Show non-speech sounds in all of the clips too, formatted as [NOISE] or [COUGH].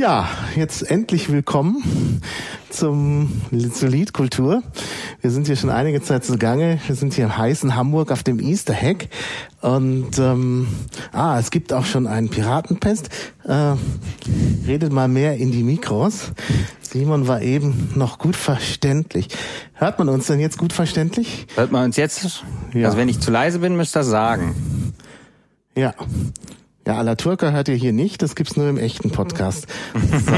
Ja, jetzt endlich willkommen zum, zur Liedkultur. Wir sind hier schon einige Zeit zugange. Wir sind hier im heißen Hamburg auf dem Easter Hack. Und ähm, ah, es gibt auch schon einen Piratenpest. Äh, redet mal mehr in die Mikros. Simon war eben noch gut verständlich. Hört man uns denn jetzt gut verständlich? Hört man uns jetzt? Ja. Also wenn ich zu leise bin, müsst ihr sagen. Ja. Ja, Ala Turka hört ihr hier nicht, das gibt's nur im echten Podcast.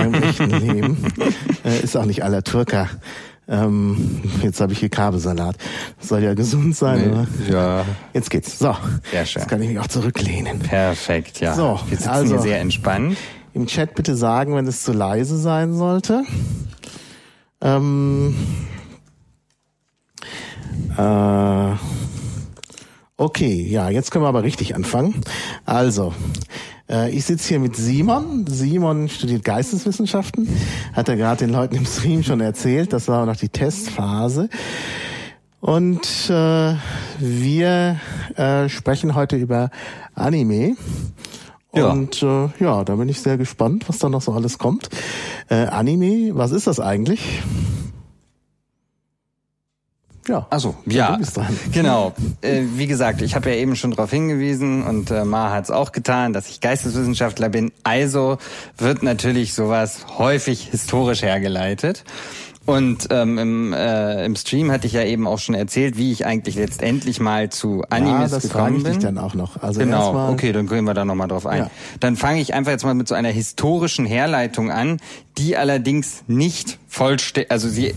Im echten [LAUGHS] Leben. Äh, ist auch nicht Ala Turka. Ähm, jetzt habe ich hier Kabelsalat. Das soll ja gesund sein, nee, oder? Ja. Jetzt geht's. So. Sehr schön. Jetzt kann ich mich auch zurücklehnen. Perfekt, ja. So, Wir sitzen also, hier sehr entspannt. Im Chat bitte sagen, wenn es zu leise sein sollte. Ähm, äh, Okay, ja, jetzt können wir aber richtig anfangen. Also, äh, ich sitze hier mit Simon. Simon studiert Geisteswissenschaften. Hat er gerade den Leuten im Stream schon erzählt. Das war auch noch die Testphase. Und äh, wir äh, sprechen heute über Anime. Und ja. Äh, ja, da bin ich sehr gespannt, was da noch so alles kommt. Äh, Anime, was ist das eigentlich? Ja. Also ja, genau. Äh, wie gesagt, ich habe ja eben schon darauf hingewiesen und äh, Ma hat es auch getan, dass ich Geisteswissenschaftler bin. Also wird natürlich sowas häufig historisch hergeleitet. Und ähm, im, äh, im Stream hatte ich ja eben auch schon erzählt, wie ich eigentlich letztendlich mal zu Animes ja, das gekommen ich bin. Dich dann auch noch. Also genau, okay, dann gehen wir da nochmal drauf ein. Ja. Dann fange ich einfach jetzt mal mit so einer historischen Herleitung an, die allerdings nicht vollständig, also sie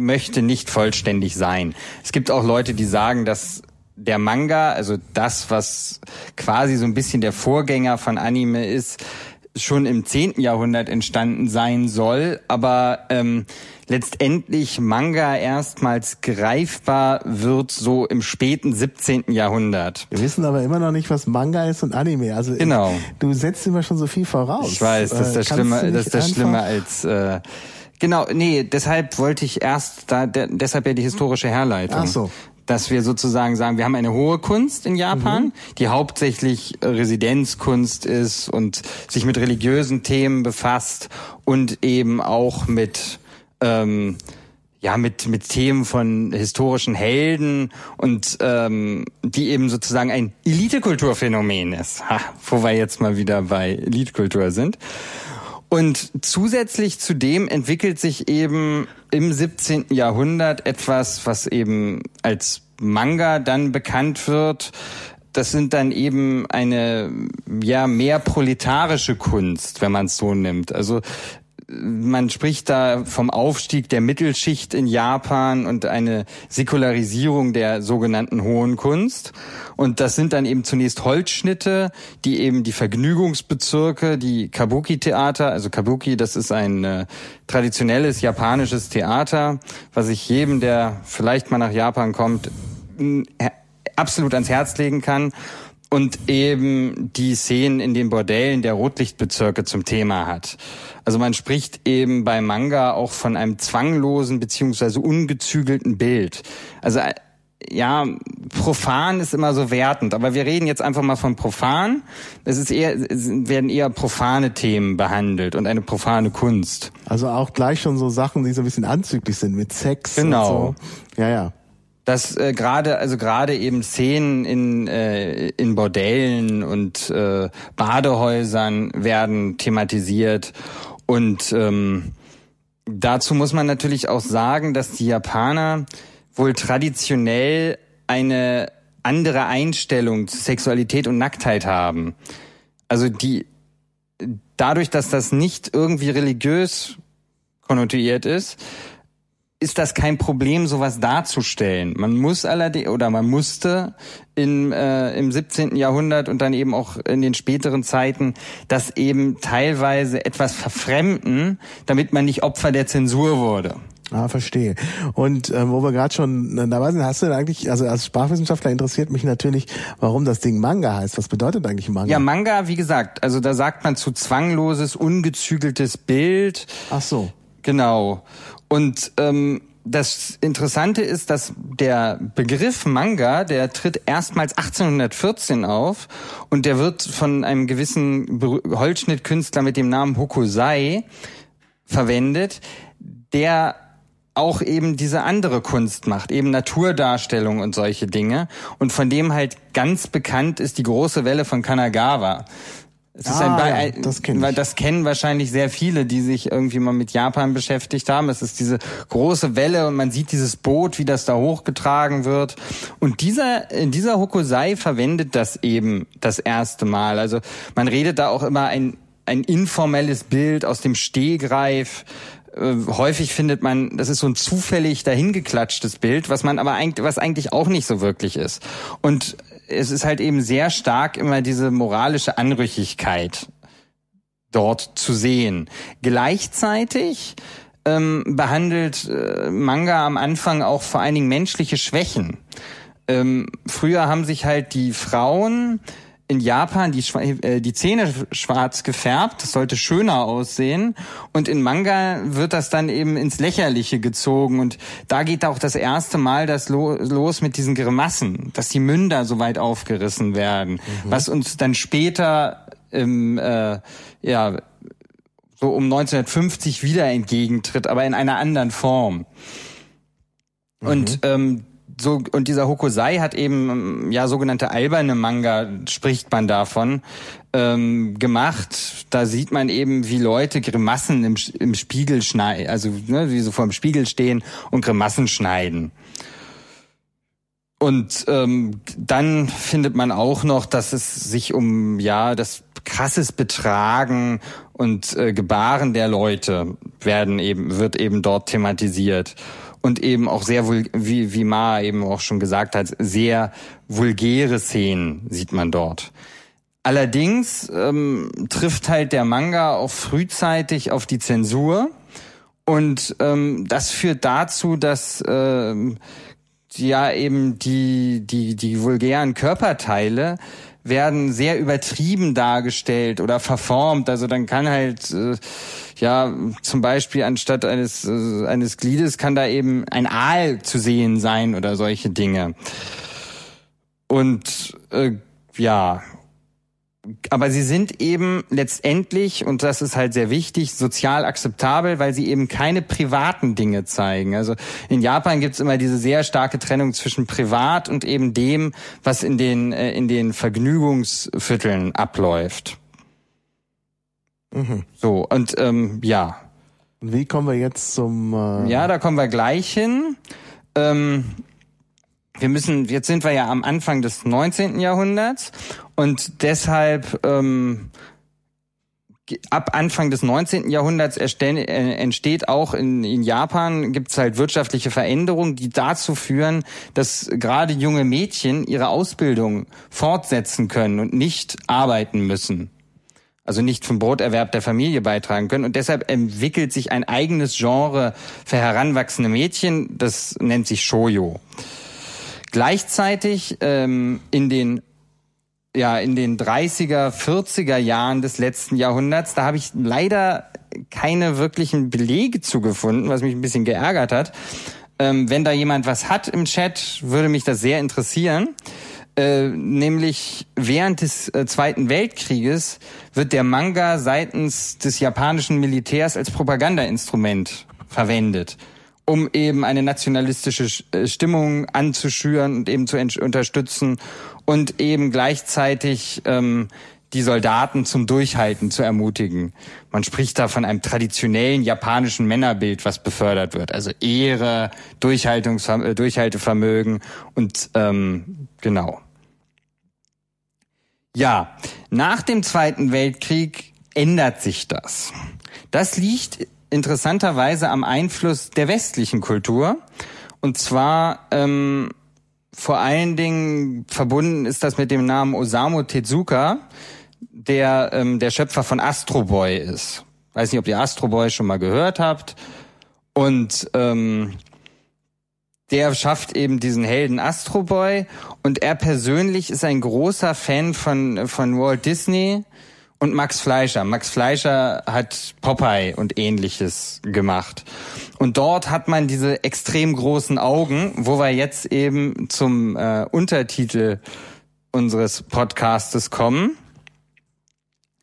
möchte nicht vollständig sein. Es gibt auch Leute, die sagen, dass der Manga, also das, was quasi so ein bisschen der Vorgänger von Anime ist, schon im 10. Jahrhundert entstanden sein soll, aber ähm, letztendlich Manga erstmals greifbar wird so im späten 17. Jahrhundert. Wir wissen aber immer noch nicht, was Manga ist und Anime. Also genau. du setzt immer schon so viel voraus. Ich weiß, das ist das äh, Schlimme, das ist das Schlimme als äh, Genau, nee, deshalb wollte ich erst da de, deshalb ja die historische Herleitung. Ach so. Dass wir sozusagen sagen, wir haben eine hohe Kunst in Japan, mhm. die hauptsächlich Residenzkunst ist und sich mit religiösen Themen befasst und eben auch mit ähm, ja mit mit Themen von historischen Helden und ähm, die eben sozusagen ein Elitekulturphänomen ist. Ha, wo wir jetzt mal wieder bei Elitekultur sind. Und zusätzlich zu dem entwickelt sich eben im 17. Jahrhundert etwas, was eben als Manga dann bekannt wird. Das sind dann eben eine ja mehr proletarische Kunst, wenn man es so nimmt. Also man spricht da vom Aufstieg der Mittelschicht in Japan und eine Säkularisierung der sogenannten hohen Kunst. Und das sind dann eben zunächst Holzschnitte, die eben die Vergnügungsbezirke, die Kabuki-Theater, also Kabuki, das ist ein äh, traditionelles japanisches Theater, was ich jedem, der vielleicht mal nach Japan kommt, absolut ans Herz legen kann und eben die Szenen in den Bordellen der Rotlichtbezirke zum Thema hat. Also man spricht eben bei Manga auch von einem zwanglosen beziehungsweise ungezügelten Bild. Also äh, ja, profan ist immer so wertend, aber wir reden jetzt einfach mal von profan. Es ist eher, es werden eher profane Themen behandelt und eine profane Kunst. Also auch gleich schon so Sachen, die so ein bisschen anzüglich sind mit Sex. Genau. Und so. Ja, ja dass äh, gerade also gerade eben Szenen in äh, in Bordellen und äh, Badehäusern werden thematisiert und ähm, dazu muss man natürlich auch sagen, dass die Japaner wohl traditionell eine andere Einstellung zu Sexualität und Nacktheit haben. Also die dadurch, dass das nicht irgendwie religiös konnotiert ist, ist das kein Problem, sowas darzustellen. Man muss allerdings oder man musste in, äh, im 17. Jahrhundert und dann eben auch in den späteren Zeiten das eben teilweise etwas verfremden, damit man nicht Opfer der Zensur wurde. Ah, verstehe. Und äh, wo wir gerade schon dabei sind, hast du denn eigentlich, also als Sprachwissenschaftler interessiert mich natürlich, warum das Ding Manga heißt. Was bedeutet eigentlich Manga? Ja, Manga, wie gesagt, also da sagt man zu zwangloses, ungezügeltes Bild. Ach so. Genau. Und ähm, das Interessante ist, dass der Begriff Manga, der tritt erstmals 1814 auf und der wird von einem gewissen Holzschnittkünstler mit dem Namen Hokusai verwendet, der auch eben diese andere Kunst macht, eben Naturdarstellung und solche Dinge. Und von dem halt ganz bekannt ist die große Welle von Kanagawa. Es ist Ah, ein, ja, das kenn ich. das kennen wahrscheinlich sehr viele, die sich irgendwie mal mit Japan beschäftigt haben. Es ist diese große Welle und man sieht dieses Boot, wie das da hochgetragen wird. Und dieser, dieser Hokusai verwendet das eben das erste Mal. Also man redet da auch immer ein, ein informelles Bild aus dem Stehgreif. Äh, häufig findet man, das ist so ein zufällig dahingeklatschtes Bild, was man aber eigentlich, was eigentlich auch nicht so wirklich ist. Und es ist halt eben sehr stark immer diese moralische Anrüchigkeit dort zu sehen. Gleichzeitig ähm, behandelt äh, Manga am Anfang auch vor allen Dingen menschliche Schwächen. Ähm, früher haben sich halt die Frauen in Japan die, äh, die Zähne schwarz gefärbt, das sollte schöner aussehen. Und in Manga wird das dann eben ins Lächerliche gezogen. Und da geht auch das erste Mal das lo los mit diesen Grimassen, dass die Münder so weit aufgerissen werden. Was uns dann später im, äh, ja, so um 1950 wieder entgegentritt, aber in einer anderen Form. Und ähm, so und dieser Hokusai hat eben ja sogenannte alberne Manga spricht man davon ähm, gemacht. Da sieht man eben, wie Leute Grimassen im, im Spiegel schneiden, also ne, wie so vor dem Spiegel stehen und Grimassen schneiden. Und ähm, dann findet man auch noch, dass es sich um ja das krasses Betragen und äh, Gebaren der Leute werden eben wird eben dort thematisiert und eben auch sehr wie wie Ma eben auch schon gesagt hat sehr vulgäre Szenen sieht man dort. Allerdings ähm, trifft halt der Manga auch frühzeitig auf die Zensur und ähm, das führt dazu, dass ähm, ja eben die, die, die vulgären Körperteile werden sehr übertrieben dargestellt oder verformt. Also dann kann halt äh, ja zum Beispiel anstatt eines äh, eines Gliedes kann da eben ein Aal zu sehen sein oder solche Dinge. Und äh, ja, aber sie sind eben letztendlich, und das ist halt sehr wichtig, sozial akzeptabel, weil sie eben keine privaten Dinge zeigen. Also in Japan gibt's immer diese sehr starke Trennung zwischen privat und eben dem, was in den, äh, in den Vergnügungsvierteln abläuft. So, und ähm, ja. Wie kommen wir jetzt zum... Äh, Ja, da kommen wir gleich hin. Ähm, wir müssen, jetzt sind wir ja am Anfang des 19. Jahrhunderts und deshalb ähm, ab Anfang des 19. Jahrhunderts äh, entsteht auch in, in Japan, gibt's halt wirtschaftliche Veränderungen, die dazu führen, dass gerade junge Mädchen ihre Ausbildung fortsetzen können und nicht arbeiten müssen also nicht vom Broterwerb der Familie beitragen können. Und deshalb entwickelt sich ein eigenes Genre für heranwachsende Mädchen, das nennt sich Shoyo. Gleichzeitig ähm, in den ja in den 30er, 40er Jahren des letzten Jahrhunderts, da habe ich leider keine wirklichen Belege zugefunden, was mich ein bisschen geärgert hat. Ähm, wenn da jemand was hat im Chat, würde mich das sehr interessieren. Äh, nämlich während des äh, Zweiten Weltkrieges wird der Manga seitens des japanischen Militärs als Propagandainstrument verwendet, um eben eine nationalistische Sch- äh, Stimmung anzuschüren und eben zu unterstützen und eben gleichzeitig ähm, die Soldaten zum Durchhalten zu ermutigen. Man spricht da von einem traditionellen japanischen Männerbild, was befördert wird. Also Ehre, Durchhaltungsver äh, Durchhaltevermögen und ähm, genau. Ja, nach dem Zweiten Weltkrieg ändert sich das. Das liegt interessanterweise am Einfluss der westlichen Kultur. Und zwar ähm, vor allen Dingen verbunden ist das mit dem Namen Osamu Tezuka, der ähm, der Schöpfer von Astro Boy ist. Weiß nicht, ob ihr Astro Boy schon mal gehört habt. Und ähm, der schafft eben diesen Helden Astro Boy und er persönlich ist ein großer Fan von von Walt Disney und Max Fleischer. Max Fleischer hat Popeye und ähnliches gemacht. Und dort hat man diese extrem großen Augen, wo wir jetzt eben zum äh, Untertitel unseres Podcastes kommen.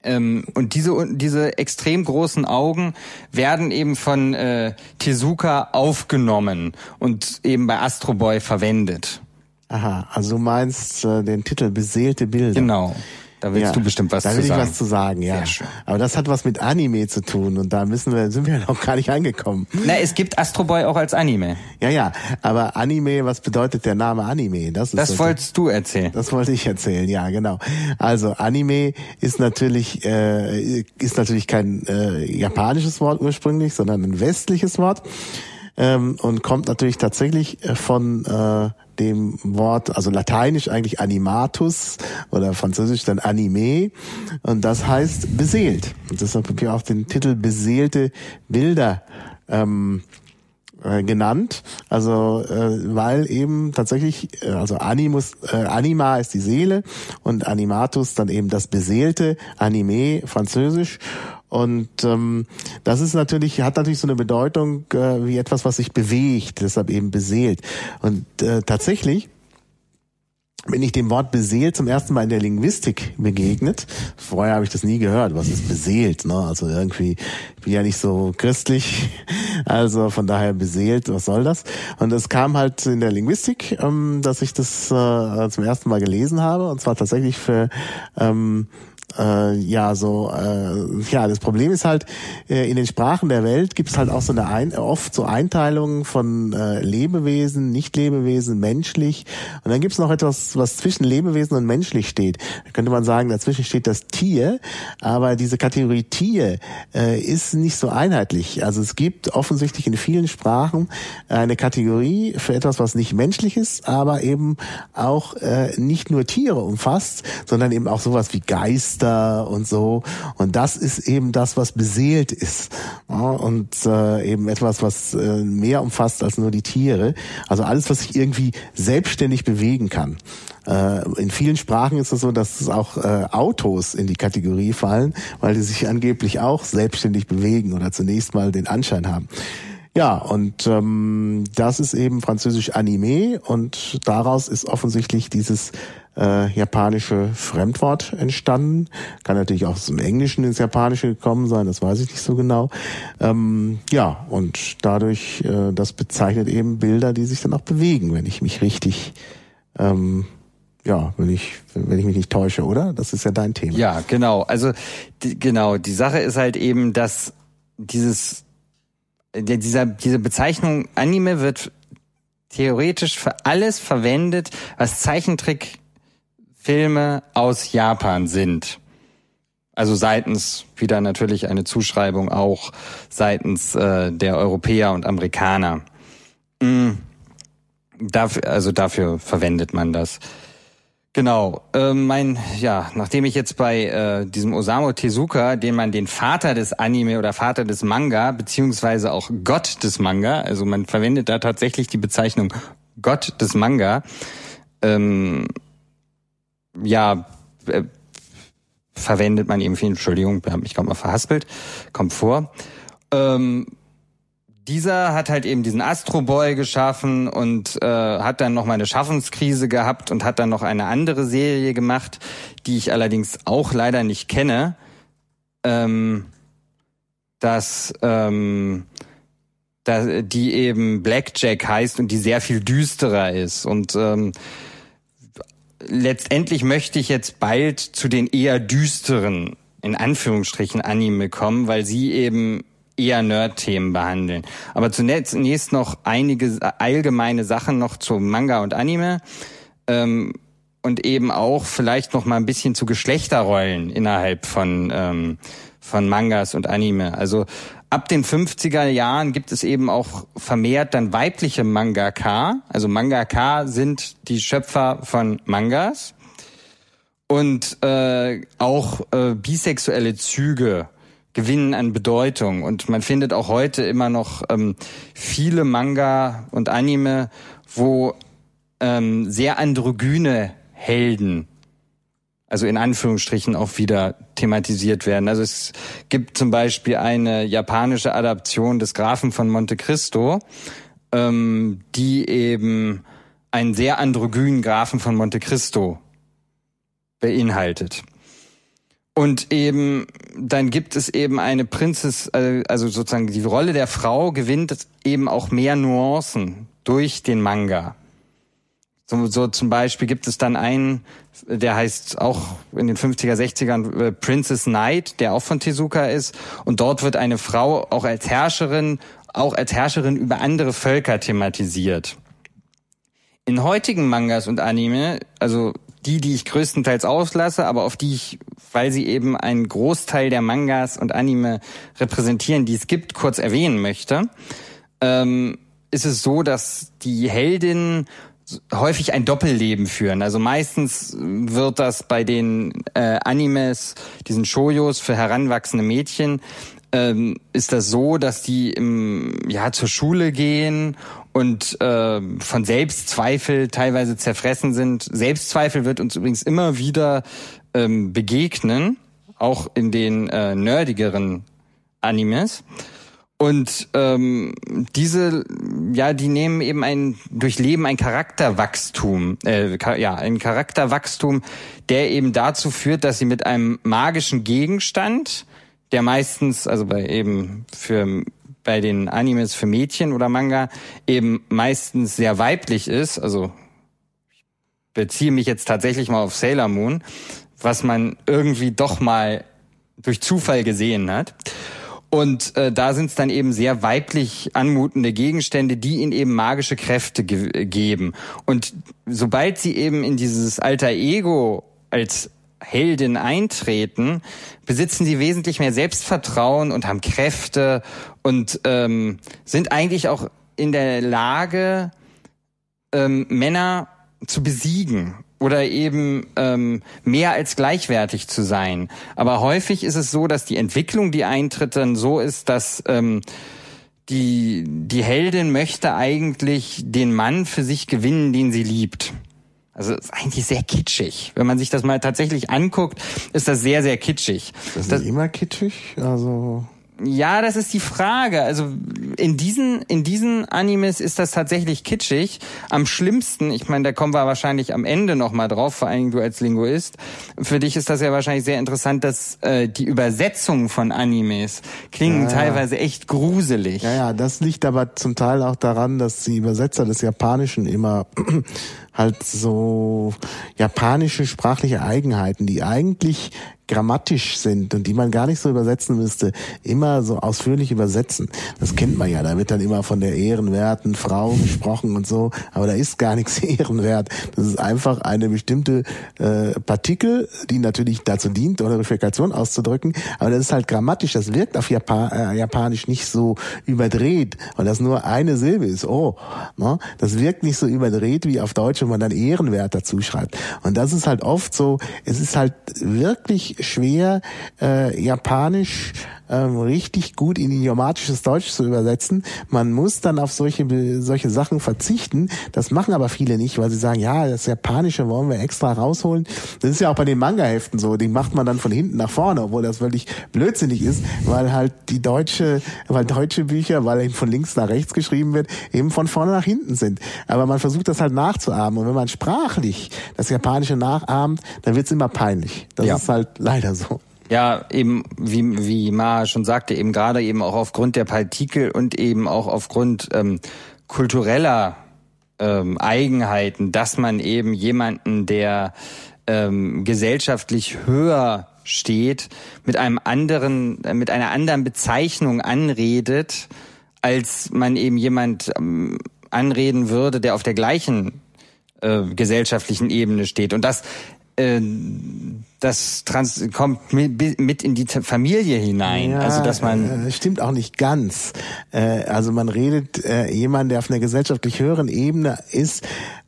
Ähm, und diese, diese extrem großen Augen werden eben von äh, Tezuka aufgenommen und eben bei Astro Boy verwendet. Aha, also du meinst äh, den Titel Beseelte Bilder. Genau. Da willst ja, du bestimmt was da zu will sagen. ich was zu sagen, ja. Sehr schön. Aber das hat was mit Anime zu tun und da müssen wir, sind wir [LAUGHS] noch gar nicht angekommen. Na, es gibt Astro Boy auch als Anime. Ja, ja, aber Anime, was bedeutet der Name Anime? Das, ist Das so- wolltest du erzählen. Das wollte ich erzählen, ja, genau. Also Anime ist natürlich äh, ist natürlich kein äh, japanisches Wort ursprünglich, sondern ein westliches Wort ähm, und kommt natürlich tatsächlich äh, von äh, dem Wort, also lateinisch eigentlich animatus oder französisch dann anime und das heißt beseelt. Und deshalb habe ich auch den Titel beseelte Bilder ähm, äh, genannt, also äh, weil eben tatsächlich, äh, also Animus, äh, Anima ist die Seele und Animatus dann eben das Beseelte, Anime, Französisch. Und ähm, das ist natürlich, hat natürlich so eine Bedeutung äh, wie etwas, was sich bewegt, deshalb eben beseelt. Und äh, tatsächlich bin ich dem Wort beseelt zum ersten Mal in der Linguistik begegnet. Vorher habe ich das nie gehört. Was ist beseelt? Ne? Also irgendwie, ich bin ja nicht so christlich, [LAUGHS] also von daher beseelt, was soll das? Und es kam halt in der Linguistik, ähm, dass ich das äh, zum ersten Mal gelesen habe, und zwar tatsächlich für ähm, äh, ja so äh, ja das Problem ist halt äh, in den Sprachen der Welt gibt es halt auch so eine ein, oft so Einteilungen von äh, Lebewesen, Nicht-Lebewesen, menschlich und dann gibt es noch etwas was zwischen Lebewesen und menschlich steht. Da könnte man sagen, dazwischen steht das Tier, aber diese Kategorie Tier äh, ist nicht so einheitlich. Also es gibt offensichtlich in vielen Sprachen eine Kategorie für etwas, was nicht menschlich ist, aber eben auch äh, nicht nur Tiere umfasst, sondern eben auch sowas wie Geister und so. Und das ist eben das, was beseelt ist. Ja, und äh, eben etwas, was äh, mehr umfasst als nur die Tiere. Also alles, was sich irgendwie selbstständig bewegen kann. Äh, in vielen Sprachen ist es so, dass auch äh, Autos in die Kategorie fallen, weil die sich angeblich auch selbstständig bewegen oder zunächst mal den Anschein haben. Ja, und ähm, das ist eben französisch Anime und daraus ist offensichtlich dieses äh, japanische Fremdwort entstanden. Kann natürlich auch aus dem Englischen ins Japanische gekommen sein, das weiß ich nicht so genau. Ähm, ja, und dadurch, äh, das bezeichnet eben Bilder, die sich dann auch bewegen, wenn ich mich richtig, ähm, ja, wenn ich, wenn ich mich nicht täusche, oder? Das ist ja dein Thema. Ja, genau. Also die, genau, die Sache ist halt eben, dass dieses dieser diese Bezeichnung Anime wird theoretisch für alles verwendet, was Zeichentrickfilme aus Japan sind. Also seitens wieder natürlich eine Zuschreibung auch seitens äh, der Europäer und Amerikaner. Mm, dafür, also dafür verwendet man das. Genau, äh, mein, ja, nachdem ich jetzt bei äh, diesem Osamu Tezuka, den man den Vater des Anime oder Vater des Manga, beziehungsweise auch Gott des Manga, also man verwendet da tatsächlich die Bezeichnung Gott des Manga, ähm, ja, äh, verwendet man eben viel, Entschuldigung, hab mich gerade mal verhaspelt, kommt vor. Ähm, dieser hat halt eben diesen Astro Boy geschaffen und äh, hat dann noch mal eine Schaffenskrise gehabt und hat dann noch eine andere Serie gemacht, die ich allerdings auch leider nicht kenne. Ähm, dass ähm, da, die eben Blackjack heißt und die sehr viel düsterer ist und ähm, letztendlich möchte ich jetzt bald zu den eher düsteren in Anführungsstrichen Anime kommen, weil sie eben eher Nerd-Themen behandeln. Aber zunächst noch einige allgemeine Sachen noch zu Manga und Anime ähm, und eben auch vielleicht noch mal ein bisschen zu Geschlechterrollen innerhalb von ähm, von Mangas und Anime. Also ab den 50er Jahren gibt es eben auch vermehrt dann weibliche Mangaka. Also Mangaka sind die Schöpfer von Mangas und äh, auch äh, bisexuelle Züge gewinnen an Bedeutung. Und man findet auch heute immer noch ähm, viele Manga und Anime, wo ähm, sehr androgyne Helden also in Anführungsstrichen auch wieder thematisiert werden. Also es gibt zum Beispiel eine japanische Adaption des Grafen von Monte Cristo, ähm, die eben einen sehr androgynen Grafen von Monte Cristo beinhaltet. Und eben, dann gibt es eben eine Prinzess, äh, also sozusagen die Rolle der Frau gewinnt eben auch mehr Nuancen durch den Manga. So, so zum Beispiel gibt es dann einen, der heißt auch in den 50er, 60ern äh, Princess Knight, der auch von Tezuka ist. Und dort wird eine Frau auch als Herrscherin, auch als Herrscherin über andere Völker thematisiert. In heutigen Mangas und Anime, also die, die ich größtenteils auslasse, aber auf die ich, weil sie eben einen Großteil der Mangas und Anime repräsentieren, die es gibt, kurz erwähnen möchte, ähm, ist es so, dass die Heldinnen häufig ein Doppelleben führen. Also meistens wird das bei den äh, Animes, diesen Shoyos für heranwachsende Mädchen, ähm, ist das so, dass die im, ja zur Schule gehen und äh, von Selbstzweifel teilweise zerfressen sind. Selbstzweifel wird uns übrigens immer wieder ähm, begegnen, auch in den äh, nerdigeren Animes. Und ähm, diese, ja, die nehmen eben ein Durchleben ein Charakterwachstum, äh, ja, ein Charakterwachstum, der eben dazu führt, dass sie mit einem magischen Gegenstand, der meistens, also bei eben für bei den Animes für Mädchen oder Manga eben meistens sehr weiblich ist, also ich beziehe mich jetzt tatsächlich mal auf Sailor Moon, was man irgendwie doch mal durch Zufall gesehen hat. Und äh, da sind es dann eben sehr weiblich anmutende Gegenstände, die ihnen eben magische Kräfte ge geben. Und sobald sie eben in dieses alter Ego als Heldin eintreten, besitzen sie wesentlich mehr Selbstvertrauen und haben Kräfte und ähm, sind eigentlich auch in der Lage, ähm, Männer zu besiegen oder eben ähm, mehr als gleichwertig zu sein. Aber häufig ist es so, dass die Entwicklung, die eintritt, dann so ist, dass ähm, die, die Heldin möchte eigentlich den Mann für sich gewinnen, den sie liebt. Also ist eigentlich sehr kitschig. Wenn man sich das mal tatsächlich anguckt, ist das sehr, sehr kitschig. Das ist das, immer kitschig? Also ja, das ist die Frage. Also in diesen in diesen Animes ist das tatsächlich kitschig. Am schlimmsten, ich meine, da kommen wir wahrscheinlich am Ende noch mal drauf, vor allen Dingen du als Linguist. Für dich ist das ja wahrscheinlich sehr interessant, dass äh, die Übersetzungen von Animes klingen ja, teilweise echt gruselig. Ja, ja, das liegt aber zum Teil auch daran, dass die Übersetzer des Japanischen immer halt so japanische sprachliche Eigenheiten, die eigentlich grammatisch sind und die man gar nicht so übersetzen müsste, immer so ausführlich übersetzen. Das kennt man ja. Da wird dann immer von der ehrenwerten Frau gesprochen und so, aber da ist gar nichts [LAUGHS] ehrenwert. Das ist einfach eine bestimmte äh, Partikel, die natürlich dazu dient, Reflexion auszudrücken, aber das ist halt grammatisch. Das wirkt auf Japan, äh, Japanisch nicht so überdreht, weil das nur eine Silbe ist. Oh, ne? das wirkt nicht so überdreht wie auf Deutsch, wo man dann ehrenwert dazu schreibt. Und das ist halt oft so. Es ist halt wirklich schwer, äh, Japanisch ähm, richtig gut in idiomatisches Deutsch zu übersetzen. Man muss dann auf solche solche Sachen verzichten. Das machen aber viele nicht, weil sie sagen, ja, das Japanische wollen wir extra rausholen. Das ist ja auch bei den Manga-Heften so. Die macht man dann von hinten nach vorne, obwohl das wirklich blödsinnig ist, weil halt die deutsche, weil deutsche Bücher, weil eben von links nach rechts geschrieben wird, eben von vorne nach hinten sind. Aber man versucht das halt nachzuahmen. Und wenn man sprachlich das Japanische nachahmt, dann wird's immer peinlich. Das ja. ist halt leider so. Ja, eben, wie, wie Ma schon sagte, eben gerade eben auch aufgrund der Partikel und eben auch aufgrund ähm, kultureller ähm, Eigenheiten, dass man eben jemanden, der ähm, gesellschaftlich höher steht, mit einem anderen, äh, mit einer anderen Bezeichnung anredet, als man eben jemand ähm, anreden würde, der auf der gleichen äh, gesellschaftlichen Ebene steht. Und das das trans kommt mit in die Familie hinein. Ja, also dass man äh, stimmt auch nicht ganz. Äh, also man redet äh, jemand, der auf einer gesellschaftlich höheren Ebene ist,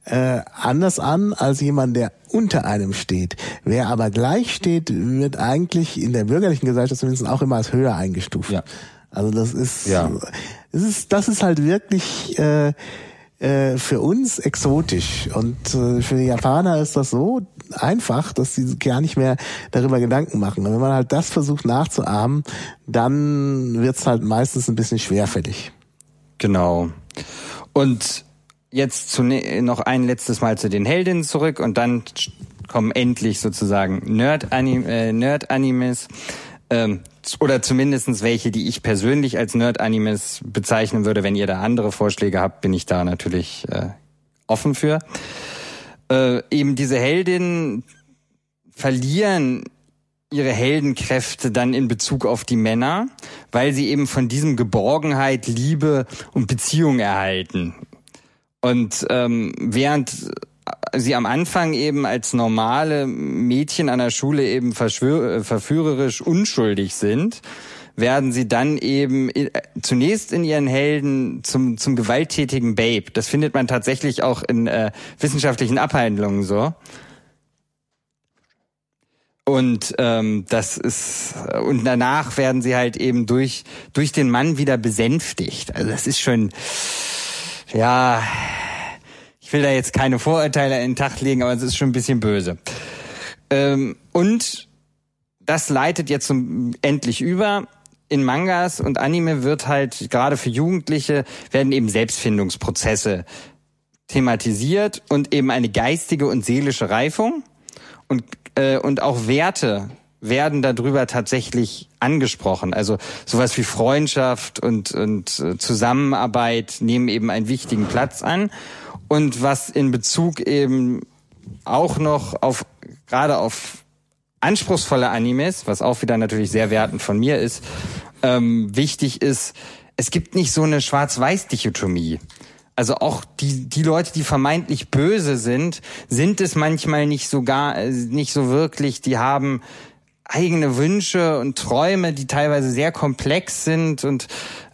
äh, anders an als jemand, der unter einem steht. Wer aber gleich steht, wird eigentlich in der bürgerlichen Gesellschaft zumindest auch immer als höher eingestuft. Ja. Also das ist, ja. das ist, das ist halt wirklich äh, äh, für uns exotisch. Und äh, für die Japaner ist das so einfach, dass sie gar nicht mehr darüber Gedanken machen. Und wenn man halt das versucht nachzuahmen, dann wird's halt meistens ein bisschen schwerfällig. Genau. Und jetzt zu, ne, noch ein letztes Mal zu den Heldinnen zurück und dann kommen endlich sozusagen Nerd-Animes. Äh, Nerd ähm, oder zumindestens welche, die ich persönlich als Nerd-Animes bezeichnen würde. Wenn ihr da andere Vorschläge habt, bin ich da natürlich äh, offen für. Äh, eben diese Heldinnen verlieren ihre Heldenkräfte dann in Bezug auf die Männer, weil sie eben von diesem Geborgenheit, Liebe und Beziehung erhalten. Und ähm, während sie am Anfang eben als normale Mädchen an der Schule eben äh, verführerisch unschuldig sind, werden sie dann eben äh, zunächst in ihren Helden zum, zum gewalttätigen Babe. Das findet man tatsächlich auch in äh, wissenschaftlichen Abhandlungen so. Und ähm, das ist und danach werden sie halt eben durch durch den Mann wieder besänftigt. Also das ist schon ja ich will da jetzt keine Vorurteile in den Tag legen, aber es ist schon ein bisschen böse. Ähm, und das leitet jetzt zum, endlich über. In Mangas und Anime wird halt gerade für Jugendliche werden eben Selbstfindungsprozesse thematisiert und eben eine geistige und seelische Reifung und äh, und auch Werte werden darüber tatsächlich angesprochen. Also sowas wie Freundschaft und und äh, Zusammenarbeit nehmen eben einen wichtigen Platz an und was in Bezug eben auch noch auf, gerade auf anspruchsvolle Animes, was auch wieder natürlich sehr wertend von mir ist, ähm, wichtig ist, es gibt nicht so eine Schwarz-Weiß-Dichotomie. Also auch die, die Leute, die vermeintlich böse sind, sind es manchmal nicht so gar, äh, nicht so wirklich, die haben eigene Wünsche und Träume, die teilweise sehr komplex sind und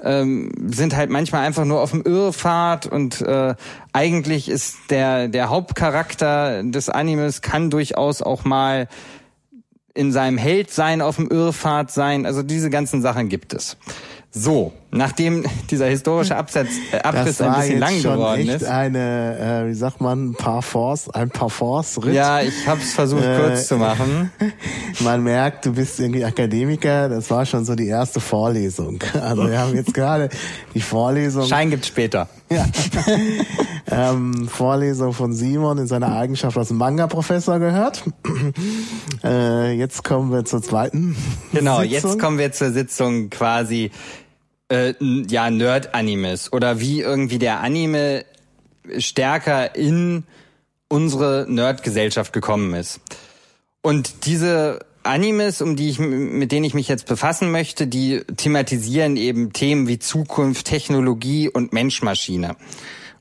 ähm, sind halt manchmal einfach nur auf dem Irrfahrt und äh, eigentlich ist der der Hauptcharakter des Animes kann durchaus auch mal in seinem Held sein, auf dem Irrfahrt sein. Also diese ganzen Sachen gibt es. So, nachdem dieser historische Absatz, äh, Abriss ein bisschen lang geworden ist. eine, äh, wie sagt man, Parforce, ein Parforce-Ritt. Ja, ich habe es versucht äh, kurz zu machen. [LAUGHS] Man merkt, du bist irgendwie Akademiker. Das war schon so die erste Vorlesung. [LAUGHS] Also wir haben jetzt gerade die Vorlesung. Schein gibt's später. [LAUGHS] Ja. ähm, Vorlesung von Simon in seiner Eigenschaft als Manga-Professor gehört. [CLEARS THROAT] äh, jetzt kommen wir zur zweiten. Genau, Sitzung. jetzt kommen wir zur Sitzung quasi äh, ja Nerd-Animes oder wie irgendwie der Anime stärker in unsere Nerd-Gesellschaft gekommen ist. Und diese Animes, um die ich, mit denen ich mich jetzt befassen möchte, die thematisieren eben Themen wie Zukunft, Technologie und Mensch-Maschine.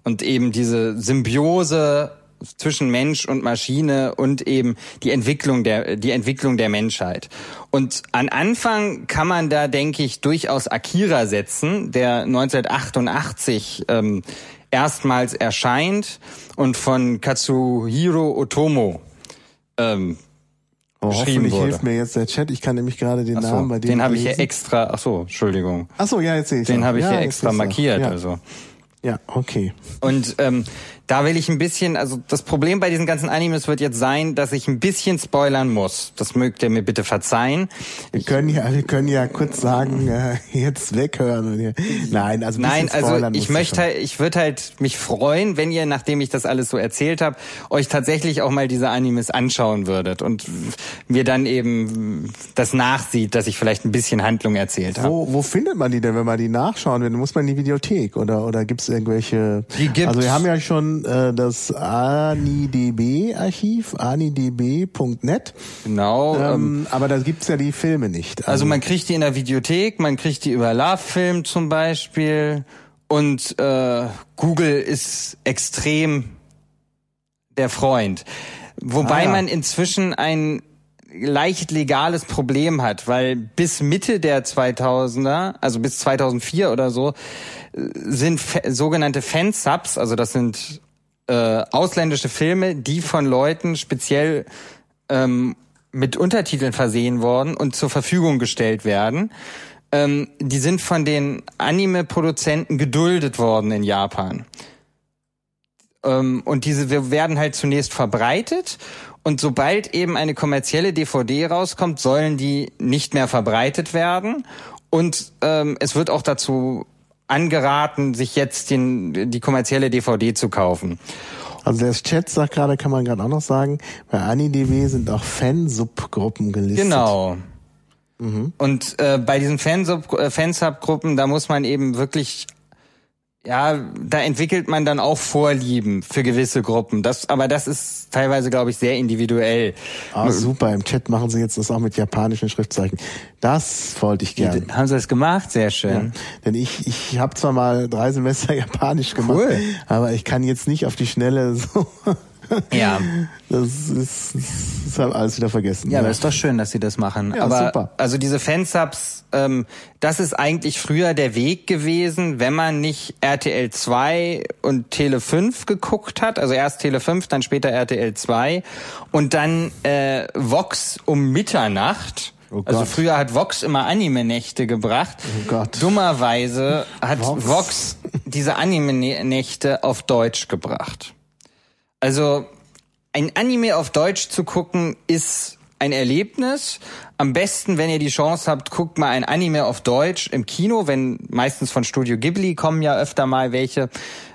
Und eben diese Symbiose zwischen Mensch und Maschine und eben die Entwicklung der die Entwicklung der Menschheit. Und an Anfang kann man da denke ich durchaus Akira setzen, der 1988 ähm, erstmals erscheint und von Katsuhiro Otomo ähm, Oh, hoffentlich wurde. hilft mir jetzt der Chat. Ich kann nämlich gerade den so, Namen bei dem. Den habe ich hier extra. Ach so, Entschuldigung. Ach so, ja, jetzt sehe ich. Den habe ich ja, hier extra markiert. Ja. Also. Ja, okay. Und ähm, da will ich ein bisschen, also das Problem bei diesen ganzen Animes wird jetzt sein, dass ich ein bisschen spoilern muss. Das mögt ihr mir bitte verzeihen. Wir können ja, wir können ja kurz sagen, äh, jetzt weghören. Nein, also nein, also ich möchte, halt, ich würde halt mich freuen, wenn ihr, nachdem ich das alles so erzählt habe, euch tatsächlich auch mal diese Animes anschauen würdet und mir dann eben das nachsieht, dass ich vielleicht ein bisschen Handlung erzählt habe. Wo, wo findet man die denn, wenn man die nachschauen will? Muss man in die Videothek oder oder gibt's irgendwelche? Die gibt's. Also wir haben ja schon äh, das ANIDB-Archiv, anidb.net. Genau. Ähm, ähm, aber da gibt's ja die Filme nicht. Also, also man kriegt die in der Videothek, man kriegt die über Love-Film zum Beispiel und äh, Google ist extrem der Freund. Wobei ah, ja. man inzwischen ein leicht legales Problem hat, weil bis Mitte der 2000er, also bis 2004 oder so, sind sogenannte Fansubs, also das sind äh, ausländische Filme, die von Leuten speziell ähm, mit Untertiteln versehen worden und zur Verfügung gestellt werden. Ähm, die sind von den Anime-Produzenten geduldet worden in Japan. Ähm, und diese werden halt zunächst verbreitet und sobald eben eine kommerzielle DVD rauskommt, sollen die nicht mehr verbreitet werden. Und ähm, es wird auch dazu angeraten, sich jetzt den, die kommerzielle DVD zu kaufen. Also der Chat sagt gerade, kann man gerade auch noch sagen, bei AniDB sind auch Fansubgruppen gelistet. Genau. Mhm. Und äh, bei diesen äh, Fansubgruppen, da muss man eben wirklich ja, da entwickelt man dann auch Vorlieben für gewisse Gruppen. Das, aber das ist teilweise, glaube ich, sehr individuell. Ah, super. Im Chat machen sie jetzt das auch mit japanischen Schriftzeichen. Das wollte ich gerne. Haben sie das gemacht? Sehr schön. Ja, denn ich, ich habe zwar mal drei Semester [LAUGHS] Japanisch gemacht, cool. aber ich kann jetzt nicht auf die Schnelle so ja. Das ist, das ist halt alles wieder vergessen. Ja, ja, aber ist doch schön, dass sie das machen. Ja, aber super. also diese Fansubs, ähm, das ist eigentlich früher der Weg gewesen, wenn man nicht RTL 2 und Tele 5 geguckt hat. Also erst Tele 5, dann später RTL 2 und dann äh, Vox um Mitternacht. Oh also früher hat Vox immer Anime-Nächte gebracht. Oh Gott. Dummerweise hat Vox, Vox diese Anime-Nächte auf Deutsch gebracht. Also ein Anime auf Deutsch zu gucken ist ein Erlebnis. Am besten, wenn ihr die Chance habt, guckt mal ein Anime auf Deutsch im Kino, wenn meistens von Studio Ghibli kommen ja öfter mal welche.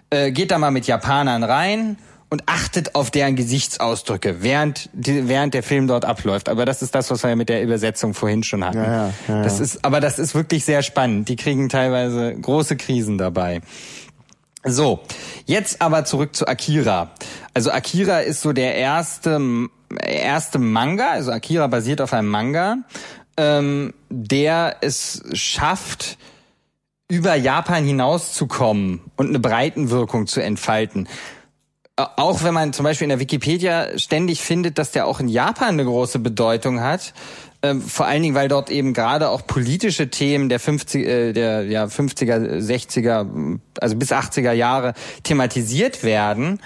Äh, geht da mal mit Japanern rein und achtet auf deren Gesichtsausdrücke, während, die, während der Film dort abläuft. Aber das ist das, was wir mit der Übersetzung vorhin schon hatten. Ja, ja, ja, das ist, aber das ist wirklich sehr spannend. Die kriegen teilweise große Krisen dabei. So, jetzt aber zurück zu Akira. Also Akira ist so der erste erste Manga, also Akira basiert auf einem Manga, ähm, der es schafft, über Japan hinauszukommen und eine Breitenwirkung zu entfalten. Auch wenn man zum Beispiel in der Wikipedia ständig findet, dass der auch in Japan eine große Bedeutung hat, ähm, vor allen Dingen, weil dort eben gerade auch politische Themen der 50, äh, der ja, 50er, 60er, also bis 80er Jahre thematisiert werden.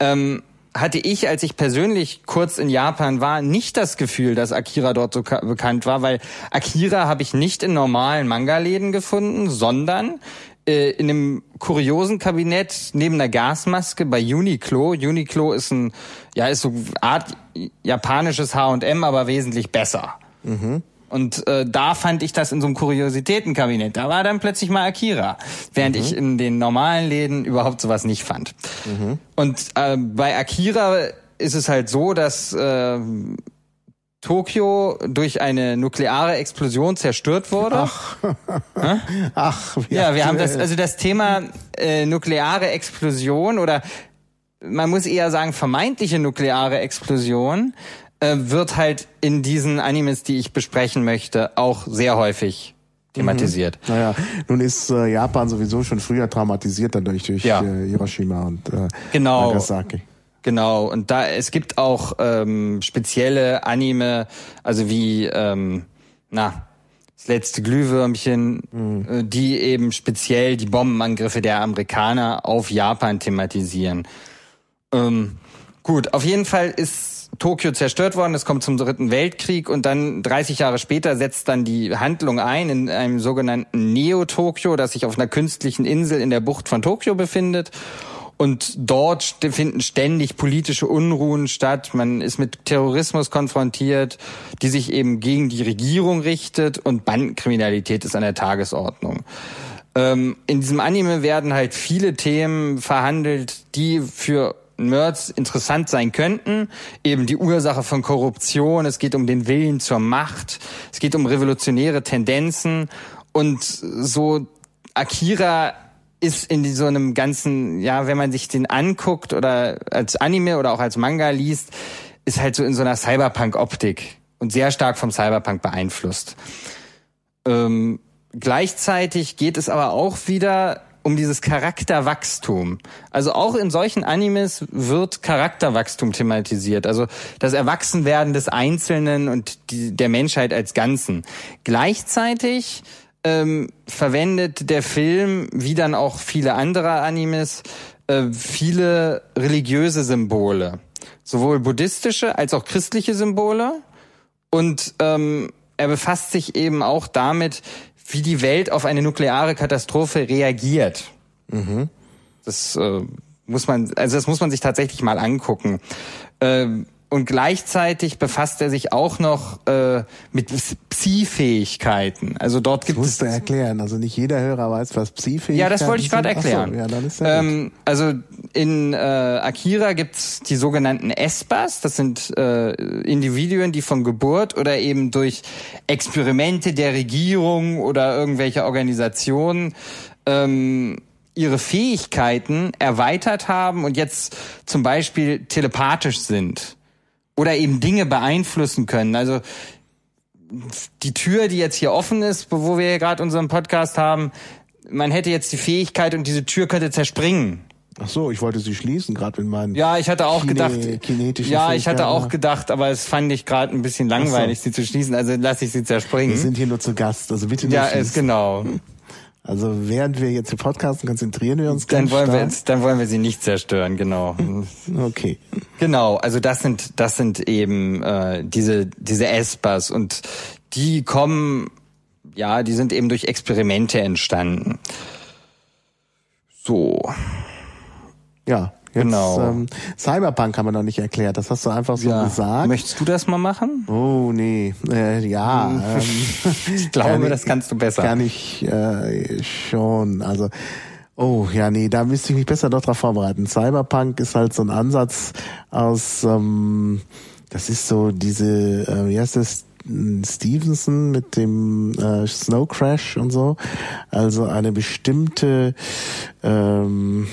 Ähm, hatte ich, als ich persönlich kurz in Japan war, nicht das Gefühl, dass Akira dort so bekannt war, weil Akira habe ich nicht in normalen Manga-Läden gefunden, sondern äh, in einem kuriosen Kabinett neben einer Gasmaske bei Uniqlo. Uniqlo ist ein, ja, ist so Art japanisches H&M, aber wesentlich besser. Mhm. Und äh, da fand ich das in so einem Kuriositätenkabinett. Da war dann plötzlich mal Akira, während mhm. ich in den normalen Läden überhaupt sowas nicht fand. Mhm. Und äh, bei Akira ist es halt so, dass äh, Tokio durch eine nukleare Explosion zerstört wurde. Ach, [LAUGHS] Ach ja, wir haben das, also das Thema äh, nukleare Explosion oder man muss eher sagen vermeintliche nukleare Explosion äh, wird halt in diesen Animes, die ich besprechen möchte, auch sehr häufig thematisiert. Mhm. Naja, nun ist äh, Japan sowieso schon früher traumatisiert dadurch durch ja. äh, Hiroshima und äh, genau. Nagasaki. Genau, und da es gibt auch ähm, spezielle Anime, also wie ähm, na das letzte Glühwürmchen, mhm. äh, die eben speziell die Bombenangriffe der Amerikaner auf Japan thematisieren. Ähm, gut, auf jeden Fall ist Tokio zerstört worden, es kommt zum Dritten Weltkrieg und dann 30 Jahre später setzt dann die Handlung ein in einem sogenannten Neo-Tokio, das sich auf einer künstlichen Insel in der Bucht von Tokio befindet. Und dort finden ständig politische Unruhen statt. Man ist mit Terrorismus konfrontiert, die sich eben gegen die Regierung richtet und Bandenkriminalität ist an der Tagesordnung. Ähm, in diesem Anime werden halt viele Themen verhandelt, die für Nerds interessant sein könnten. Eben die Ursache von Korruption, es geht um den Willen zur Macht, es geht um revolutionäre Tendenzen und so Akira ist in so einem ganzen, ja, wenn man sich den anguckt oder als Anime oder auch als Manga liest, ist halt so in so einer Cyberpunk-Optik und sehr stark vom Cyberpunk beeinflusst. Ähm, gleichzeitig geht es aber auch wieder um dieses Charakterwachstum. Also auch in solchen Animes wird Charakterwachstum thematisiert. Also das Erwachsenwerden des Einzelnen und die, der Menschheit als Ganzen. Gleichzeitig ähm, verwendet der Film, wie dann auch viele andere Animes, äh, viele religiöse Symbole. Sowohl buddhistische als auch christliche Symbole. Und ähm, er befasst sich eben auch damit, wie die Welt auf eine nukleare Katastrophe reagiert. Mhm. Das äh, muss man, also das muss man sich tatsächlich mal angucken. Ähm, und gleichzeitig befasst er sich auch noch äh, mit Psi-Fähigkeiten. Also dort gibt das es. musst du erklären. Also nicht jeder Hörer weiß, was Psi-Fähigkeiten Ja, das wollte ich gerade sind. Ach so, erklären. ja, dann ist ja ähm, also in äh, Akira gibt's die sogenannten Espas. Das sind äh, Individuen, die von Geburt oder eben durch Experimente der Regierung oder irgendwelcher Organisationen ähm, ihre Fähigkeiten erweitert haben und jetzt zum Beispiel telepathisch sind oder eben Dinge beeinflussen können. Also die Tür, die jetzt hier offen ist, wo wir gerade unseren Podcast haben, man hätte jetzt die Fähigkeit und diese Tür könnte zerspringen. Ach so, ich wollte sie schließen, gerade wenn mein Ja, ich hatte auch Kine- gedacht. Ja, ich hatte auch ja. gedacht, aber es fand ich gerade ein bisschen langweilig, sie zu schließen. Also lasse ich sie zerspringen. Wir sind hier nur zu Gast, also bitte nicht ja, schließen. ist genau. Also während wir jetzt hier podcasten, konzentrieren wir uns Dann ganz wollen wir stark. jetzt, dann wollen wir sie nicht zerstören, genau. Okay. Genau, also das sind das sind eben äh, diese diese Espas und die kommen ja, die sind eben durch Experimente entstanden. So, Ja, jetzt, Genau. Ähm, Cyberpunk haben wir noch nicht erklärt. Das hast du einfach so ja. gesagt. Möchtest du das mal machen? Oh nee, äh, ja. Ähm, [LAUGHS] Ich [LAUGHS] glaube, das kannst du besser. Kann ich äh, schon. Also, oh ja, nee, da müsste ich mich besser doch drauf vorbereiten. Cyberpunk ist halt so ein Ansatz aus, ähm, das ist so diese, äh, wie heißt das? Stevenson mit dem äh, Snow Crash und so. Also eine bestimmte ähm,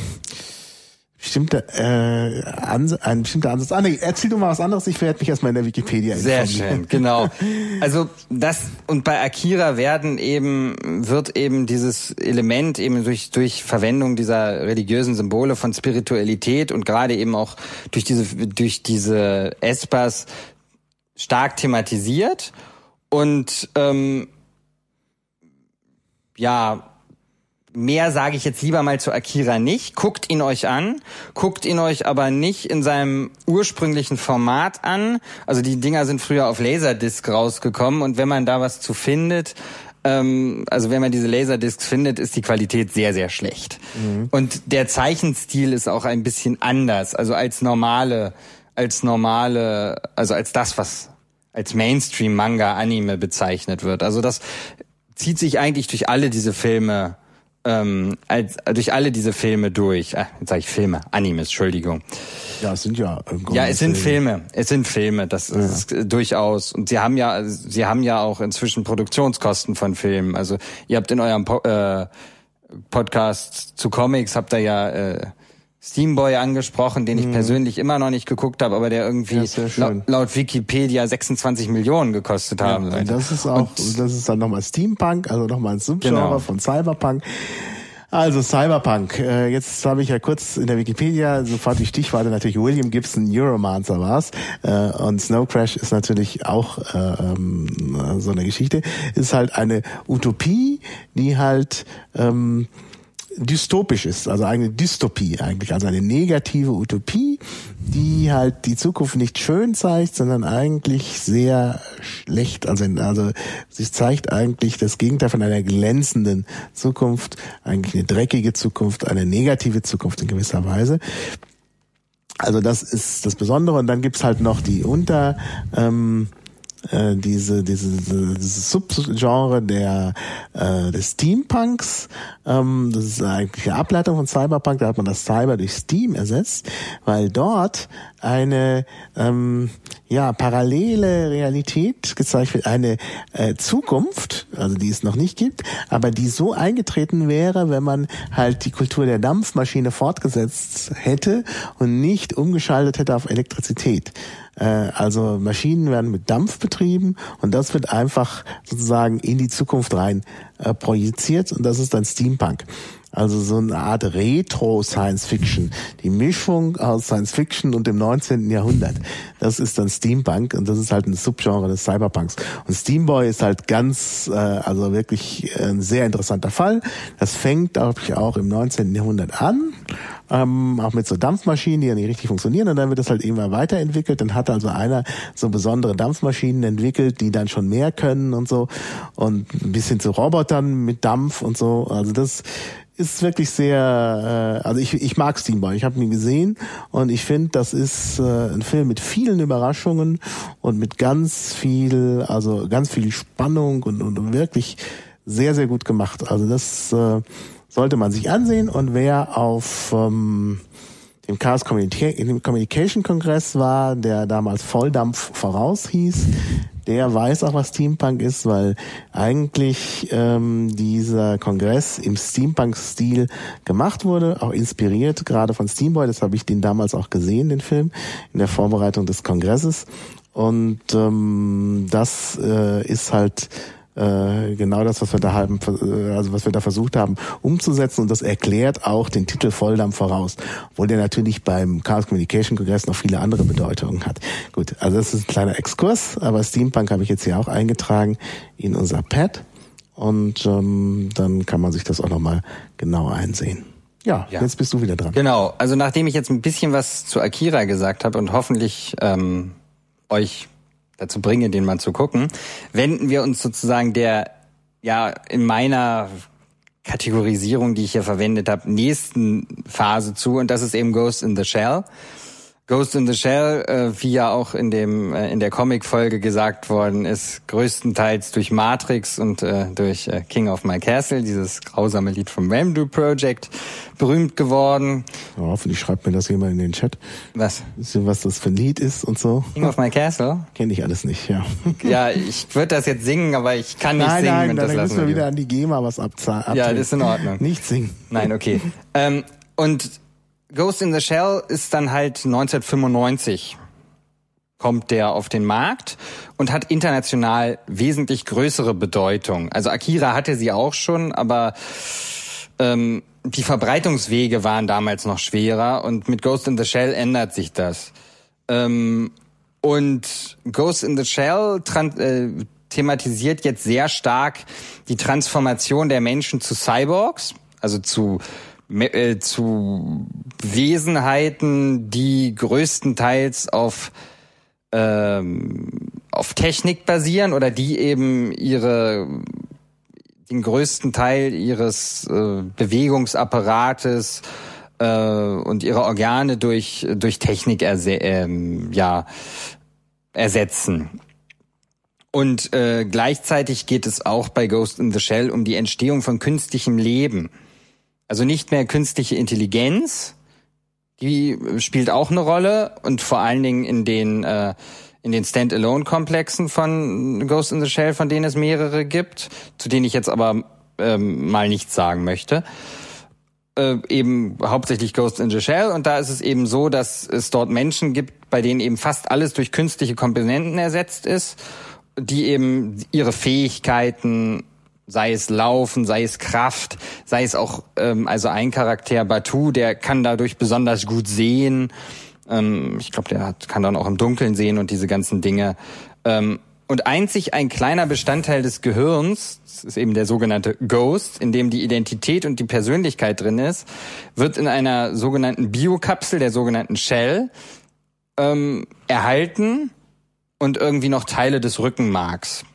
bestimmte äh, Ans ein bestimmter Ansatz. Ah, nee, erzähl du mal was anderes, ich werde mich erstmal in der Wikipedia Sehr informieren. schön, genau. [LAUGHS] Also das und bei Akira werden eben wird eben dieses Element eben durch durch Verwendung dieser religiösen Symbole von Spiritualität und gerade eben auch durch diese durch diese Espas stark thematisiert und ähm, ja Mehr sage ich jetzt lieber mal zu Akira nicht. Guckt ihn euch an, guckt ihn euch aber nicht in seinem ursprünglichen Format an. Also die Dinger sind früher auf Laserdisc rausgekommen und wenn man da was zu findet, ähm, also wenn man diese Laserdiscs findet, ist die Qualität sehr, sehr schlecht. Und der Zeichenstil ist auch ein bisschen anders, also als normale, als normale, also als das, was als Mainstream-Manga-Anime bezeichnet wird. Also das zieht sich eigentlich durch alle diese Filme ähm, als, durch alle diese Filme durch. Ah, jetzt sage ich Filme, Animes, Entschuldigung. Ja, es sind ja. Grunde Ja, es sind Filme. Filme. Es sind Filme. Das ist äh, durchaus. Und sie haben ja, sie haben ja auch inzwischen Produktionskosten von Filmen. Also ihr habt in eurem po äh, Podcast zu Comics habt ihr ja äh, Steamboy angesprochen, den ich persönlich immer noch nicht geguckt habe, aber der irgendwie Mhm. Ja, laut, laut Wikipedia 26 Millionen gekostet haben Ja, und das ist auch, das ist dann nochmal Steampunk, also nochmal ein Subgenre Genau. von Cyberpunk. Also Cyberpunk, äh, jetzt habe ich ja kurz in der Wikipedia sofort die Stichworte natürlich William Gibson, Neuromancer war's äh, und Snow Crash ist natürlich auch äh, ähm, so eine Geschichte. Ist halt eine Utopie, die halt ähm, dystopisch ist, also eine Dystopie eigentlich, also eine negative Utopie, die halt die Zukunft nicht schön zeigt, sondern eigentlich sehr schlecht, also, also sie zeigt eigentlich das Gegenteil von einer glänzenden Zukunft, eigentlich eine dreckige Zukunft, eine negative Zukunft in gewisser Weise. Also das ist das Besondere und dann gibt's halt noch die Unter ähm, äh, diese diese dieses Subgenre der äh, des Steampunks. Ähm, das ist eigentlich eine Ableitung von Cyberpunk. Da hat man das Cyber durch Steam ersetzt, weil dort eine ähm, ja parallele Realität gezeigt wird, eine äh, Zukunft, also die es noch nicht gibt, aber die so eingetreten wäre, wenn man halt die Kultur der Dampfmaschine fortgesetzt hätte und nicht umgeschaltet hätte auf Elektrizität. Äh, also Maschinen werden mit Dampf betrieben und das wird einfach sozusagen in die Zukunft rein äh, projiziert und das ist dann Steampunk. Also so eine Art Retro-Science-Fiction. Die Mischung aus Science-Fiction und dem 19. Jahrhundert. Das ist dann Steampunk und das ist halt ein Subgenre des Cyberpunks. Und Steamboy ist halt ganz, äh, also wirklich ein sehr interessanter Fall. Das fängt, glaube ich, auch im 19. Jahrhundert an. Ähm, auch mit so Dampfmaschinen, die ja nicht richtig funktionieren und dann wird das halt immer weiterentwickelt. Dann hat also einer so besondere Dampfmaschinen entwickelt, die dann schon mehr können und so und ein bisschen zu Robotern mit Dampf und so. Also das ist wirklich sehr, äh, also ich, ich mag Steamboy, ich habe ihn gesehen und ich finde, das ist äh, ein Film mit vielen Überraschungen und mit ganz viel, also ganz viel Spannung und, und wirklich sehr, sehr gut gemacht. Also das äh, sollte man sich ansehen und wer auf ähm, dem Chaos Communication Kongress war, der damals Volldampf voraus hieß, der weiß auch, was Steampunk ist, weil eigentlich ähm, dieser Kongress im Steampunk-Stil gemacht wurde, auch inspiriert gerade von Steamboy. Das habe ich den damals auch gesehen, den Film, in der Vorbereitung des Kongresses. Und ähm, das äh, ist halt äh, genau das, was wir da haben, äh, also was wir da versucht haben umzusetzen und das erklärt auch den Titel Volldampf voraus, obwohl der natürlich beim Chaos Communication Kongress noch viele andere Bedeutungen hat. Gut, also das ist ein kleiner Exkurs, aber Steampunk habe ich jetzt hier auch eingetragen in unser Pad und ähm, dann kann man sich das auch nochmal genau einsehen. Ja, ja, jetzt bist du wieder dran. Genau, also nachdem ich jetzt ein bisschen was zu Akira gesagt habe und hoffentlich ähm, euch dazu bringe, den mal zu gucken, wenden wir uns sozusagen der, ja, in meiner Kategorisierung, die ich hier verwendet habe, nächsten Phase zu und das ist eben Ghost in the Shell. Ghost in the Shell, äh, wie ja auch in dem äh, in der Comic-Folge gesagt worden ist, größtenteils durch Matrix und äh, durch äh, King of My Castle, dieses grausame Lied vom Ramdu Project, berühmt geworden. Ja, hoffentlich schreibt mir das jemand in den Chat. Was? Was das für ein Lied ist und so. King of My Castle? Kenne ich alles nicht, ja. [LAUGHS] Ja, ich würde das jetzt singen, aber ich kann nicht nein, singen. Nein, nein, dann lassen müssen wir wir wieder an die GEMA was abzahlen. Ja, das ist in Ordnung. Nicht singen. Nein, okay. [LAUGHS] ähm, und Ghost in the Shell ist dann halt 1995 kommt der auf den Markt und hat international wesentlich größere Bedeutung. Also Akira hatte sie auch schon, aber ähm, die Verbreitungswege waren damals noch schwerer und mit Ghost in the Shell ändert sich das. Ähm, und Ghost in the Shell äh, thematisiert jetzt sehr stark die Transformation der Menschen zu Cyborgs, also zu äh, zu Wesenheiten, die größtenteils auf ähm, auf Technik basieren oder die eben ihre den größten Teil ihres äh, Bewegungsapparates äh, und ihre Organe durch durch Technik erse ähm, ja ersetzen. Und äh, gleichzeitig geht es auch bei Ghost in the Shell um die Entstehung von künstlichem Leben. Also nicht mehr künstliche Intelligenz, die spielt auch eine Rolle und vor allen Dingen in den äh, in den Standalone-Komplexen von Ghost in the Shell, von denen es mehrere gibt, zu denen ich jetzt aber ähm, mal nichts sagen möchte. Äh, eben hauptsächlich Ghost in the Shell und da ist es eben so, dass es dort Menschen gibt, bei denen eben fast alles durch künstliche Komponenten ersetzt ist, die eben ihre Fähigkeiten sei es Laufen, sei es Kraft, sei es auch ähm, also ein Charakter Batu, der kann dadurch besonders gut sehen. Ähm, ich glaube, der hat, kann dann auch im Dunkeln sehen und diese ganzen Dinge. Ähm, und einzig ein kleiner Bestandteil des Gehirns, das ist eben der sogenannte Ghost, in dem die Identität und die Persönlichkeit drin ist, wird in einer sogenannten Biokapsel, der sogenannten Shell, ähm, erhalten und irgendwie noch Teile des Rückenmarks.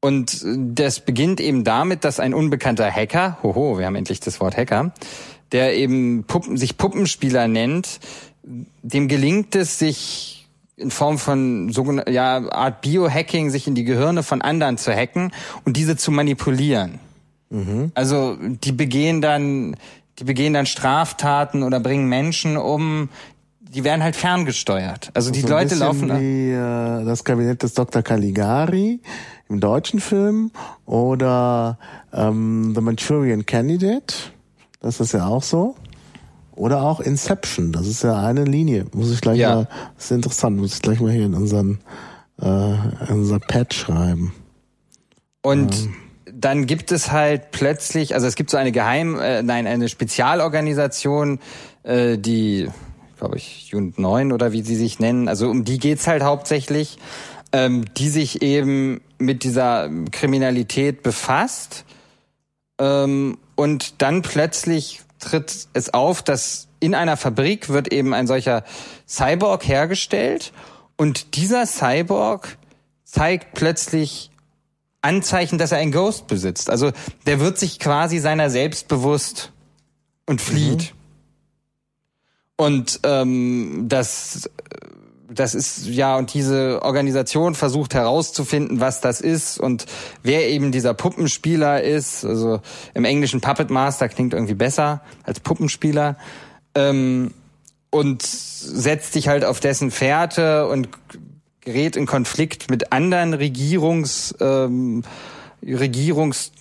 Und das beginnt eben damit, dass ein unbekannter Hacker, hoho, wir haben endlich das Wort Hacker, der eben Puppen, sich Puppenspieler nennt, dem gelingt es, sich in Form von sogenannter ja, Art Biohacking sich in die Gehirne von anderen zu hacken und diese zu manipulieren. Mhm. Also die begehen dann, die begehen dann Straftaten oder bringen Menschen um, die werden halt ferngesteuert. Also die so Leute laufen. Wie, äh, das Kabinett des Dr. Caligari im deutschen Film oder ähm, The Manchurian Candidate, das ist ja auch so. Oder auch Inception, das ist ja eine Linie. Muss ich gleich ja. mal, das ist interessant, muss ich gleich mal hier in unseren äh, in unser Pad schreiben. Und ähm. dann gibt es halt plötzlich, also es gibt so eine Geheim, äh, nein, eine Spezialorganisation, äh, die, glaube ich, Unit 9 oder wie sie sich nennen, also um die geht's halt hauptsächlich ähm, die sich eben mit dieser Kriminalität befasst. Ähm, und dann plötzlich tritt es auf, dass in einer Fabrik wird eben ein solcher Cyborg hergestellt und dieser Cyborg zeigt plötzlich Anzeichen, dass er ein Ghost besitzt. Also der wird sich quasi seiner selbst bewusst und flieht. Mhm. Und ähm, das das ist ja und diese Organisation versucht herauszufinden, was das ist und wer eben dieser Puppenspieler ist. Also im Englischen Puppet Master klingt irgendwie besser als Puppenspieler. Ähm, und setzt sich halt auf dessen Fährte und gerät in Konflikt mit anderen Regierungs ähm, Regierungs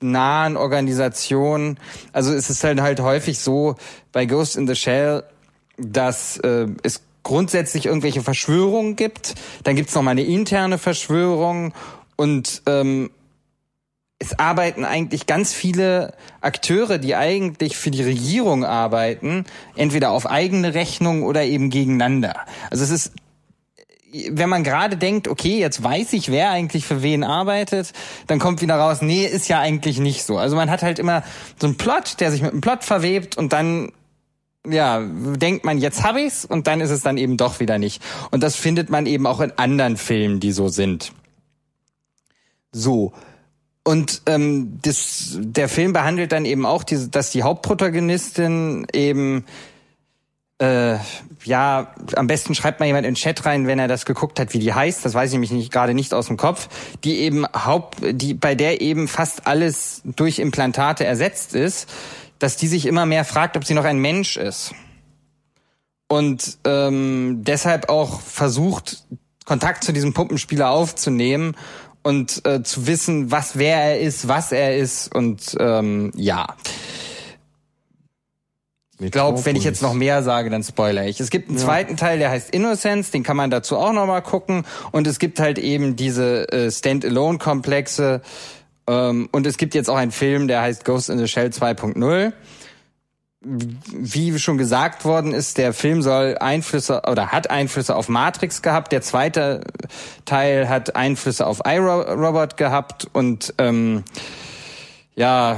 nahen Organisationen. Also es ist halt halt häufig so bei Ghost in the Shell, dass äh, es grundsätzlich irgendwelche Verschwörungen gibt. Dann gibt's noch mal eine interne Verschwörung und ähm, es arbeiten eigentlich ganz viele Akteure, die eigentlich für die Regierung arbeiten, entweder auf eigene Rechnung oder eben gegeneinander. Also es ist wenn man gerade denkt, okay, jetzt weiß ich, wer eigentlich für wen arbeitet, dann kommt wieder raus, nee, ist ja eigentlich nicht so. Also man hat halt immer so einen Plot, der sich mit einem Plot verwebt und dann ja, denkt man, jetzt hab ich's und dann ist es dann eben doch wieder nicht. Und das findet man eben auch in anderen Filmen, die so sind. So. Und ähm, das, der Film behandelt dann eben auch, diese, dass die Hauptprotagonistin eben äh, ja, am besten schreibt mal jemand in den Chat rein, wenn er das geguckt hat, wie die heißt. Das weiß ich nämlich nicht, gerade nicht aus dem Kopf. Die eben Haupt, die bei der eben fast alles durch Implantate ersetzt ist dass die sich immer mehr fragt, ob sie noch ein Mensch ist. Und ähm, deshalb auch versucht, Kontakt zu diesem Puppenspieler aufzunehmen und äh, zu wissen, was wer er ist, was er ist und ähm, ja. Ich glaube, wenn ich jetzt noch mehr sage, dann spoiler ich. Es gibt einen ja. zweiten Teil, der heißt Innocence, den kann man dazu auch noch mal gucken. Und es gibt halt eben diese äh, Stand-alone-Komplexe, und es gibt jetzt auch einen Film, der heißt Ghost in the Shell 2.0. Wie schon gesagt worden ist, der Film soll Einflüsse oder hat Einflüsse auf Matrix gehabt. Der zweite Teil hat Einflüsse auf iRobot gehabt und ähm, ja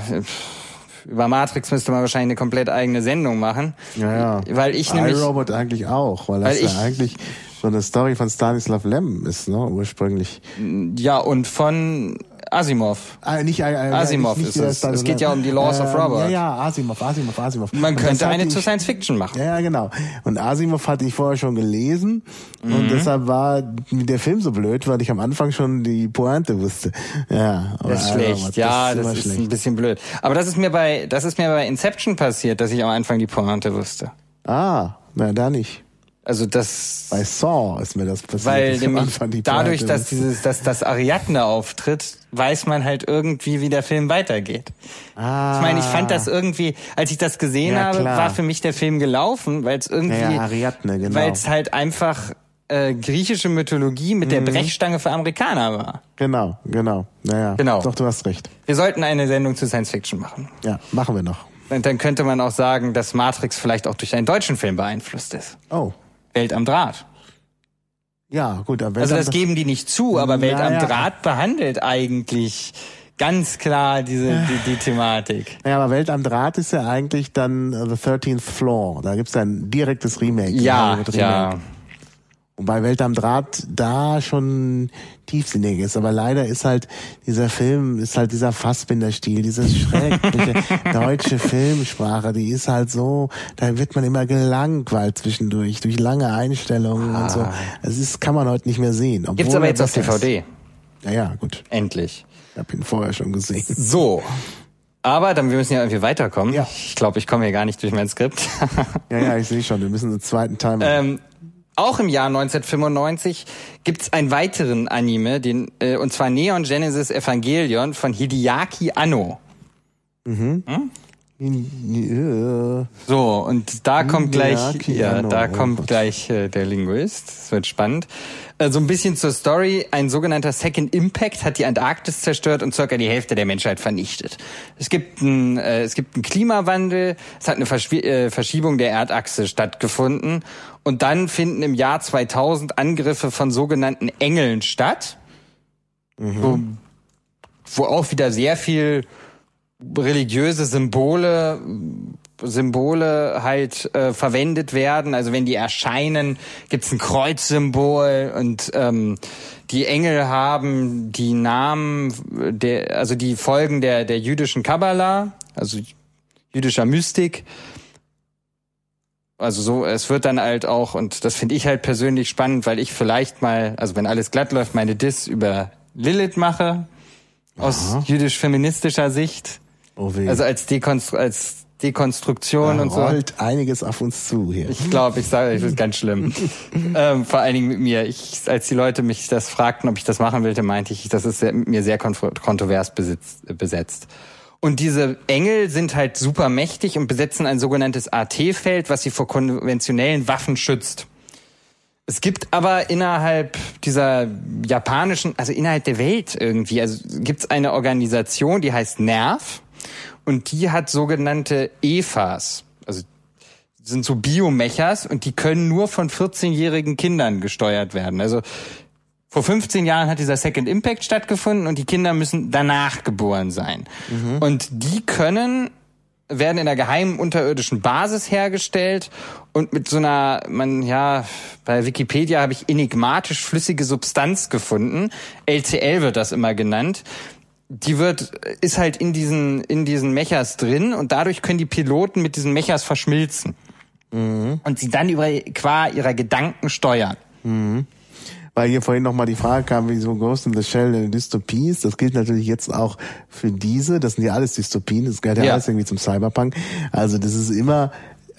über Matrix müsste man wahrscheinlich eine komplett eigene Sendung machen. Ja, ja. Weil ich nämlich. iRobot eigentlich auch, weil das weil ja eigentlich so eine Story von Stanislav Lem ist, ne, ursprünglich. Ja, und von Asimov. Ah, nicht, äh, Asimov nicht, nicht ist es. Es geht ja um die Laws äh, of Robert. Ja, ja, Asimov, Asimov, Asimov. Man könnte eine zu Science Fiction machen. Ja, genau. Und Asimov hatte ich vorher schon gelesen mhm. und deshalb war der Film so blöd, weil ich am Anfang schon die Pointe wusste. Ja, das ist schlecht. Das ja, ist das ist schlecht. ein bisschen blöd. Aber das ist mir bei, das ist mir bei Inception passiert, dass ich am Anfang die Pointe wusste. Ah, na da nicht. Also das bei Saw ist mir das passiert. Weil nämlich dadurch, dass dieses, dass das Ariadne auftritt, weiß man halt irgendwie, wie der Film weitergeht. Ah. Ich meine, ich fand das irgendwie, als ich das gesehen ja, habe, klar. war für mich der Film gelaufen, weil es irgendwie, ja, ja, Ariadne, genau. weil es halt einfach äh, griechische Mythologie mit mhm. der Brechstange für Amerikaner war. Genau, genau. Naja, genau. Doch, du hast recht. Wir sollten eine Sendung zu Science Fiction machen. Ja, machen wir noch. Und dann könnte man auch sagen, dass Matrix vielleicht auch durch einen deutschen Film beeinflusst ist. Oh. Welt am Draht. Ja, gut. Welt also das geben die nicht zu, aber Welt am. Draht behandelt eigentlich ganz klar diese die, die Thematik. Ja, aber Welt am Draht ist ja eigentlich dann The 13th Floor. Da gibt's ein direktes Remake. Ja, ja. Wobei Welt am Draht da schon tiefsinnig ist. Aber leider ist halt dieser Film, ist halt dieser Fassbinderstil, diese schreckliche [LAUGHS] deutsche Filmsprache, die ist halt so, da wird man immer gelangweilt zwischendurch, durch lange Einstellungen ah. und so. Ah. Das ist, kann man heute nicht mehr sehen. Gibt's aber jetzt auf DVD. Ja, ja, gut. Endlich. Ich habe ihn vorher schon gesehen. So. Aber dann wir müssen ja irgendwie weiterkommen. Ja. Ich glaube, ich komme hier gar nicht durch mein Skript. ja, ja, ich sehe schon. Wir müssen einen zweiten Teil machen. Ähm, auch im Jahr 1995 gibt's einen weiteren Anime, den äh, und zwar Neon Genesis Evangelion von Hideaki Anno. Mhm. Hm? So, und da kommt gleich, ja, da kommt gleich äh, der Linguist. Das wird spannend. Äh, so ein bisschen zur Story. Ein sogenannter Second Impact hat die Antarktis zerstört und circa die Hälfte der Menschheit vernichtet. Es gibt ein, äh, es gibt einen Klimawandel. Es hat eine Verschw äh, Verschiebung der Erdachse stattgefunden. Und dann finden im Jahr 2000 Angriffe von sogenannten Engeln statt. Mhm. Wo, wo auch wieder sehr viel religiöse Symbole Symbole halt äh, verwendet werden. Also wenn die erscheinen, gibt's ein Kreuzsymbol und ähm, die Engel haben die Namen der, also die Folgen der der jüdischen Kabbala, also jüdischer Mystik. Also so, es wird dann halt auch, und das finde ich halt persönlich spannend, weil ich vielleicht mal, also wenn alles glatt läuft, meine Diss über Lilith mache, aus jüdisch-feministischer Sicht. Oh weh. Also als, Dekonstru als Dekonstruktion da und so. rollt einiges auf uns zu hier. Ich glaube, ich sage, ich ist ganz schlimm. [LAUGHS] ähm, vor allen Dingen mit mir. Ich, als die Leute mich das fragten, ob ich das machen wollte, meinte ich, das ist sehr, mit mir sehr kontrovers besetzt. Und diese Engel sind halt super mächtig und besetzen ein sogenanntes AT-Feld, was sie vor konventionellen Waffen schützt. Es gibt aber innerhalb dieser japanischen, also innerhalb der Welt irgendwie, also gibt es eine Organisation, die heißt NERV und die hat sogenannte EFAs, also sind so Biomechas und die können nur von 14-jährigen Kindern gesteuert werden. Also vor 15 Jahren hat dieser Second Impact stattgefunden und die Kinder müssen danach geboren sein. Mhm. Und die können werden in der geheimen unterirdischen Basis hergestellt und mit so einer, man ja, bei Wikipedia habe ich enigmatisch flüssige Substanz gefunden. LCL wird das immer genannt. Die wird, ist halt in diesen, in diesen Mechas drin und dadurch können die Piloten mit diesen Mechas verschmilzen. Mhm. Und sie dann über, qua ihrer Gedanken steuern. Mhm weil hier vorhin nochmal die Frage kam, wie so Ghost in the Shell eine Dystopie ist. Das gilt natürlich jetzt auch für diese. Das sind ja alles Dystopien. Das gehört ja, ja. alles irgendwie zum Cyberpunk. Also das ist immer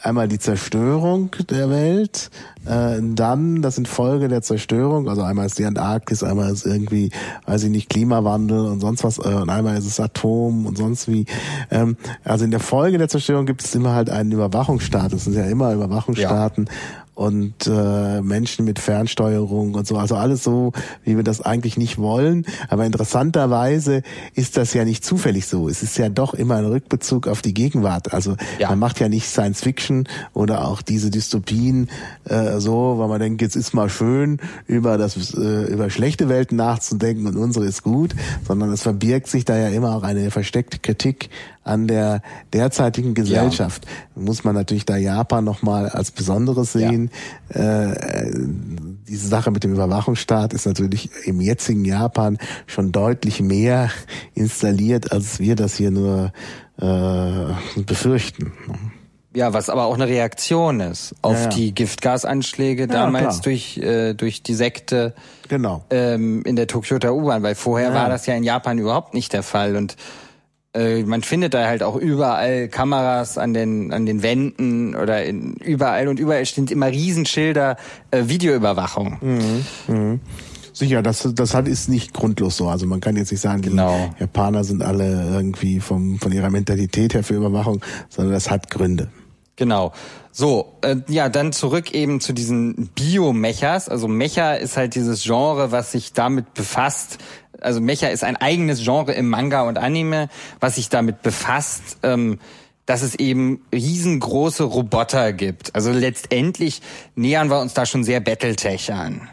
einmal die Zerstörung der Welt, äh, dann das in Folge der Zerstörung, also einmal ist die Antarktis, einmal ist irgendwie, weiß ich nicht, Klimawandel und sonst was, äh, und einmal ist es Atom und sonst wie. Ähm, also in der Folge der Zerstörung gibt es immer halt einen Überwachungsstaat. Das sind ja immer Überwachungsstaaten. Ja und äh, Menschen mit Fernsteuerung und so. Also alles so, wie wir das eigentlich nicht wollen. Aber interessanterweise ist das ja nicht zufällig so. Es ist ja doch immer ein Rückbezug auf die Gegenwart. Also ja. man macht ja nicht Science Fiction oder auch diese Dystopien äh, so, weil man denkt, jetzt ist mal schön, über das äh, über schlechte Welten nachzudenken und unsere ist gut, sondern es verbirgt sich da ja immer auch eine versteckte Kritik an der derzeitigen Gesellschaft. Ja. Muss man natürlich da Japan nochmal als Besonderes sehen. Ja. Äh, diese Sache mit dem Überwachungsstaat ist natürlich im jetzigen Japan schon deutlich mehr installiert, als wir das hier nur äh, befürchten. Ja, was aber auch eine Reaktion ist auf ja, ja. die Giftgasanschläge damals durch äh, durch die Sekte genau. ähm, in der Tokyoter U-Bahn, weil vorher war das ja in Japan überhaupt nicht der Fall und äh, man findet da halt auch überall Kameras an den an den Wänden oder in, überall und überall stehen immer Riesenschilder äh, Videoüberwachung. Mhm. Mhm. Sicher, das, das hat, ist nicht grundlos so. Also man kann jetzt nicht sagen, genau. die Japaner sind alle irgendwie vom, von ihrer Mentalität her für Überwachung, sondern das hat Gründe. Genau. So, äh, ja, dann zurück eben zu diesen Biomechas. Also Mecha ist halt dieses Genre, was sich damit befasst, also Mecha ist ein eigenes Genre im Manga und Anime, was sich damit befasst, ähm, dass es eben riesengroße Roboter gibt. Also letztendlich nähern wir uns da schon sehr Battletech an.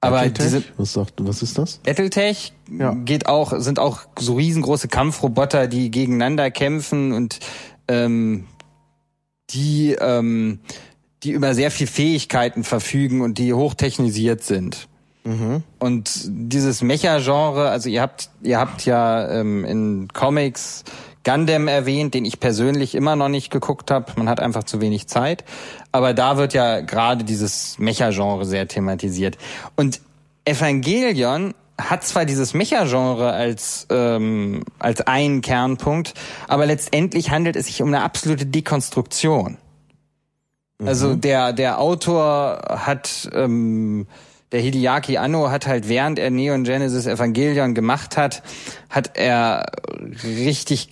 Aber Battletech? diese was, sagt, was ist das? Battletech ja. geht auch sind auch so riesengroße Kampfroboter, die gegeneinander kämpfen und ähm, die ähm, die über sehr viel Fähigkeiten verfügen und die hochtechnisiert sind. Mhm. Und dieses Mecha-Genre, also ihr habt, ihr habt ja ähm, in Comics Gundam erwähnt, den ich persönlich immer noch nicht geguckt habe. Man hat einfach zu wenig Zeit. Aber da wird ja gerade dieses Mecha-Genre sehr thematisiert. Und Evangelion hat zwar dieses Mecha-Genre als ähm, als einen Kernpunkt, aber letztendlich handelt es sich um eine absolute Dekonstruktion. Also mhm. Also der der Autor hat ähm, der Hideaki Anno hat halt während er Neon Genesis Evangelion gemacht hat, hat er richtig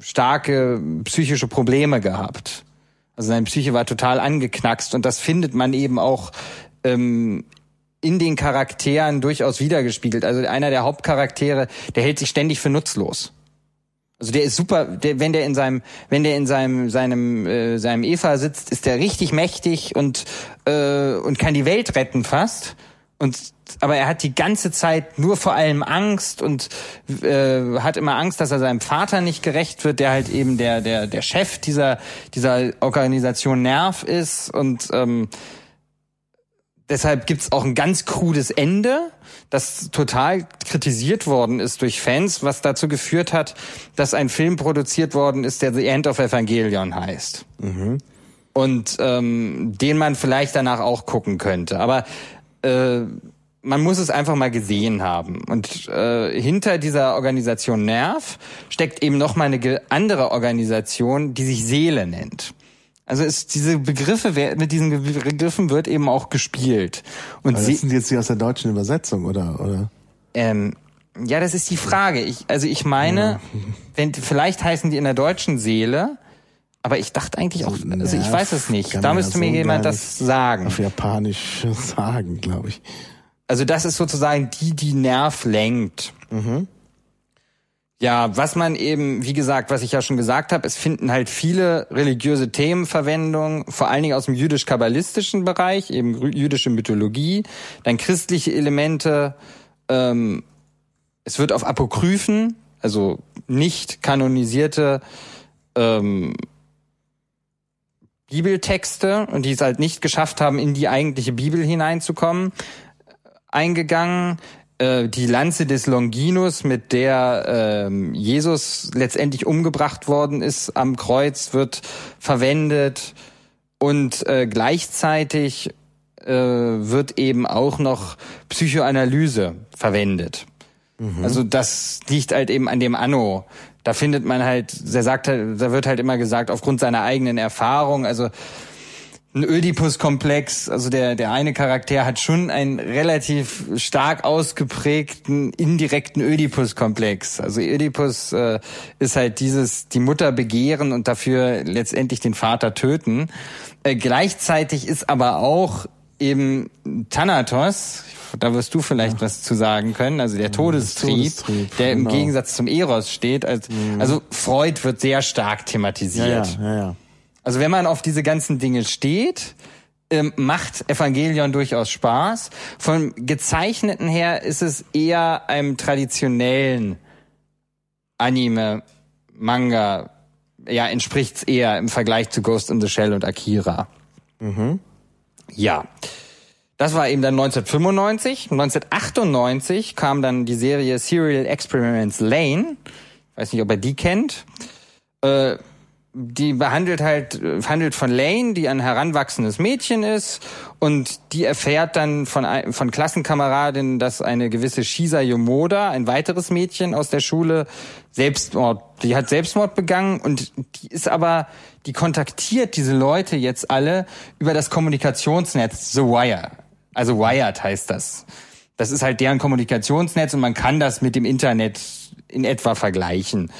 starke psychische Probleme gehabt. Also seine Psyche war total angeknackst und das findet man eben auch ähm, in den Charakteren durchaus wiedergespiegelt. Also einer der Hauptcharaktere, der hält sich ständig für nutzlos. Also der ist super, der, wenn der in seinem, wenn der in seinem seinem äh, seinem Eva sitzt, ist der richtig mächtig und äh, und kann die Welt retten fast. Und aber er hat die ganze Zeit nur vor allem Angst und äh, hat immer Angst, dass er seinem Vater nicht gerecht wird, der halt eben der der der Chef dieser dieser Organisation Nerv ist und ähm, deshalb gibt's auch ein ganz krudes Ende, das total kritisiert worden ist durch Fans, was dazu geführt hat, dass ein Film produziert worden ist, der The End of Evangelion heißt. Mhm. Und ähm, den man vielleicht danach auch gucken könnte. Aber äh, man muss es einfach mal gesehen haben. Und äh, hinter dieser Organisation Nerv steckt eben noch mal eine andere Organisation, die sich Seele nennt. Also ist diese Begriffe mit diesen Begriffen wird eben auch gespielt. Und das sind jetzt die aus der deutschen Übersetzung oder oder? Ähm, ja, das ist die Frage. Ich, also ich meine, ja. wenn vielleicht heißen die in der deutschen Seele, aber ich dachte eigentlich auch, also ich weiß es nicht. Da müsste mir jemand das sagen. Auf Japanisch [LAUGHS] sagen, glaube ich. Also das ist sozusagen die, die Nerv lenkt. Mhm. Ja, was man eben, wie gesagt, was ich ja schon gesagt habe, es finden halt viele religiöse Themen Verwendung, vor allen Dingen aus dem jüdisch-kabbalistischen Bereich, eben jüdische Mythologie, dann christliche Elemente. Ähm, es wird auf Apokryphen, also nicht kanonisierte ähm, Bibeltexte und die es halt nicht geschafft haben, in die eigentliche Bibel hineinzukommen, eingegangen äh, die Lanze des Longinus, mit der ähm, Jesus letztendlich umgebracht worden ist am Kreuz, wird verwendet und äh, gleichzeitig äh, wird eben auch noch Psychoanalyse verwendet. Mhm. Also das liegt halt eben an dem Anno. Da findet man halt, der sagt halt, da wird halt immer gesagt, aufgrund seiner eigenen Erfahrung, also ein Ödipus-Komplex. Also der, der eine Charakter hat schon einen relativ stark ausgeprägten indirekten Ödipus-Komplex. Also Ödipus äh, ist halt dieses, die Mutter begehren und dafür letztendlich den Vater töten. Äh, gleichzeitig ist aber auch eben Thanatos, da wirst du vielleicht ja. was zu sagen können, also der Todestrieb, Todestrieb der im genau. Gegensatz zum Eros steht. Also, mhm. also Freud wird sehr stark thematisiert. Ja, ja, ja. Also wenn man auf diese ganzen Dinge steht, ähm, macht Evangelion durchaus Spaß. Vom gezeichneten her ist es eher einem traditionellen Anime, Manga, ja, entspricht's eher im Vergleich zu Ghost in the Shell und Akira. Mhm. Ja. Das war eben dann 1995. 1998 kam dann die Serie Serial Experiments Lane. Ich weiß nicht, ob er die kennt. Äh, die behandelt halt, handelt von Lane, die ein heranwachsendes Mädchen ist und die erfährt dann von, von Klassenkameradinnen, dass eine gewisse Shisa Yomoda, ein weiteres Mädchen aus der Schule, Selbstmord, die hat Selbstmord begangen und die ist aber, die kontaktiert diese Leute jetzt alle über das Kommunikationsnetz The Wire. Also Wired heißt das. Das ist halt deren Kommunikationsnetz und man kann das mit dem Internet in etwa vergleichen.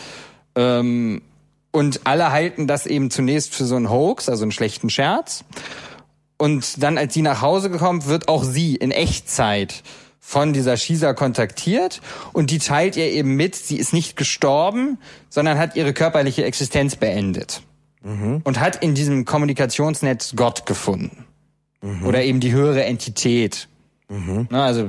Ähm, und alle halten das eben zunächst für so einen Hoax, also einen schlechten Scherz. Und dann, als sie nach Hause gekommen, wird auch sie in Echtzeit von dieser Shisa kontaktiert und die teilt ihr eben mit, sie ist nicht gestorben, sondern hat ihre körperliche Existenz beendet. Mhm. Und hat in diesem Kommunikationsnetz Gott gefunden. Mhm. Oder eben die höhere Entität. Mhm. Na, also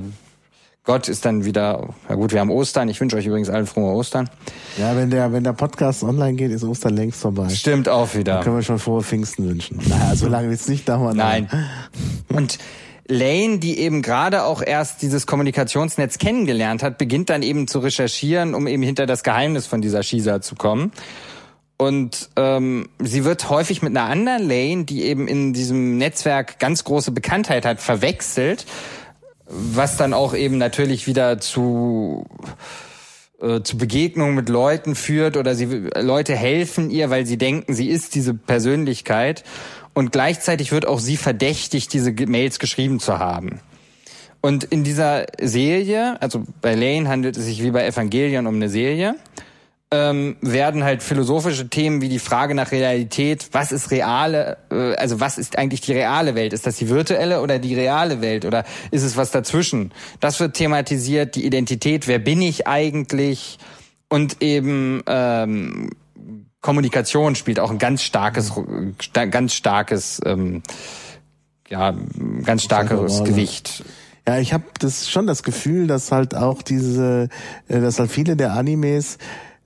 Gott ist dann wieder, na gut, wir haben Ostern. Ich wünsche euch übrigens allen frohe Ostern. Ja, wenn der, wenn der Podcast online geht, ist Ostern längst vorbei. Stimmt auch wieder. Dann können wir schon frohe Pfingsten wünschen. Naja, so lange wird's nicht dauern. Nein. Und Lane, die eben gerade auch erst dieses Kommunikationsnetz kennengelernt hat, beginnt dann eben zu recherchieren, um eben hinter das Geheimnis von dieser Shisa zu kommen. Und ähm, sie wird häufig mit einer anderen Lane, die eben in diesem Netzwerk ganz große Bekanntheit hat, verwechselt was dann auch eben natürlich wieder zu äh, zu Begegnungen mit Leuten führt oder sie Leute helfen ihr, weil sie denken, sie ist diese Persönlichkeit und gleichzeitig wird auch sie verdächtigt, diese Mails geschrieben zu haben. Und in dieser Serie, also bei Lane handelt es sich wie bei Evangelion um eine Serie, ähm, werden halt philosophische Themen wie die Frage nach Realität, was ist reale, äh, also was ist eigentlich die reale Welt? Ist das die virtuelle oder die reale Welt oder ist es was dazwischen? Das wird thematisiert, die Identität, wer bin ich eigentlich? Und eben ähm, Kommunikation spielt auch ein ganz starkes, ganz starkes, ähm, ja, ganz starkes Gewicht. Ja, ich habe das schon das Gefühl, dass halt auch diese, äh, dass halt viele der Animes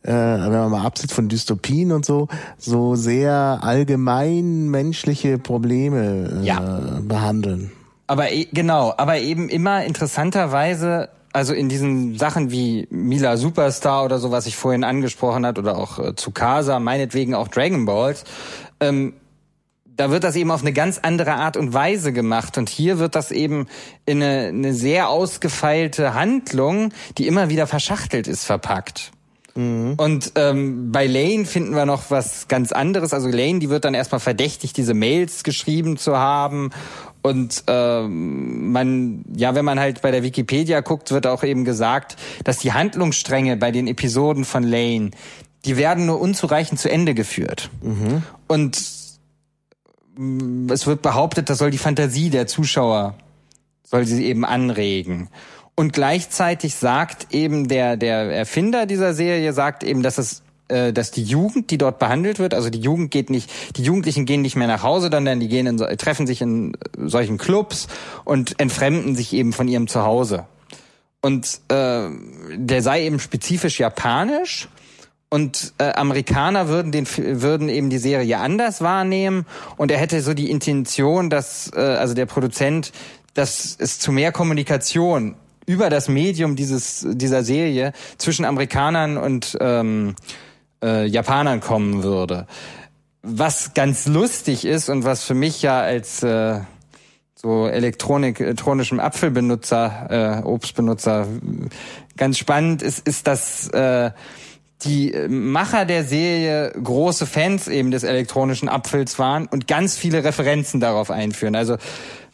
äh, wenn man mal absieht von Dystopien und so, so sehr allgemein menschliche Probleme äh, ja. behandeln. Aber e genau, aber eben immer interessanterweise also in diesen Sachen wie Mila Superstar oder so, was ich vorhin angesprochen hat, oder auch äh, Tsukasa, meinetwegen auch Dragon Balls, ähm, da wird das eben auf eine ganz andere Art und Weise gemacht. Und hier wird das eben in eine, eine sehr ausgefeilte Handlung, die immer wieder verschachtelt ist, verpackt. Mhm. Und ähm, bei Lane finden wir noch was ganz anderes. Also Lane, die wird dann erstmal verdächtigt, diese Mails geschrieben zu haben und ähm, man, ja, wenn man halt bei der Wikipedia guckt, wird auch eben gesagt, dass die Handlungsstränge bei den Episoden von Lane, die werden nur unzureichend zu Ende geführt. Mhm. Und mm, es wird behauptet, das soll die Fantasie der Zuschauer, soll sie eben anregen. Und gleichzeitig sagt eben der, der Erfinder dieser Serie, sagt eben, dass es äh, dass die Jugend, die dort behandelt wird, also die Jugend geht nicht, die Jugendlichen gehen nicht mehr nach Hause, sondern die gehen in, treffen sich in solchen Clubs und entfremden sich eben von ihrem Zuhause. Und äh, der sei eben spezifisch japanisch und äh, Amerikaner würden den würden eben die Serie anders wahrnehmen und er hätte so die Intention, dass äh, also der Produzent, dass es zu mehr Kommunikation über das Medium dieses dieser Serie zwischen Amerikanern und ähm, äh, Japanern kommen würde. Was ganz lustig ist und was für mich ja als äh, so Elektronik, elektronischem Apfelbenutzer, äh, Obstbenutzer ganz spannend ist, ist, dass äh, die Macher der Serie große Fans eben des elektronischen Apfels waren und ganz viele Referenzen darauf einführen. Also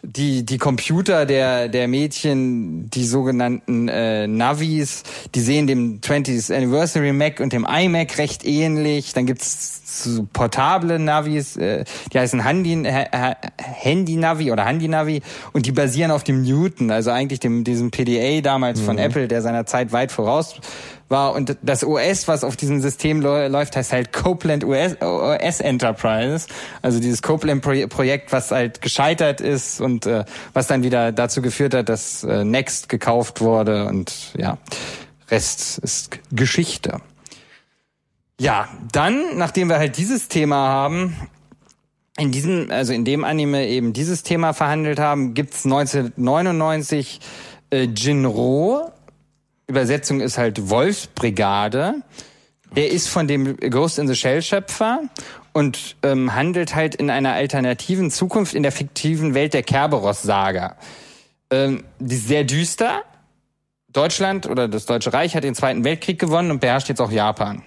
die die Computer der der Mädchen, die sogenannten äh, Navis, die sehen dem 20th Anniversary Mac und dem iMac recht ähnlich. Dann gibt's so portable Navis, äh, die heißen Handy Handy Navi oder Handy Navi und die basieren auf dem Newton, also eigentlich dem diesem PDA damals mhm. von Apple, der seiner Zeit weit voraus war und das OS, was auf diesem System läuft, heißt halt Copeland OS, OS Enterprise, also dieses Copeland Projekt, was halt gescheitert ist und äh, was dann wieder dazu geführt hat, dass äh, Next gekauft wurde und ja, Rest ist Geschichte. Ja, dann, nachdem wir halt dieses Thema haben, in diesem, also in dem Anime eben dieses Thema verhandelt haben, gibt's 1999 äh, Jinro, Übersetzung ist halt Wolfsbrigade. Der ist von dem Ghost in the Shell Schöpfer und ähm, handelt halt in einer alternativen Zukunft in der fiktiven Welt der Kerberos-Saga. Ähm, die ist sehr düster. Deutschland oder das Deutsche Reich hat den Zweiten Weltkrieg gewonnen und beherrscht jetzt auch Japan.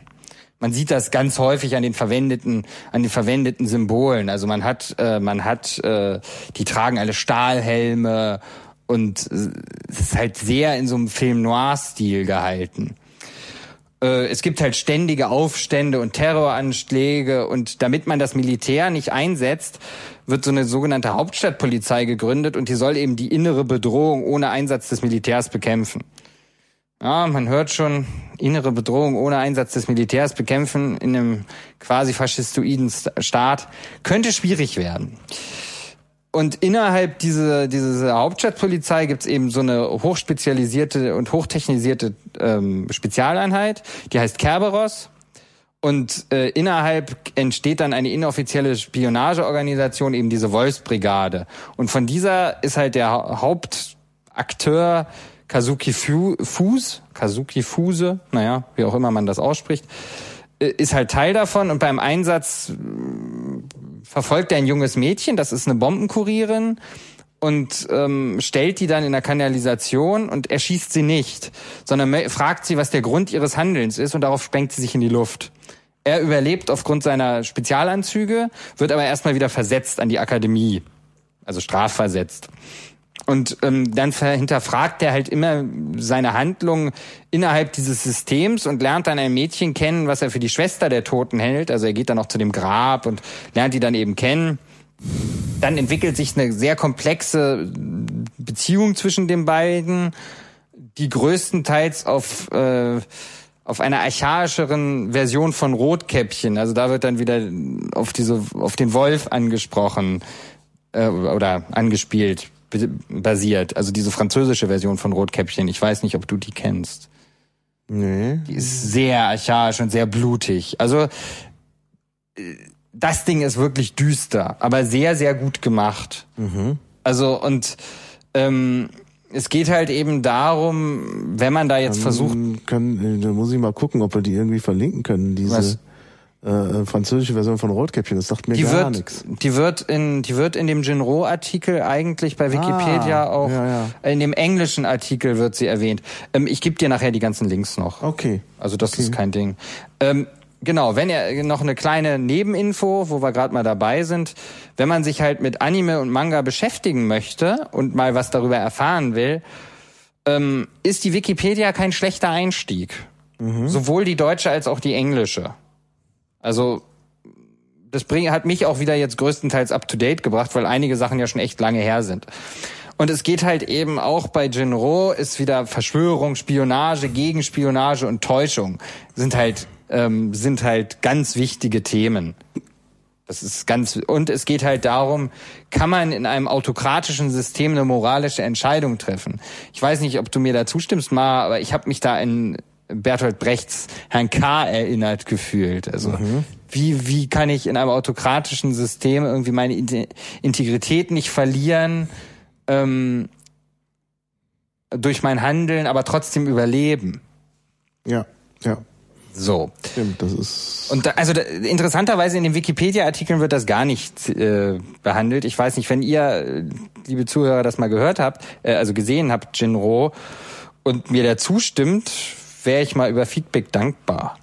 Man sieht das ganz häufig an den verwendeten, an den verwendeten Symbolen. Also man hat, äh, man hat, äh, die tragen alle Stahlhelme und es ist halt sehr in so einem Film Noir-Stil gehalten. Äh, es gibt halt ständige Aufstände und Terroranschläge und damit man das Militär nicht einsetzt, wird so eine sogenannte Hauptstadtpolizei gegründet und die soll eben die innere Bedrohung ohne Einsatz des Militärs bekämpfen. Ja, man hört schon, innere Bedrohung ohne Einsatz des Militärs bekämpfen in einem quasi faschistoiden Staat könnte schwierig werden. Und innerhalb dieser, dieser Hauptstadtpolizei gibt's eben so eine hochspezialisierte und hochtechnisierte ähm, Spezialeinheit, die heißt Kerberos. Und äh, innerhalb entsteht dann eine inoffizielle Spionageorganisation, eben diese Wolfsbrigade. Und von dieser ist halt der Hauptakteur Kazuki Fuse, Kazuki Fuse, naja, wie auch immer man das ausspricht, äh, ist halt Teil davon und beim Einsatz verfolgt er ein junges Mädchen, das ist eine Bombenkurierin und ähm, stellt die dann in der Kanalisation und erschießt sie nicht, sondern fragt sie, was der Grund ihres Handelns ist und darauf sprengt sie sich in die Luft. Er überlebt aufgrund seiner Spezialanzüge, wird aber erstmal wieder versetzt an die Akademie, also strafversetzt. Und ähm, dann hinterfragt er halt immer seine Handlung innerhalb dieses Systems und lernt dann ein Mädchen kennen, was er für die Schwester der Toten hält. Also er geht dann auch zu dem Grab und lernt die dann eben kennen. Dann entwickelt sich eine sehr komplexe Beziehung zwischen den beiden, die größtenteils auf äh, auf einer archaischeren Version von Rotkäppchen. Also da wird dann wieder auf diese auf den Wolf angesprochen äh, oder angespielt basiert. Also diese französische Version von Rotkäppchen. Ich weiß nicht, ob du die kennst. Nee. Die ist sehr archaisch und sehr blutig. Also äh, das Ding ist wirklich düster, aber sehr, sehr gut gemacht. Mhm. Also und ähm, es geht halt eben darum, wenn man da jetzt versucht. Können, da muss ich mal gucken, ob wir die irgendwie verlinken können, diese. Was? Äh, französische Version von Rotkäppchen. Das sagt mir die gar nichts. Die wird in die wird in dem Genro-Artikel eigentlich bei Wikipedia ah, auch. Ja, ja. In dem englischen Artikel wird sie erwähnt. Ähm, ich gebe dir nachher die ganzen Links noch. Okay. Also das okay. ist kein Ding. Ähm, Genau, wenn ihr noch eine kleine Nebeninfo, wo wir gerade mal dabei sind, wenn man sich halt mit Anime und Manga beschäftigen möchte und mal was darüber erfahren will, ähm, ist die Wikipedia kein schlechter Einstieg. Mhm. Sowohl die deutsche als auch die englische. Also das bring, hat mich auch wieder jetzt größtenteils up to date gebracht, weil einige Sachen ja schon echt lange her sind. Und es geht halt eben auch bei Jinro ist wieder Verschwörung, Spionage, Gegenspionage und Täuschung sind halt ähm, sind halt ganz wichtige Themen. Das ist ganz und es geht halt darum, kann man in einem autokratischen System eine moralische Entscheidung treffen? Ich weiß nicht, ob du mir da zustimmst, Ma, aber ich habe mich da in Bertolt Brechts Herrn K. erinnert gefühlt. Also mhm. wie, wie kann ich in einem autokratischen System irgendwie meine Integrität nicht verlieren ähm, durch mein Handeln, aber trotzdem überleben? Ja, ja. So. Stimmt, das ist. Und da, also da, interessanterweise in den Wikipedia-Artikeln wird das gar nicht äh, behandelt. Ich weiß nicht, wenn ihr, liebe Zuhörer, das mal gehört habt, äh, also gesehen habt, Jinro, und mir da zustimmt, wäre ich mal über Feedback dankbar.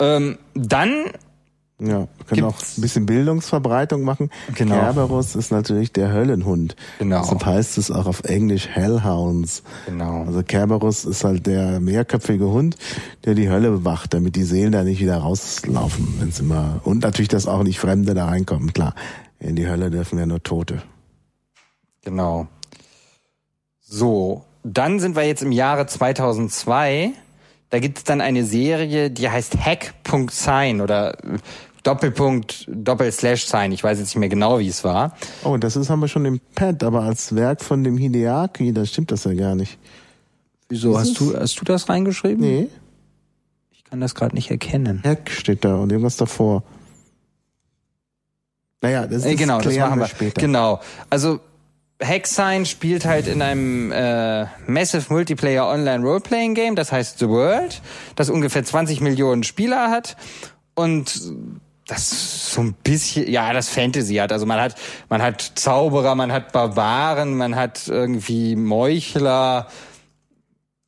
Ähm, dann ja, wir können auch ein bisschen Bildungsverbreitung machen. Genau. Kerberos ist natürlich der Höllenhund. Genau. Deshalb heißt es auch auf Englisch Hellhounds. Genau. Also Kerberos ist halt der mehrköpfige Hund, der die Hölle bewacht, damit die Seelen da nicht wieder rauslaufen, wenn es immer und natürlich, dass auch nicht Fremde da reinkommen. Klar, in die Hölle dürfen ja nur Tote. Genau. So, dann sind wir jetzt im Jahre 2002. Da gibt es dann eine Serie, die heißt Hack.sign oder Doppelpunkt, Doppel-Slash-Sign. Ich weiß jetzt nicht mehr genau, wie es war. Oh, das ist, haben wir schon im Pad, aber als Werk von dem Hideaki, da stimmt das ja gar nicht. Wieso? hast du, hast du das reingeschrieben? Nee. Ich kann das gerade nicht erkennen. Hack steht da und irgendwas davor. Naja, das, ist äh, genau, das machen wir später. Genau. Also Hexsign spielt halt in einem äh, Massive Multiplayer Online Roleplaying Game, das heißt The World, das ungefähr 20 Millionen Spieler hat und das so ein bisschen, ja, das Fantasy hat. Also man hat, man hat Zauberer, man hat Barbaren, man hat irgendwie Meuchler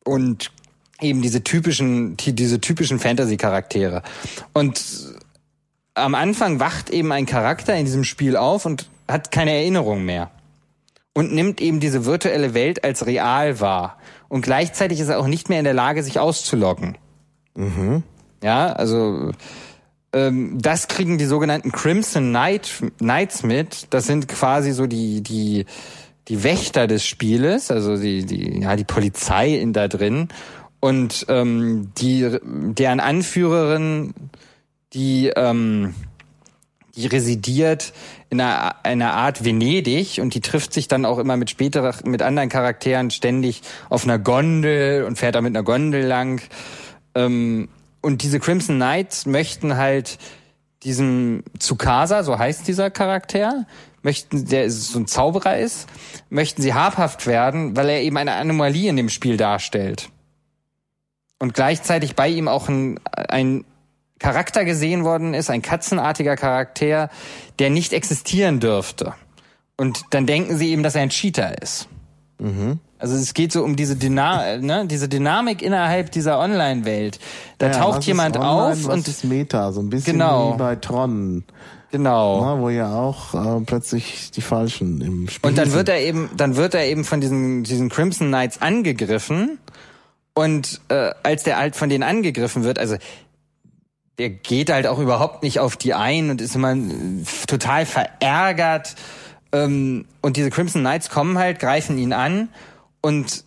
und eben diese typischen, die, diese typischen Fantasy-Charaktere. Und am Anfang wacht eben ein Charakter in diesem Spiel auf und hat keine Erinnerung mehr und nimmt eben diese virtuelle Welt als real wahr. Und gleichzeitig ist er auch nicht mehr in der Lage, sich auszuloggen. Mhm. Ja, also ähm, das kriegen die sogenannten Crimson Knight, Knights mit. Das sind quasi so die die die Wächter des Spieles, also die die ja die Polizei in da drin und ähm, die deren Anführerin die ähm, die residiert in einer, einer Art Venedig und die trifft sich dann auch immer mit später mit anderen Charakteren ständig auf einer Gondel und fährt da mit einer Gondel lang. Ähm, und diese Crimson Knights möchten halt diesem Tsukasa, so heißt dieser Charakter, möchten, der so ein Zauberer ist, möchten sie habhaft werden, weil er eben eine Anomalie in dem Spiel darstellt. Und gleichzeitig bei ihm auch ein, ein Charakter gesehen worden ist, ein katzenartiger Charakter, der nicht existieren dürfte. Und dann denken sie eben, dass er ein Cheater ist. Mhm. Also es geht so um diese, Dyna ne, diese Dynamik innerhalb dieser Online-Welt. Da ja, taucht jemand online, auf und ist Meta, so ein bisschen genau. wie bei Tron. Genau. Na, wo ja auch äh, plötzlich die Falschen im Spiel Und dann sind. wird er eben, dann wird er eben von diesen, diesen Crimson Knights angegriffen. Und äh, als der halt von denen angegriffen wird, also der geht halt auch überhaupt nicht auf die ein und ist immer äh, total verärgert. Ähm, und diese Crimson Knights kommen halt, greifen ihn an und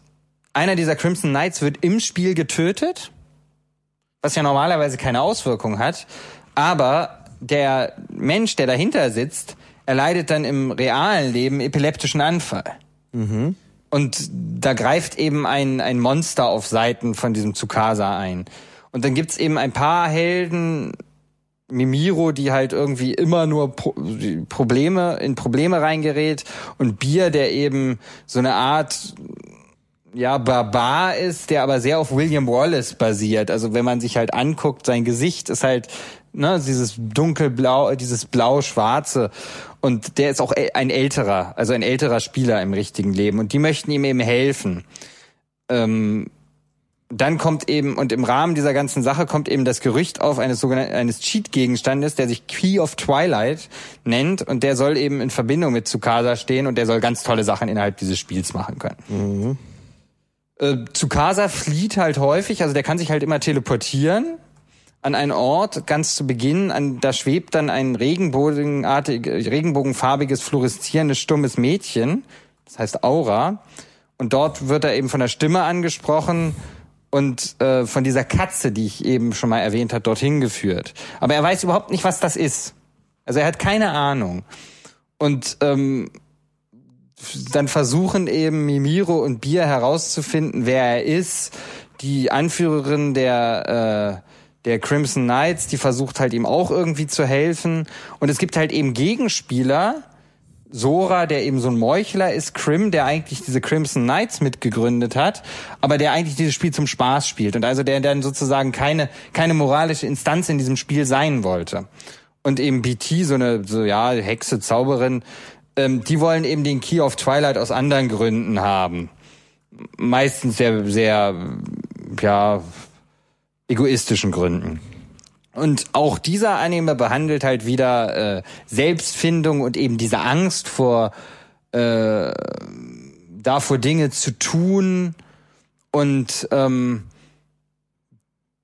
einer dieser Crimson Knights wird im Spiel getötet, was ja normalerweise keine Auswirkung hat. Aber der Mensch, der dahinter sitzt, erleidet dann im realen Leben epileptischen Anfall. Mhm. Und da greift eben ein, ein Monster auf Seiten von diesem Tsukasa ein. Und dann gibt's eben ein paar Helden Mimiro, die halt irgendwie immer nur Pro Probleme in Probleme reingerät und Bier, der eben so eine Art ja, Barbar ist, der aber sehr auf William Wallace basiert. Also wenn man sich halt anguckt, sein Gesicht ist halt ne, dieses dunkelblau, dieses blau-schwarze. Und der ist auch ein älterer, also ein älterer Spieler im richtigen Leben. Und die möchten ihm eben helfen. Ähm, dann kommt eben, und im Rahmen dieser ganzen Sache kommt eben das Gerücht auf eines sogenannten, eines Cheat-Gegenstandes, der sich Key of Twilight nennt, und der soll eben in Verbindung mit Tsukasa stehen, und der soll ganz tolle Sachen innerhalb dieses Spiels machen können. Mhm. Äh, Tsukasa flieht halt häufig, also der kann sich halt immer teleportieren an einen Ort ganz zu Beginn, an, da schwebt dann ein regenbogenartig, regenbogenfarbiges, fluoreszierendes, stummes Mädchen, das heißt Aura. Und dort wird er eben von der Stimme angesprochen und äh, von dieser Katze, die ich eben schon mal erwähnt habe, dorthin geführt. Aber er weiß überhaupt nicht, was das ist. Also er hat keine Ahnung. Und ähm, dann versuchen eben Mimiro und Bier herauszufinden, wer er ist. Die Anführerin der äh, der Crimson Knights, die versucht halt ihm auch irgendwie zu helfen. Und es gibt halt eben Gegenspieler, Sora, der eben so ein Meuchler ist, Crim, der eigentlich diese Crimson Knights mitgegründet hat, aber der eigentlich dieses Spiel zum Spaß spielt und also der dann sozusagen keine keine moralische Instanz in diesem Spiel sein wollte. Und eben BT, so eine so ja Hexe, Zauberin, ähm, die wollen eben den Key of Twilight aus anderen Gründen haben. Meistens sehr sehr ja egoistischen Gründen. Und auch dieser Anime behandelt halt wieder äh, Selbstfindung und eben diese Angst vor äh, davor Dinge zu tun und ähm,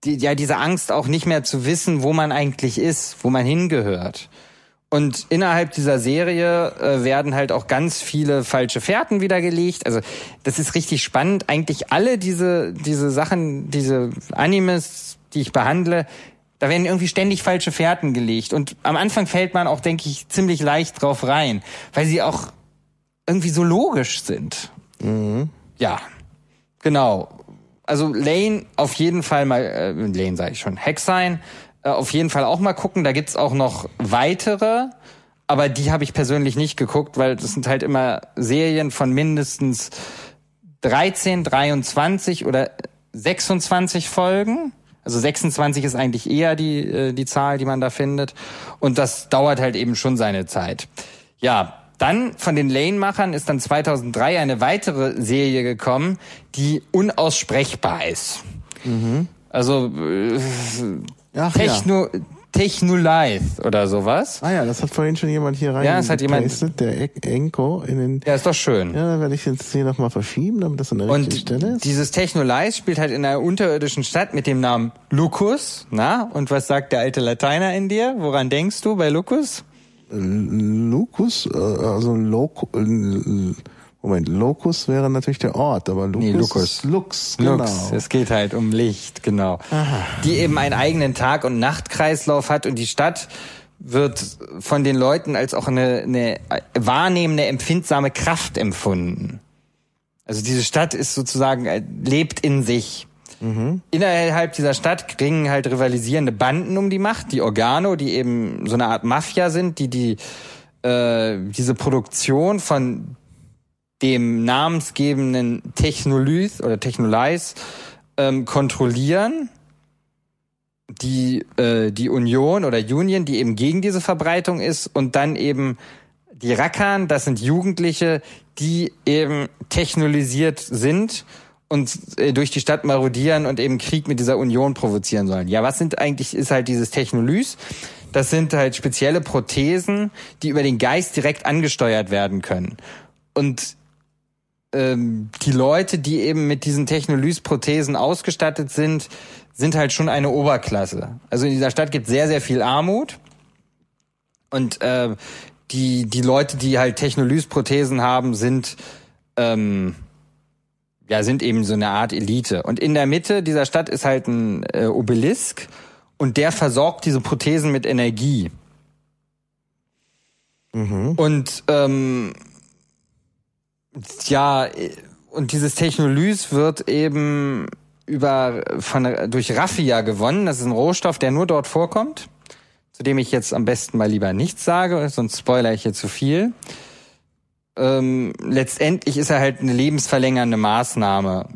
die, ja diese Angst auch nicht mehr zu wissen, wo man eigentlich ist, wo man hingehört. Und innerhalb dieser Serie äh, werden halt auch ganz viele falsche Fährten wiedergelegt. Also das ist richtig spannend. Eigentlich alle diese diese Sachen, diese Animes, die ich behandle, da werden irgendwie ständig falsche Fährten gelegt. Und am Anfang fällt man auch, denke ich, ziemlich leicht drauf rein, weil sie auch irgendwie so logisch sind. Mhm. Ja, genau. Also Lane auf jeden Fall mal, äh, Lane sage ich schon, Hexine äh, auf jeden Fall auch mal gucken. Da gibt's auch noch weitere, aber die habe ich persönlich nicht geguckt, weil das sind halt immer Serien von mindestens 13, 23 oder 26 Folgen. Also 26 ist eigentlich eher die, äh, die Zahl, die man da findet. Und das dauert halt eben schon seine Zeit. Ja, dann von den Lane-Machern ist dann 2003 eine weitere Serie gekommen, die unaussprechbar ist. Mhm. Also äh, Ach, Techno, ja. Technolife oder sowas. Ah ja, das hat vorhin schon jemand hier rein. Ja, das hat jemand. Der Enko in den. Ja, ist doch schön. Ja, dann werde ich jetzt hier nochmal verschieben, damit das an der richtigen Stelle ist. Dieses Technolife spielt halt in einer unterirdischen Stadt mit dem Namen Lucus. Na, und was sagt der alte Lateiner in dir? Woran denkst du bei Lucus? Lucus, äh, also Loco, Moment, Locus wäre natürlich der Ort, aber Lucus, nee, Lucus. Lux, genau. Lux, es geht halt um Licht, genau. Aha. Die eben einen eigenen Tag- und Nachtkreislauf hat und die Stadt wird von den Leuten als auch eine, eine wahrnehmende, empfindsame Kraft empfunden. Also diese Stadt ist sozusagen, äh, lebt in sich. Mhm. Innerhalb dieser Stadt ringen halt rivalisierende Banden um die Macht, die Organo, die eben so eine Art Mafia sind, die die äh, diese Produktion von dem namensgebenden Technolyth oder Technolyse ähm, kontrollieren. Die, äh, die Union oder Union, die eben gegen diese Verbreitung ist und dann eben die Rackern, das sind Jugendliche, die eben technologisiert sind und äh, durch die Stadt marodieren und eben Krieg mit dieser Union provozieren sollen. Ja, was sind eigentlich, ist halt dieses Technolys? Das sind halt spezielle Prothesen, die über den Geist direkt angesteuert werden können. Und ähm, die Leute, die eben mit diesen Technolys-Prothesen ausgestattet sind, sind halt schon eine Oberklasse. Also in dieser Stadt gibt sehr, sehr viel Armut. Und äh, die, die Leute, die halt Technolys-Prothesen haben, sind, ähm, ja, sind eben so eine Art Elite. Und in der Mitte dieser Stadt ist halt ein äh, Obelisk und der versorgt diese Prothesen mit Energie. Mhm. Und ähm, ja, und dieses Technolys wird eben über von durch Raffia gewonnen. Das ist ein Rohstoff, der nur dort vorkommt. zu dem ich jetzt am besten mal lieber nichts sage, sonst spoiler ich hier zu viel. Ähm, letztendlich ist er halt eine lebensverlängernde Maßnahme,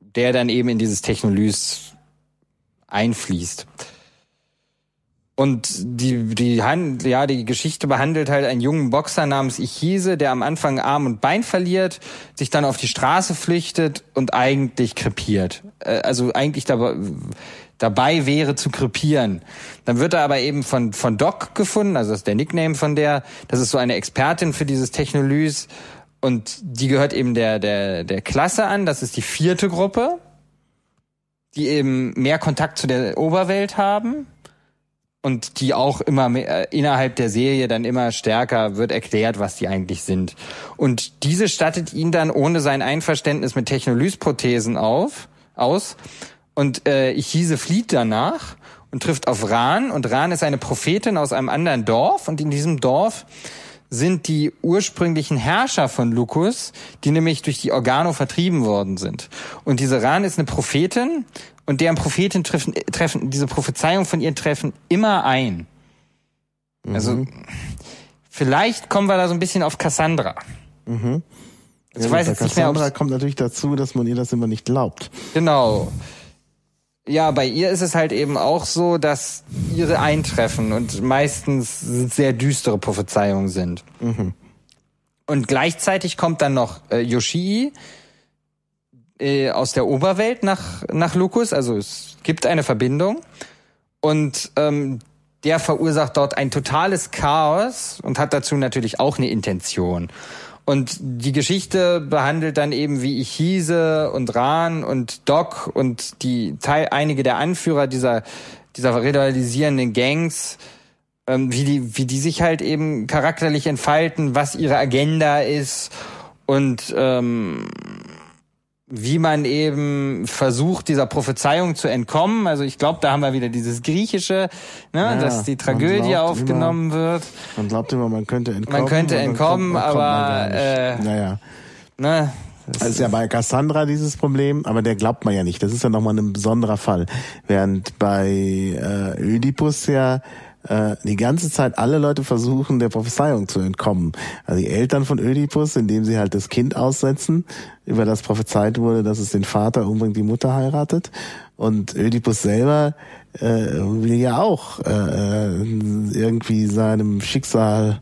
der dann eben in dieses Technolys einfließt. Und die, die, Hand, ja, die Geschichte behandelt halt einen jungen Boxer namens Ichise, der am Anfang Arm und Bein verliert, sich dann auf die Straße flüchtet und eigentlich krepiert. Äh, also eigentlich dabei, dabei wäre zu krepieren. Dann wird er aber eben von, von Doc gefunden, also das ist der Nickname von der. Das ist so eine Expertin für dieses Technolys. Und die gehört eben der, der, der Klasse an. Das ist die vierte Gruppe, die eben mehr Kontakt zu der Oberwelt haben und die auch immer mehr, äh, innerhalb der Serie dann immer stärker wird erklärt, was die eigentlich sind. Und diese stattet ihn dann ohne sein Einverständnis mit Technolysprothesen auf, aus. Und äh, Ichise flieht danach und trifft auf Ran. Und Ran ist eine Prophetin aus einem anderen Dorf. Und in diesem Dorf sind die ursprünglichen Herrscher von Lukus, die nämlich durch die Organo vertrieben worden sind. Und diese Ran ist eine Prophetin und deren Propheten treffen, treffen diese Prophezeiung von ihr treffen immer ein. Also mhm. vielleicht kommen wir da so ein bisschen auf Cassandra. Mhm. Also ja, ich weiß jetzt nicht mehr, Cassandra kommt natürlich dazu, dass man ihr das immer nicht glaubt. Genau. Ja, bei ihr ist es halt eben auch so, dass ihre eintreffen und meistens sehr düstere Prophezeiungen sind. Mhm. Und gleichzeitig kommt dann noch äh, Yoshii, äh, aus der Oberwelt nach, nach Lukus. Also es gibt eine Verbindung. Und ähm, der verursacht dort ein totales Chaos und hat dazu natürlich auch eine Intention. Und die Geschichte behandelt dann eben, wie ich hieße und Ran und Doc und die Teil, einige der Anführer dieser, dieser rivalisierenden Gangs, ähm, wie die, wie die sich halt eben charakterlich entfalten, was ihre Agenda ist und ähm, wie man eben versucht, dieser Prophezeiung zu entkommen. Also ich glaube, da haben wir wieder dieses Griechische, ne, ja, dass die Tragödie aufgenommen immer, wird. Man glaubt immer, man könnte entkommen. Man könnte entkommen, kommt, aber äh, naja. Ne, das, das ist ja bei Cassandra dieses Problem, aber der glaubt man ja nicht. Das ist ja nochmal ein besonderer Fall. Während bei äh, Ödipus ja äh, die ganze Zeit alle Leute versuchen, der Prophezeiung zu entkommen. Also die Eltern von Ödipus, indem sie halt das Kind aussetzen, über das prophezeit wurde, dass es den Vater umbringt, die Mutter heiratet. Und Ödipus selber äh, will ja auch äh, irgendwie seinem Schicksal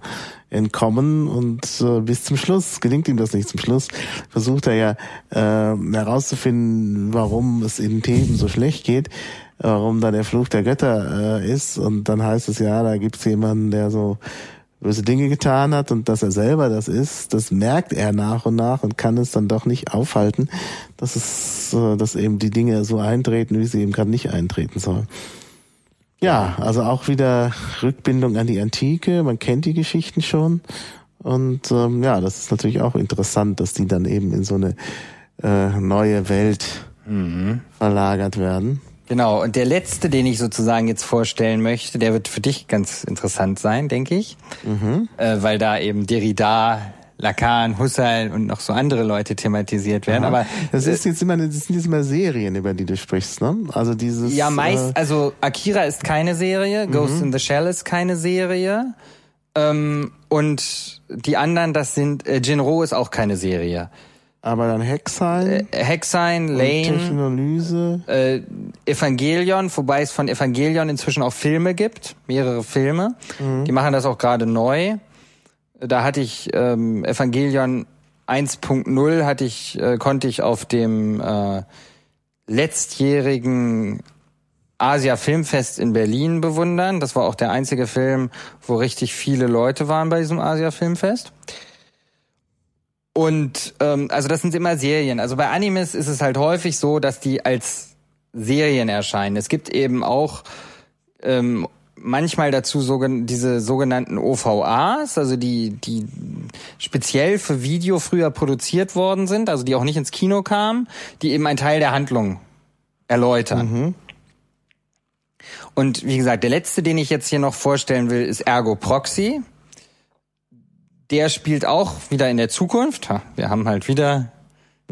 entkommen und äh, bis zum Schluss gelingt ihm das nicht. Zum Schluss versucht er ja äh, herauszufinden, warum es in Theben so schlecht geht warum da der Fluch der Götter äh, ist. Und dann heißt es ja, da gibt's jemanden, der so böse Dinge getan hat und dass er selber das ist, das merkt er nach und nach und kann es dann doch nicht aufhalten, dass es, äh, dass eben die Dinge so eintreten, wie sie eben gerade nicht eintreten sollen. Ja, also auch wieder Rückbindung an die Antike. Man kennt die Geschichten schon. Und ähm, ja, das ist natürlich auch interessant, dass die dann eben in so eine äh, neue Welt mhm. verlagert werden. Genau, und der letzte, den ich sozusagen jetzt vorstellen möchte, der wird für dich ganz interessant sein, denke ich. Mhm. Äh, weil da eben Derrida, Lacan, Husserl und noch so andere Leute thematisiert werden. Aha. Aber das ist jetzt immer, das sind jetzt immer Serien, über die du sprichst, ne? Also dieses. Ja, meist, äh, also Akira ist keine Serie, mhm. Ghost in the Shell ist keine Serie. Ähm, und die anderen, das sind, äh, Jinro ist auch keine Serie. Aber dann Hexine. Äh, Hexine, Lane. Technolyse. Äh, Evangelion, wobei es von Evangelion inzwischen auch Filme gibt, mehrere Filme. Mhm. Die machen das auch gerade neu. Da hatte ich ähm, Evangelion 1.0 hatte ich, äh, konnte ich auf dem äh, letztjährigen Asia Filmfest in Berlin bewundern. Das war auch der einzige Film, wo richtig viele Leute waren bei diesem Asia Filmfest. Und ähm, also das sind immer Serien. Also bei Animes ist es halt häufig so, dass die als Serien erscheinen. Es gibt eben auch ähm, manchmal dazu sogen diese sogenannten OVAs, also die, die speziell für Video früher produziert worden sind, also die auch nicht ins Kino kamen, die eben einen Teil der Handlung erläutern. Mhm. Und wie gesagt, der letzte, den ich jetzt hier noch vorstellen will, ist Ergo Proxy. Der spielt auch wieder in der Zukunft. Wir haben halt wieder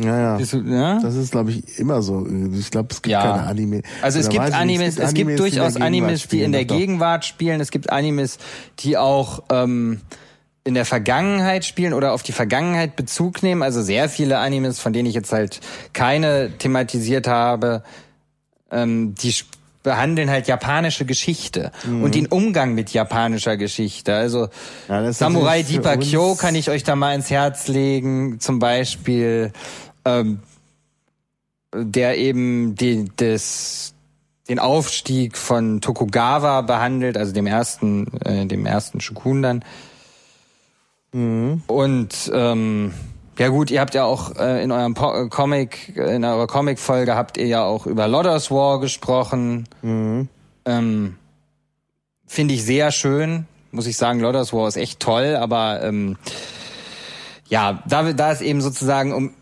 Ja, ja. Ja? Das ist, glaube ich, immer so. Ich glaube, es gibt Ja. keine Anime. Also es gibt Animes, es gibt die in der durchaus Animes, die in der doch. Gegenwart spielen. Es gibt Animes, die auch ähm, in der Vergangenheit spielen oder auf die Vergangenheit Bezug nehmen. Also sehr viele Animes, von denen ich jetzt halt keine thematisiert habe, ähm, die behandeln halt japanische Geschichte und den Umgang mit japanischer Geschichte. Also Mhm. Ja, das Samurai uns- Kyo kann ich euch da mal ins Herz legen, zum Beispiel. Ähm, der eben die, des, den Aufstieg von Tokugawa behandelt, also dem ersten, äh, dem ersten Shokun dann. Und ähm, ja gut, ihr habt ja auch äh, in eurem po äh, Comic, in eurer Comic-Folge habt ihr ja auch über Lodders War gesprochen. Ähm, Finde ich sehr schön, muss ich sagen. Lodders War ist echt toll, aber ähm, ja, da, da es eben sozusagen um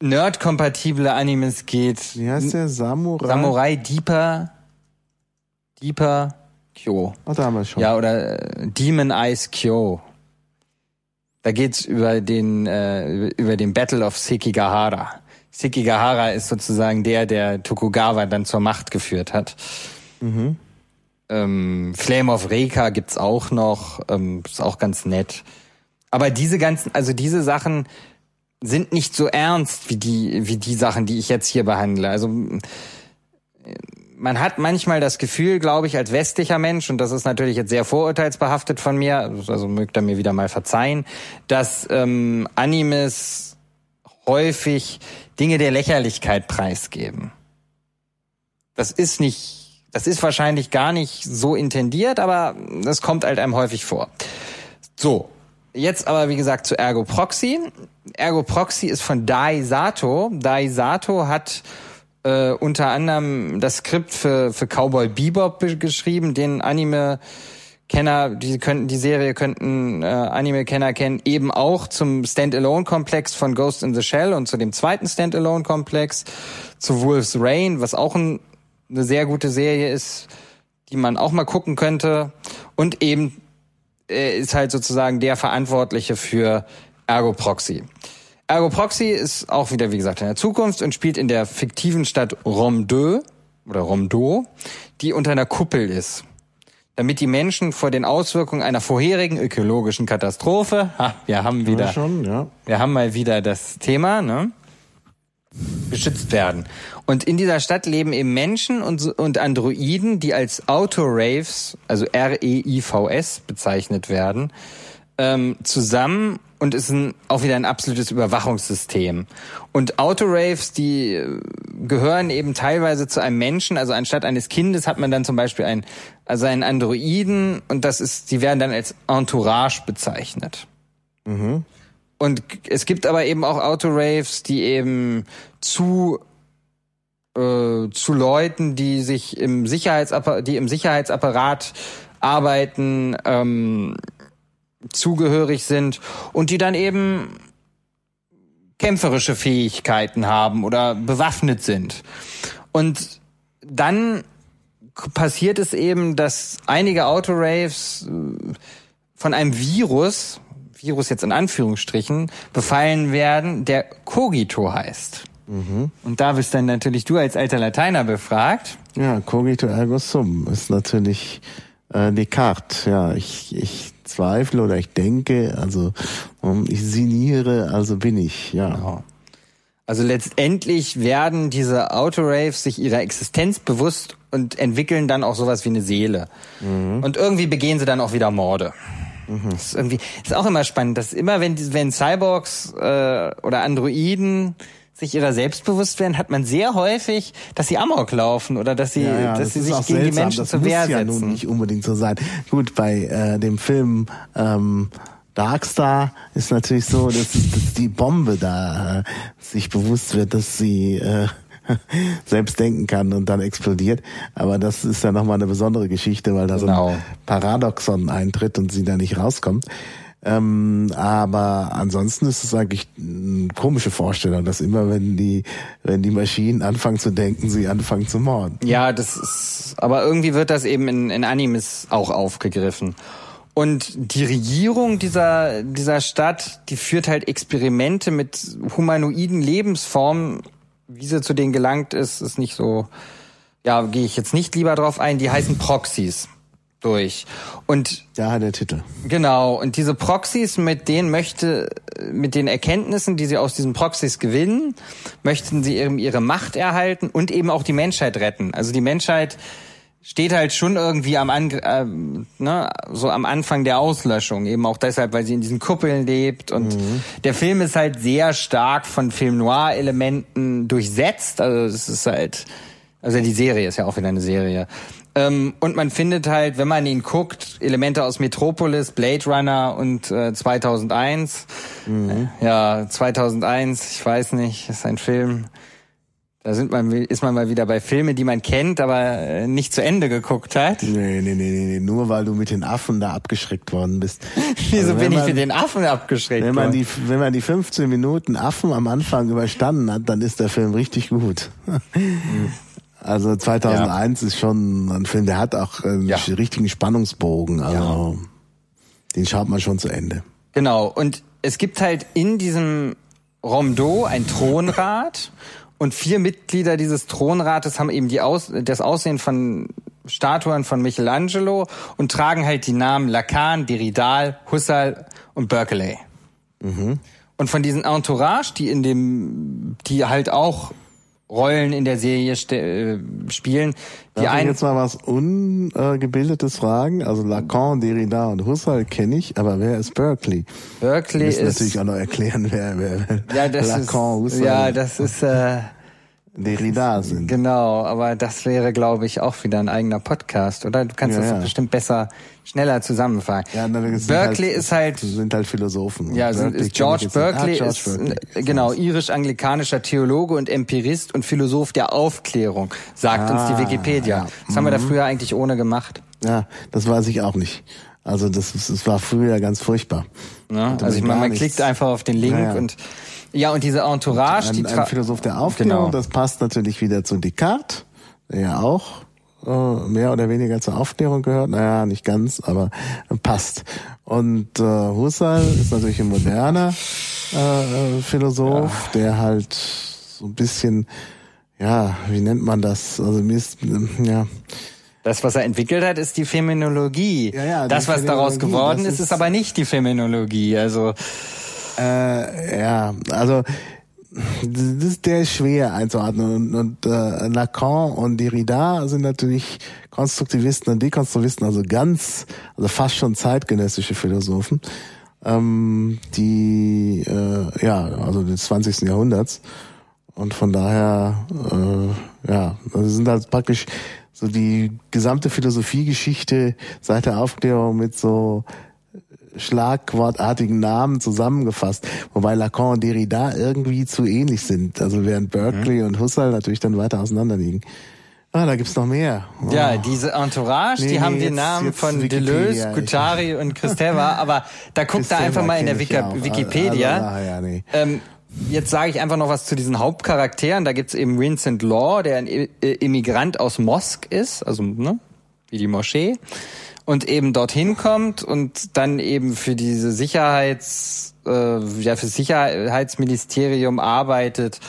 nerd-kompatible Animes geht, Wie heißt der? Samurai? Samurai Deeper, Deeper Kyo. Oh, da haben wir schon. Ja, oder äh, Demon Eyes Kyo. Da geht's über den äh, über den Battle of Sekigahara. Sekigahara ist sozusagen der, der Tokugawa dann zur Macht geführt hat. Ähm, Flame of Reka gibt's auch noch, ähm, ist auch ganz nett. Aber diese ganzen, also diese Sachen sind nicht so ernst wie die wie die Sachen, die ich jetzt hier behandle. Also man hat manchmal das Gefühl, glaube ich, als westlicher Mensch, und das ist natürlich jetzt sehr vorurteilsbehaftet von mir, also mögt er mir wieder mal verzeihen, dass ähm, Animes häufig Dinge der Lächerlichkeit preisgeben. Das ist nicht, das ist wahrscheinlich gar nicht so intendiert, aber das kommt halt einem häufig vor. So, jetzt aber wie gesagt zu Ergo Proxy. Ergo Proxy ist von Dai Sato. Dai Sato hat äh, unter anderem das Skript für, für Cowboy Bebop be- geschrieben, den Anime Kenner, die könnten die Serie könnten äh, Anime-Kenner kennen, eben auch zum Standalone-Komplex von Ghost in the Shell und zu dem zweiten Standalone-Komplex, zu Wolf's Rain, was auch ein, eine sehr gute Serie ist, die man auch mal gucken könnte. Und eben äh, ist halt sozusagen der Verantwortliche für Ergo Proxy. Ergo Proxy ist auch wieder, wie gesagt, in der Zukunft und spielt in der fiktiven Stadt Romdö oder Romdo, die unter einer Kuppel ist. Damit die Menschen vor den Auswirkungen einer vorherigen ökologischen Katastrophe, ha, wir haben wieder, Ja, schon, ja. wir haben mal wieder das Thema, ne? geschützt werden. Und in dieser Stadt leben eben Menschen und, und Androiden, die als Autoraves, also R-E-I-V-S bezeichnet werden, ähm, zusammen und ist ein, auch wieder ein absolutes Überwachungssystem. Und Autoraves, die äh, gehören eben teilweise zu einem Menschen, also anstatt eines Kindes hat man dann zum Beispiel einen, also einen Androiden und das ist, die werden dann als Entourage bezeichnet. Und es gibt aber eben auch Autoraves, die eben zu äh, zu Leuten, die sich im Sicherheitsapparat, die im Sicherheitsapparat arbeiten, ähm, zugehörig sind und die dann eben kämpferische Fähigkeiten haben oder bewaffnet sind. Und dann passiert es eben, dass einige Autoraves äh, von einem Virus, Virus jetzt in Anführungsstrichen, befallen werden, der Cogito heißt. Und da bist dann natürlich du als alter Lateiner befragt. Ja, cogito ergo sum ist natürlich äh, Descartes. Ja, ich, ich zweifle oder ich denke, also ich siniere, also bin ich. Ja. Also letztendlich werden diese Autoraves sich ihrer Existenz bewusst und entwickeln dann auch sowas wie eine Seele. Und irgendwie begehen sie dann auch wieder Morde. Das ist irgendwie ist auch immer spannend, dass immer wenn wenn Cyborgs äh, oder Androiden sich ihrer selbst bewusst werden, hat man sehr häufig, dass sie Amok laufen oder dass sie, Ja, ja, dass das sie sich gegen die seltsam. Menschen das zur muss Wehr ja setzen. nun nicht unbedingt so sein. Gut, bei äh, dem Film ähm, Darkstar ist natürlich so, dass, dass die Bombe da äh, sich bewusst wird, dass sie äh, [LAUGHS] selbst denken kann und dann explodiert. Aber das ist ja nochmal eine besondere Geschichte, weil da so Genau. ein Paradoxon eintritt und sie da nicht rauskommt. Ähm, aber ansonsten ist es eigentlich eine komische Vorstellung, dass immer wenn die, wenn die Maschinen anfangen zu denken, sie anfangen zu morden. Ja, das ist, aber irgendwie wird das eben in, in Animes auch aufgegriffen. Und die Regierung dieser, dieser Stadt, die führt halt Experimente mit humanoiden Lebensformen. Wie sie zu denen gelangt ist, ist nicht so, ja, gehe ich jetzt nicht lieber drauf ein. Die heißen Proxys durch. Und ja, der Titel. Genau. Und diese Proxys, mit denen möchte, mit den Erkenntnissen, die sie aus diesen Proxys gewinnen, möchten sie eben ihre Macht erhalten und eben auch die Menschheit retten. Also die Menschheit steht halt schon irgendwie am An äh, ne, so am Anfang der Auslöschung eben auch deshalb weil sie in diesen Kuppeln lebt und mhm. der Film ist halt sehr stark von Film Noir Elementen durchsetzt also es ist halt also die Serie ist ja auch wieder eine Serie ähm, und man findet halt wenn man ihn guckt Elemente aus Metropolis Blade Runner und äh, 2001 mhm. ja 2001 ich weiß nicht ist ein Film da sind man, ist man mal wieder bei Filmen, die man kennt, aber äh, nicht zu Ende geguckt hat. Nee, nee, nee, nee, nur weil du mit den Affen da abgeschreckt worden bist. [LAUGHS] Wieso also bin man, ich mit den Affen abgeschreckt wenn man worden? Die, wenn man die 15 Minuten Affen am Anfang überstanden hat, dann ist der Film richtig gut. [LAUGHS] Also 2001 ja. ist schon ein Film, der hat auch einen ja. richtigen Spannungsbogen. Also ja. den schaut man schon zu Ende. Genau. Und es gibt halt in diesem Romdo ein Thronrat [LAUGHS] und vier Mitglieder dieses Thronrates haben eben die Aus das Aussehen von Statuen von Michelangelo und tragen halt die Namen Lacan, Derrida, Husserl und Berkeley. Mhm. Und von diesen Entourage, die in dem, die halt auch Rollen in der Serie äh, spielen. Die Darf ich jetzt mal was Ungebildetes fragen? Also Lacan, Derrida und Husserl kenne ich, aber wer ist Berkeley? Berkeley ist... natürlich auch noch erklären, wer, wer ja, das Lacan, ist, Husserl... Ja, das ist... Äh, Derrida sind. Genau, aber das wäre, glaube ich, auch wieder ein eigener Podcast, oder? Du kannst ja, das ja. bestimmt besser, schneller zusammenfassen. Ja, Berkeley halt, ist halt sind halt Philosophen. Ja, sind, ist George Berkeley, ah, ist Berkeley. genau irisch-anglikanischer Theologe und Empirist und Philosoph der Aufklärung, sagt ah, uns die ah, Wikipedia. Ja. Das haben wir da mhm. früher eigentlich ohne gemacht. Ja, das weiß ich auch nicht. Also das, das war früher ganz furchtbar. Ja, also ich meine, man klickt einfach auf den Link und ja, und diese Entourage, ein, die ein Philosoph der Aufklärung, genau. das passt natürlich wieder zu Descartes, der ja auch äh, mehr oder weniger zur Aufklärung gehört. Naja, nicht ganz, aber passt. Und äh, Husserl ist natürlich ein moderner äh, Philosoph, ja. der halt so ein bisschen, ja, wie nennt man das? Also mir ist, ja. Das, was er entwickelt hat, ist die Phänomenologie. Ja, ja, das, was daraus geworden ist, ist aber nicht die Phänomenologie. Also äh, ja, also das, der ist schwer einzuordnen und, und äh, Lacan und Derrida sind natürlich Konstruktivisten und Dekonstruktivisten, also ganz, also fast schon zeitgenössische Philosophen, ähm, die äh, ja, also des 20. Jahrhunderts und von daher äh, ja, also sind halt praktisch so die gesamte Philosophiegeschichte seit der Aufklärung mit so schlagwortartigen Namen zusammengefasst, wobei Lacan und Derrida irgendwie zu ähnlich sind. Also während Berkeley mhm. und Husserl natürlich dann weiter auseinander liegen. Ah, da gibt's noch mehr. Oh. Ja, diese Entourage, nee, die haben nee, die Namen von Deleuze, Guattari und Christeva, aber da guckt da einfach mal in der Wiki Wikipedia. Also, ah, ja, nee. ähm, jetzt sage ich einfach noch was zu diesen Hauptcharakteren. Da gibt's eben Vincent Law, der ein Immigrant aus Mosk ist, also ne, wie die Moschee und eben dorthin kommt und dann eben für diese Sicherheits, äh, ja, für Sicherheitsministerium arbeitet,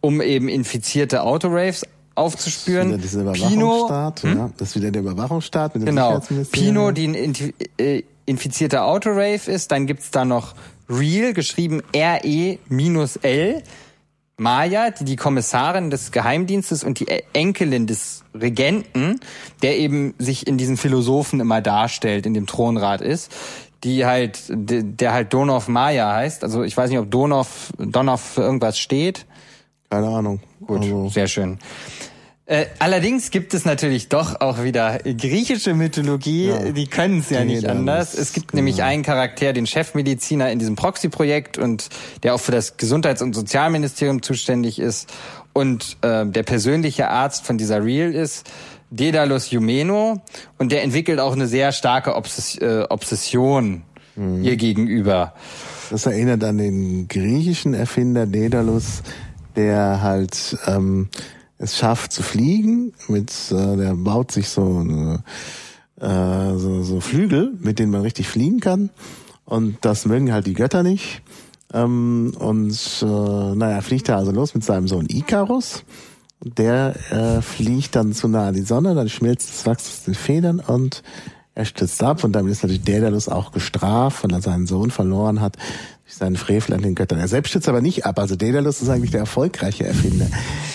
um eben infizierte Autoraves aufzuspüren. Das ist wieder Pino, hm? ja. Das ist wieder der Überwachungsstaat mit dem genau. Pino, die ein äh, infizierter Autorave ist, dann gibt's da noch Real, geschrieben R-E-L, Maya, die die Kommissarin des Geheimdienstes und die Enkelin des Regenten, der eben sich in diesen Philosophen immer darstellt, in dem Thronrat ist, die halt, der halt Donov Maya heißt. Also ich weiß nicht, ob Donov, Donov für irgendwas steht. Keine Ahnung. Gut, also. sehr schön. Äh, allerdings gibt es natürlich doch auch wieder griechische Mythologie, ja. die können es ja nee, nicht anders. Es gibt genau. nämlich einen Charakter, den Chefmediziner in diesem Proxy-Projekt und der auch für das Gesundheits- und Sozialministerium zuständig ist und äh, der persönliche Arzt von dieser Real ist, Daedalus Jumeno und der entwickelt auch eine sehr starke Obsess äh, Obsession mhm. ihr gegenüber. Das erinnert an den griechischen Erfinder Daedalus, der halt ähm, es schafft zu fliegen. Mit, äh, der baut sich so eine äh, so, so Flügel, mit denen man richtig fliegen kann. Und das mögen halt die Götter nicht. Ähm, und äh, naja, fliegt er also los mit seinem Sohn Ikarus. Der äh, fliegt dann zu nah an die Sonne, dann schmilzt das Wachs aus den Federn und er stürzt ab und damit ist natürlich Daedalus auch gestraft, weil er seinen Sohn verloren hat seinen Frevel an den Göttern. Er selbst stürzt aber nicht ab. Also Daedalus ist eigentlich der erfolgreiche Erfinder,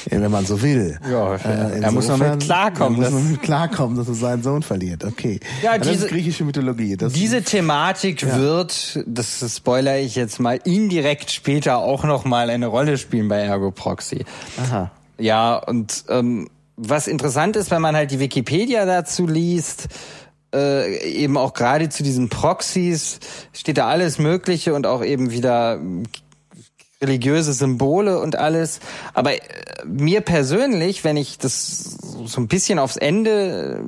äh, wenn man so will. Ja, äh, er muss noch mit klarkommen. Er muss noch mit klarkommen, dass er seinen Sohn verliert. Okay. Ja, das diese, ist griechische Mythologie. Das diese Thematik ja. wird, das spoiler ich jetzt mal, indirekt später auch noch mal eine Rolle spielen bei Ergo Proxy. Aha. Ja, und ähm, was interessant ist, wenn man halt die Wikipedia dazu liest, äh, eben auch gerade zu diesen Proxys steht da alles Mögliche und auch eben wieder religiöse Symbole und alles. Aber äh, mir persönlich, wenn ich das so ein bisschen aufs Ende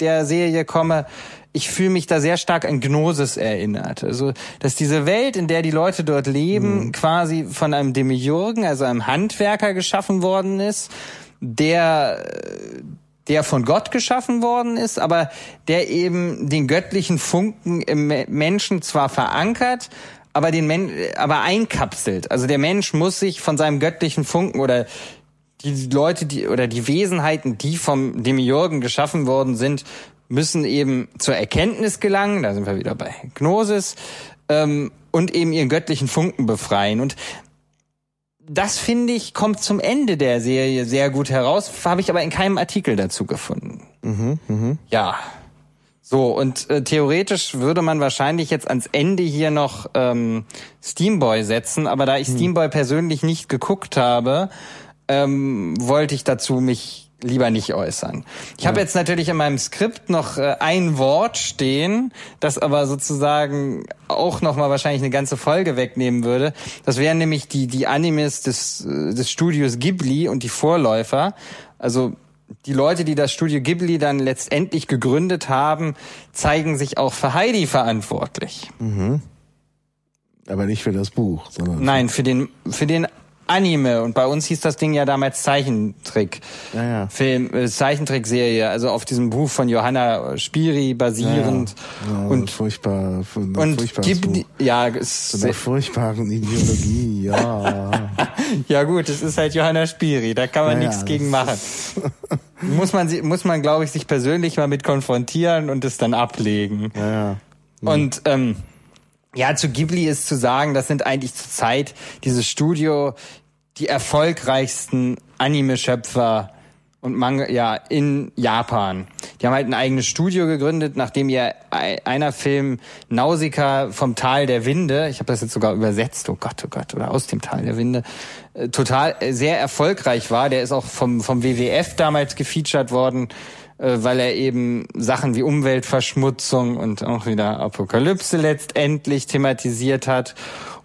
der Serie komme, ich fühle mich da sehr stark an Gnosis erinnert. Also, dass diese Welt, in der die Leute dort leben, mhm. quasi von einem Demiurgen, also einem Handwerker geschaffen worden ist, der der von Gott geschaffen worden ist, aber der eben den göttlichen Funken im Menschen zwar verankert, aber den Men aber einkapselt. Also der Mensch muss sich von seinem göttlichen Funken oder die Leute, die oder die Wesenheiten, die vom Demiurgen geschaffen worden sind, müssen eben zur Erkenntnis gelangen. Da sind wir wieder bei Gnosis ähm, und eben ihren göttlichen Funken befreien. Und das finde ich kommt zum Ende der Serie sehr gut heraus, habe ich aber in keinem Artikel dazu gefunden. Mhm, mh. Ja. So, und äh, theoretisch würde man wahrscheinlich jetzt ans Ende hier noch ähm, Steamboy setzen, aber da ich hm. Steamboy persönlich nicht geguckt habe, ähm, wollte ich dazu mich lieber nicht äußern. Ich ja. habe jetzt natürlich in meinem Skript noch äh, ein Wort stehen, das aber sozusagen auch noch mal wahrscheinlich eine ganze Folge wegnehmen würde. Das wären nämlich die die Animes des äh, des Studios Ghibli und die Vorläufer. Also die Leute, die das Studio Ghibli dann letztendlich gegründet haben, zeigen sich auch für Heidi verantwortlich. Mhm. Aber nicht für das Buch, sondern nein, für den für den Anime und bei uns hieß das Ding ja damals Zeichentrick. Ja, ja. Film, äh, Zeichentrickserie, also auf diesem Buch von Johanna Spiri basierend. Ja, ja. und furchtbar, und gibt, ja, es so einer furchtbaren Ideologie, ja. [LAUGHS] ja gut, es ist halt Johanna Spiri, da kann man ja, nichts gegen machen. [LAUGHS] muss man muss man glaube ich sich persönlich mal mit konfrontieren und es dann ablegen. Ja, ja. Und ähm, ja, zu Ghibli ist zu sagen, das sind eigentlich zur Zeit dieses Studio die erfolgreichsten Anime-Schöpfer und Manga, ja, in Japan. Die haben halt ein eigenes Studio gegründet, nachdem ihr einer Film Nausicaa vom Tal der Winde, ich habe das jetzt sogar übersetzt, oh Gott, oh Gott, oder aus dem Tal der Winde, äh, total äh, sehr erfolgreich war. Der ist auch vom, vom WWF damals gefeatured worden weil er eben Sachen wie Umweltverschmutzung und auch wieder Apokalypse letztendlich thematisiert hat.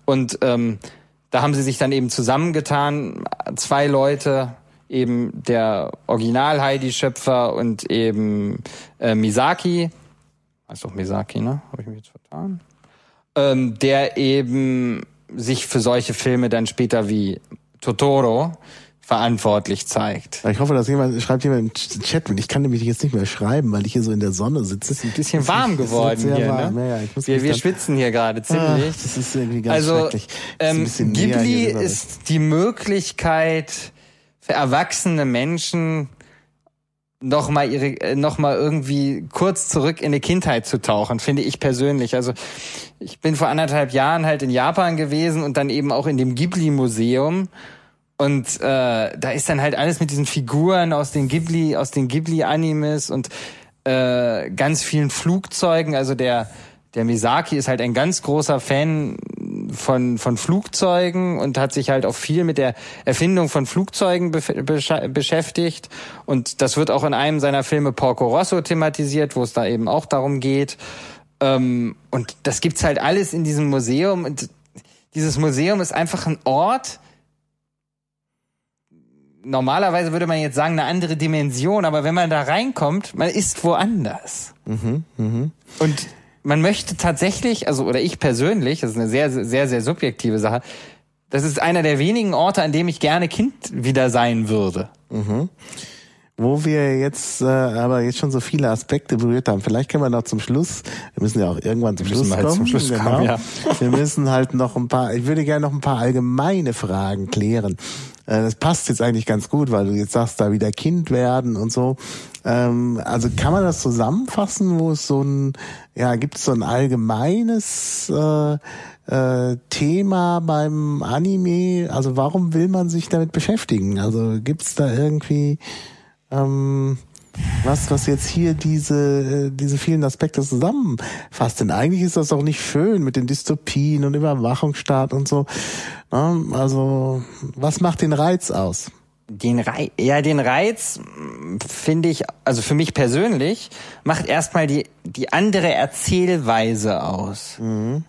Und ähm, da haben sie sich dann eben zusammengetan, zwei Leute, eben der Original-Heidi-Schöpfer und eben äh, Misaki, heißt doch Misaki, ne? Habe ich mich jetzt vertan? Ähm, der eben sich für solche Filme dann später wie Totoro verantwortlich zeigt. Ich hoffe, dass jemand schreibt jemand im Chat Ich kann nämlich jetzt nicht mehr schreiben, weil ich hier so in der Sonne sitze. Es ist ein bisschen warm [LAUGHS] geworden hier. Warm. Ne? Ja, ja, wir, wir schwitzen hier gerade ziemlich. Ach, das ist irgendwie ganz also, schrecklich. Ähm, Ghibli ist die Möglichkeit für erwachsene Menschen noch mal ihre äh, noch mal irgendwie kurz zurück in die Kindheit zu tauchen, finde ich persönlich. Also ich bin vor anderthalb Jahren halt in Japan gewesen und dann eben auch in dem Ghibli Museum und äh, da ist dann halt alles mit diesen Figuren aus den Ghibli, aus den Ghibli-Animes und äh, ganz vielen Flugzeugen. Also der der Misaki ist halt ein ganz großer Fan von von Flugzeugen und hat sich halt auch viel mit der Erfindung von Flugzeugen be beschäftigt. Und das wird auch in einem seiner Filme Porco Rosso thematisiert, wo es da eben auch darum geht. Ähm, und das gibt's halt alles in diesem Museum. Und dieses Museum ist einfach ein Ort, normalerweise würde man jetzt sagen, eine andere Dimension, aber wenn man da reinkommt, man ist woanders. Mhm, mh. Und man möchte tatsächlich, also oder ich persönlich, das ist eine sehr, sehr, sehr subjektive Sache, das ist einer der wenigen Orte, an dem ich gerne Kind wieder sein würde. Mhm. wo wir jetzt äh, aber jetzt schon so viele Aspekte berührt haben. Vielleicht können wir noch zum Schluss, wir müssen ja auch irgendwann zum Schluss halt kommen. zum Schluss genau. kommen, ja. Wir müssen halt noch ein paar, ich würde gerne noch ein paar allgemeine Fragen klären. Äh, Das passt jetzt eigentlich ganz gut, weil du jetzt sagst, da wieder Kind werden und so. Ähm, also kann man das zusammenfassen, wo es so ein, ja, gibt es so ein allgemeines äh, äh, Thema beim Anime? Also warum will man sich damit beschäftigen? Also gibt es da irgendwie ähm, was, was jetzt hier diese, äh, diese vielen Aspekte zusammenfasst. Denn eigentlich ist das doch nicht schön mit den Dystopien und Überwachungsstaat und so. Ne? Also, was macht den Reiz aus? Den Reiz, ja, den Reiz mh, finde ich, also für mich persönlich, macht erstmal die, die andere Erzählweise aus.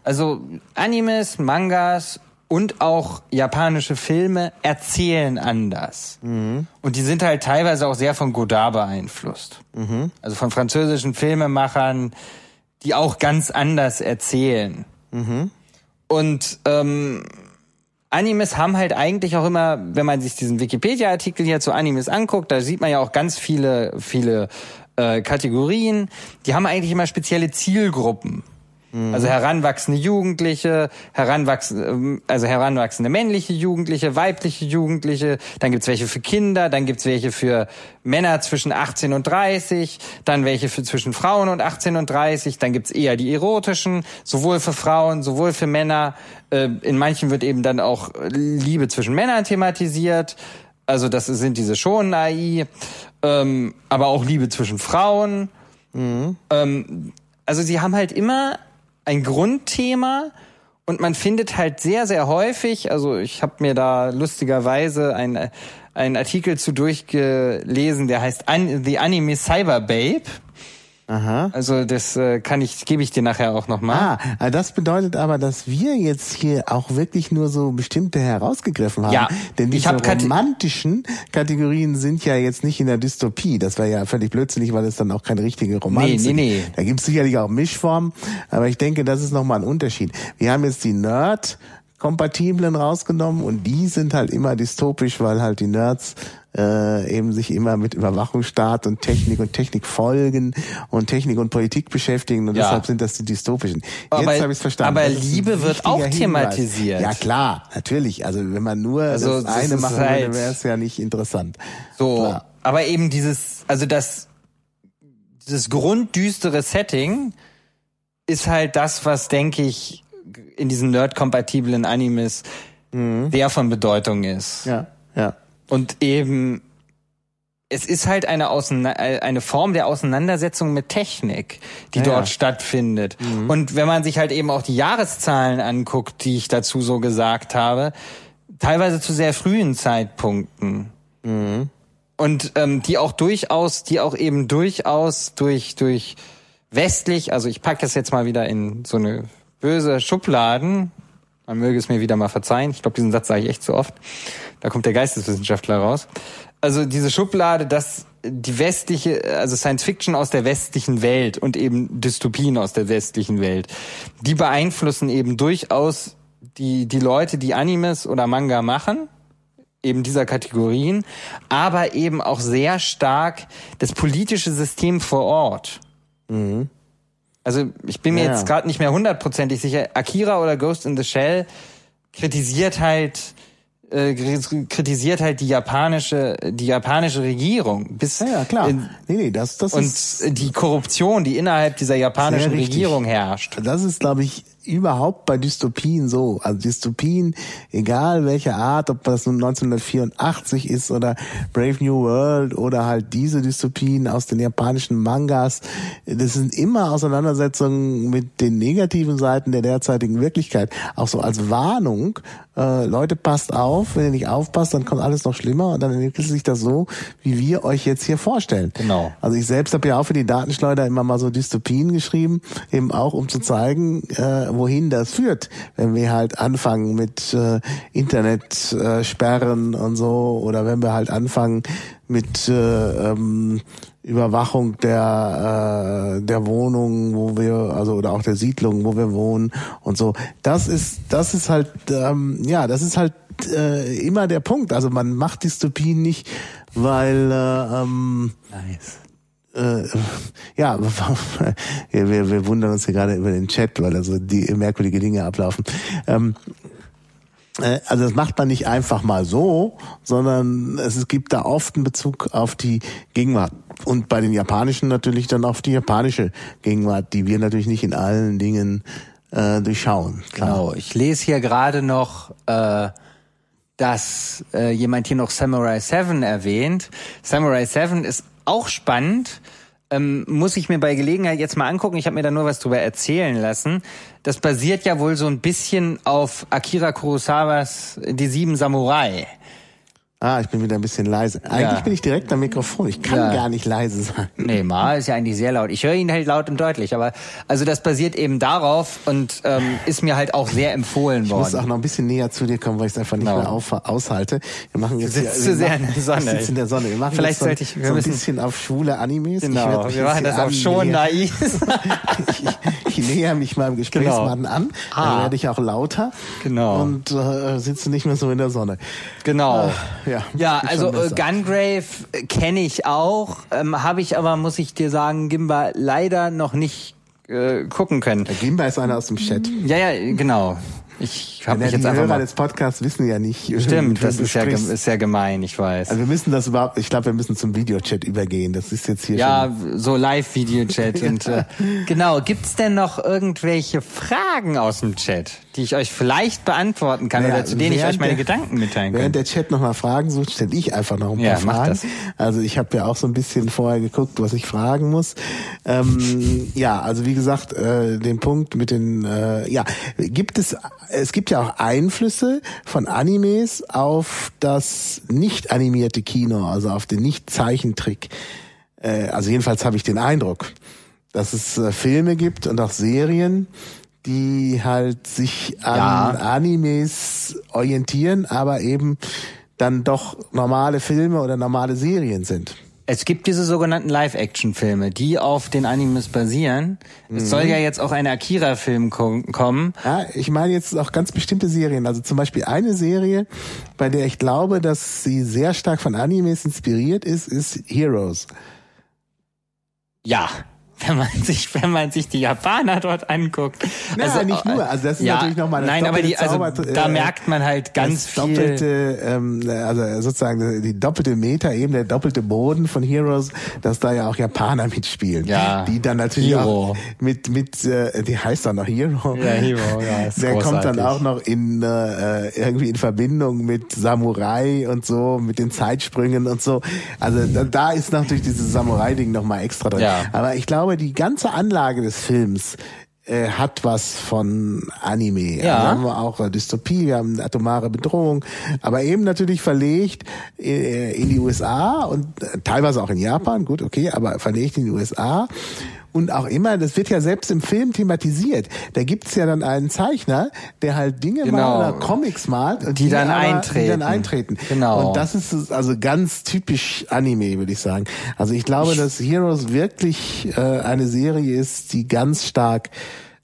Also Animes, Mangas und auch japanische Filme erzählen anders. Und die sind halt teilweise auch sehr von Godard beeinflusst. Also von französischen Filmemachern, die auch ganz anders erzählen. Und ähm, Animes haben halt eigentlich auch immer, wenn man sich diesen Wikipedia-Artikel hier zu Animes anguckt, da sieht man ja auch ganz viele, viele äh, Kategorien. Die haben eigentlich immer spezielle Zielgruppen. Also heranwachsende Jugendliche, heranwachsende, ähm, also heranwachsende männliche Jugendliche, weibliche Jugendliche, dann gibt's welche für Kinder, dann gibt's welche für Männer zwischen 18 und 30, dann welche für zwischen Frauen und 18 und 30, dann gibt's eher die erotischen, sowohl für Frauen, sowohl für Männer. Äh, In manchen wird eben dann auch Liebe zwischen Männern thematisiert. Also das sind diese schon AI, ähm, aber auch Liebe zwischen Frauen. Ähm, also sie haben halt immer ein Grundthema und man findet halt sehr, sehr häufig, also ich habe mir da lustigerweise ein, einen Artikel zu durchgelesen, der heißt The Anime Cyber Babe. Aha. Also das äh, kann ich, gebe ich dir nachher auch nochmal. Ah, äh, das bedeutet aber, dass wir jetzt hier auch wirklich nur so bestimmte herausgegriffen haben. Ja, Denn diese hab Kate- romantischen Kategorien sind ja jetzt nicht in der Dystopie. Das wäre ja völlig blödsinnig, weil es dann auch keine richtige Romanze Nee, nee, nee. gibt. Da gibt es sicherlich auch Mischformen, aber ich denke, das ist nochmal ein Unterschied. Wir haben jetzt die Nerd kompatiblen rausgenommen und die sind halt immer dystopisch, weil halt die Nerds äh, eben sich immer mit Überwachungsstaat und Technik und Technikfolgen und Technik und Politik beschäftigen und Ja. deshalb sind das die dystopischen. Aber- Jetzt habe ich es verstanden. aber Liebe wird auch Hinweis. thematisiert. Ja klar, natürlich. Also wenn man nur Also das das eine machen halt- würde, wäre es ja nicht interessant. So, Klar. aber eben dieses, also das, dieses grunddüstere Setting ist halt das, was, denke ich, in diesen nerd-kompatiblen Animes sehr von Bedeutung ist. Ja, ja. Und eben, es ist halt eine, Auseina eine Form der Auseinandersetzung mit Technik, die Ja, dort ja. Mhm. stattfindet. Und wenn man sich halt eben auch die Jahreszahlen anguckt, die ich dazu so gesagt habe, teilweise zu sehr frühen Zeitpunkten. Und ähm, die auch durchaus, die auch eben durchaus durch, durch westlich, also ich packe das jetzt mal wieder in so eine böse Schubladen, man möge es mir wieder mal verzeihen. Ich glaube, diesen Satz sage ich echt zu oft. Da kommt der Geisteswissenschaftler raus. Also diese Schublade, dass die westliche, also Science Fiction aus der westlichen Welt und eben Dystopien aus der westlichen Welt, die beeinflussen eben durchaus die, die Leute, die Animes oder Manga machen, eben dieser Kategorien, aber eben auch sehr stark das politische System vor Ort. Also ich bin mir Ja. jetzt gerade nicht mehr hundertprozentig sicher. Akira oder Ghost in the Shell kritisiert halt äh, kritisiert halt die japanische die japanische Regierung bis Ja, ja, klar. in, nee, nee, das, das ist und die Korruption, die innerhalb dieser japanischen. Regierung herrscht. Das ist, glaube ich, überhaupt bei Dystopien so. Also Dystopien, egal welche Art, ob das nun 1984 ist oder Brave New World oder halt diese Dystopien aus den japanischen Mangas, das sind immer Auseinandersetzungen mit den negativen Seiten der derzeitigen Wirklichkeit. Auch so als Warnung, äh, Leute, passt auf, wenn ihr nicht aufpasst, dann kommt alles noch schlimmer und dann entwickelt sich das so, wie wir euch jetzt hier vorstellen. Genau. Also ich selbst habe ja auch für die Datenschleuder immer mal so Dystopien geschrieben, eben auch um zu zeigen, äh, wohin das führt, wenn wir halt anfangen mit äh, Internetsperren äh, und so oder wenn wir halt anfangen mit äh, ähm, Überwachung der äh, der Wohnung, wo wir also oder auch der Siedlung, wo wir wohnen und so. Das ist das ist halt ähm, ja, das ist halt äh, immer der Punkt. Also man macht Dystopien nicht, weil äh, ähm, Nice. Äh, [LAUGHS] ja, [LAUGHS] wir, wir wundern uns hier gerade über den Chat, weil da so die merkwürdige Dinge ablaufen. Ähm, äh, also das macht man nicht einfach mal so, sondern es gibt da oft einen Bezug auf die Gegenwart. Und bei den Japanischen natürlich dann auf die japanische Gegenwart, die wir natürlich nicht in allen Dingen äh, durchschauen. Klar. Genau. Ich lese hier gerade noch, äh, dass äh, jemand hier noch Samurai 7 erwähnt. Samurai 7 ist auch spannend. Ähm, muss ich mir bei Gelegenheit jetzt mal angucken. Ich habe mir da nur was drüber erzählen lassen. Das basiert ja wohl so ein bisschen auf Akira Kurosawas Die Sieben Samurai. Ah, ich bin wieder ein bisschen leise. Eigentlich Ja. bin ich direkt am Mikrofon. Ich kann Ja. gar nicht leise sein. Nee, Ma ist ja eigentlich sehr laut. Ich höre ihn halt laut und deutlich, aber also das basiert eben darauf und ähm, ist mir halt auch sehr empfohlen Ich muss worden. auch noch ein bisschen näher zu dir kommen, weil ich es einfach nicht Genau. mehr auf, aushalte. Wir machen jetzt sitzt wir zu sehr machen- in der [LAUGHS] Sonne. Ich sitze in der Sonne. Wir machen Vielleicht jetzt so, sollte ich- wir so ein müssen- bisschen auf schwule Animes. Ich Genau, wir machen das auch hier schon naiv. [LAUGHS] ich, ich näher mich meinem Gesprächsmann an, dann Ah. werde ich auch lauter Genau. und äh, sitze nicht mehr so in der Sonne. Genau. Ja, ja also schon äh. Gungrave äh, kenne ich auch, ähm, habe ich aber, muss ich dir sagen, Gimba leider noch nicht äh, gucken können. Der Gimba ist einer aus dem Chat. Ja, ja, genau. Ich habe Ja, mich die jetzt einfach Hörer mal... des Podcasts wissen ja nicht. mit Stimmt, das ist ja, ist ja gemein, ich weiß. Also wir müssen das überhaupt, ich glaube, wir müssen zum Videochat übergehen. Das ist jetzt hier Ja, so Live-Video-Chat [LAUGHS] und äh, genau. Gibt's denn noch irgendwelche Fragen aus dem Chat, die ich euch vielleicht beantworten kann Naja, oder zu denen ich während euch meine der- Gedanken mitteilen Während kann? der Chat nochmal Fragen sucht, stelle ich einfach noch ein Ja, paar mach Fragen. das. Also ich habe ja auch so ein bisschen vorher geguckt, was ich fragen muss. Ähm, ja, also wie gesagt, äh, den Punkt mit den, äh, ja, gibt es, es gibt ja auch Einflüsse von Animes auf das nicht animierte Kino, also auf den Nicht-Zeichentrick. Äh, also jedenfalls habe ich den Eindruck, dass es äh, Filme gibt und auch Serien, die halt sich an Ja. Animes orientieren, aber eben dann doch normale Filme oder normale Serien sind. Es gibt diese sogenannten Live-Action-Filme, die auf den Animes basieren. Es soll Mhm. ja jetzt auch ein Akira-Film ko kommen. Ja, ich meine jetzt auch ganz bestimmte Serien. Also zum Beispiel eine Serie, bei der ich glaube, dass sie sehr stark von Animes inspiriert ist, ist Heroes. Ja. Wenn man sich, wenn man sich die Japaner dort anguckt. Ja, nicht nur. Also das ist natürlich noch mal das Nein, aber die, also doppelte da Zauber- merkt man halt ganz viel. doppelte, ähm, also sozusagen die doppelte Metaebene, der doppelte Boden von Heroes, dass da ja auch Japaner mitspielen. Ja. Die dann natürlich Hero. auch mit, mit, äh, die heißt dann noch Hero. Ja, Hero, ja, [LAUGHS] ist Der kommt dann großartig. auch noch in, äh, irgendwie in Verbindung mit Samurai und so, mit den Zeitsprüngen und so. Also da, da ist natürlich dieses Samurai-Ding nochmal extra drin. Ja. Aber ich glaube, die ganze Anlage des Films äh, hat was von Anime. Ja. Also haben wir auch äh, Dystopie, wir haben atomare Bedrohung, aber eben natürlich verlegt äh, in die USA und äh, teilweise auch in Japan, gut, okay, aber verlegt in die USA. Und auch immer, das wird ja selbst im Film thematisiert. Da gibt's ja dann einen Zeichner, der halt Dinge Genau. malt oder Comics malt, und Die dann aber, Die eintreten. dann eintreten. Genau. Und das ist also ganz typisch Anime, würde ich sagen. Also ich glaube, dass Heroes wirklich äh, eine Serie ist, die ganz stark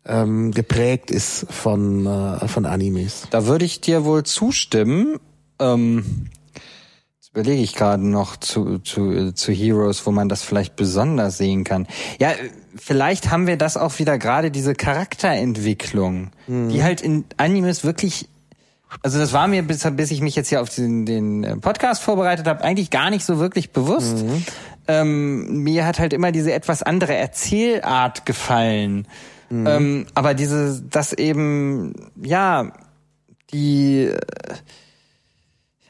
ähm, geprägt ist von, äh, von Animes. Da würde ich dir wohl zustimmen. Ähm, überlege ich gerade noch zu, zu, zu Heroes, wo man das vielleicht besonders sehen kann. Ja, vielleicht haben wir das auch wieder gerade, diese Charakterentwicklung, die halt in Animes wirklich also das war mir, bis, bis ich mich jetzt hier auf den, den äh, Podcast vorbereitet habe, eigentlich gar nicht so wirklich bewusst. Ähm, mir hat halt immer diese etwas andere Erzählart gefallen. Ähm, aber diese, das eben, ja, die, äh,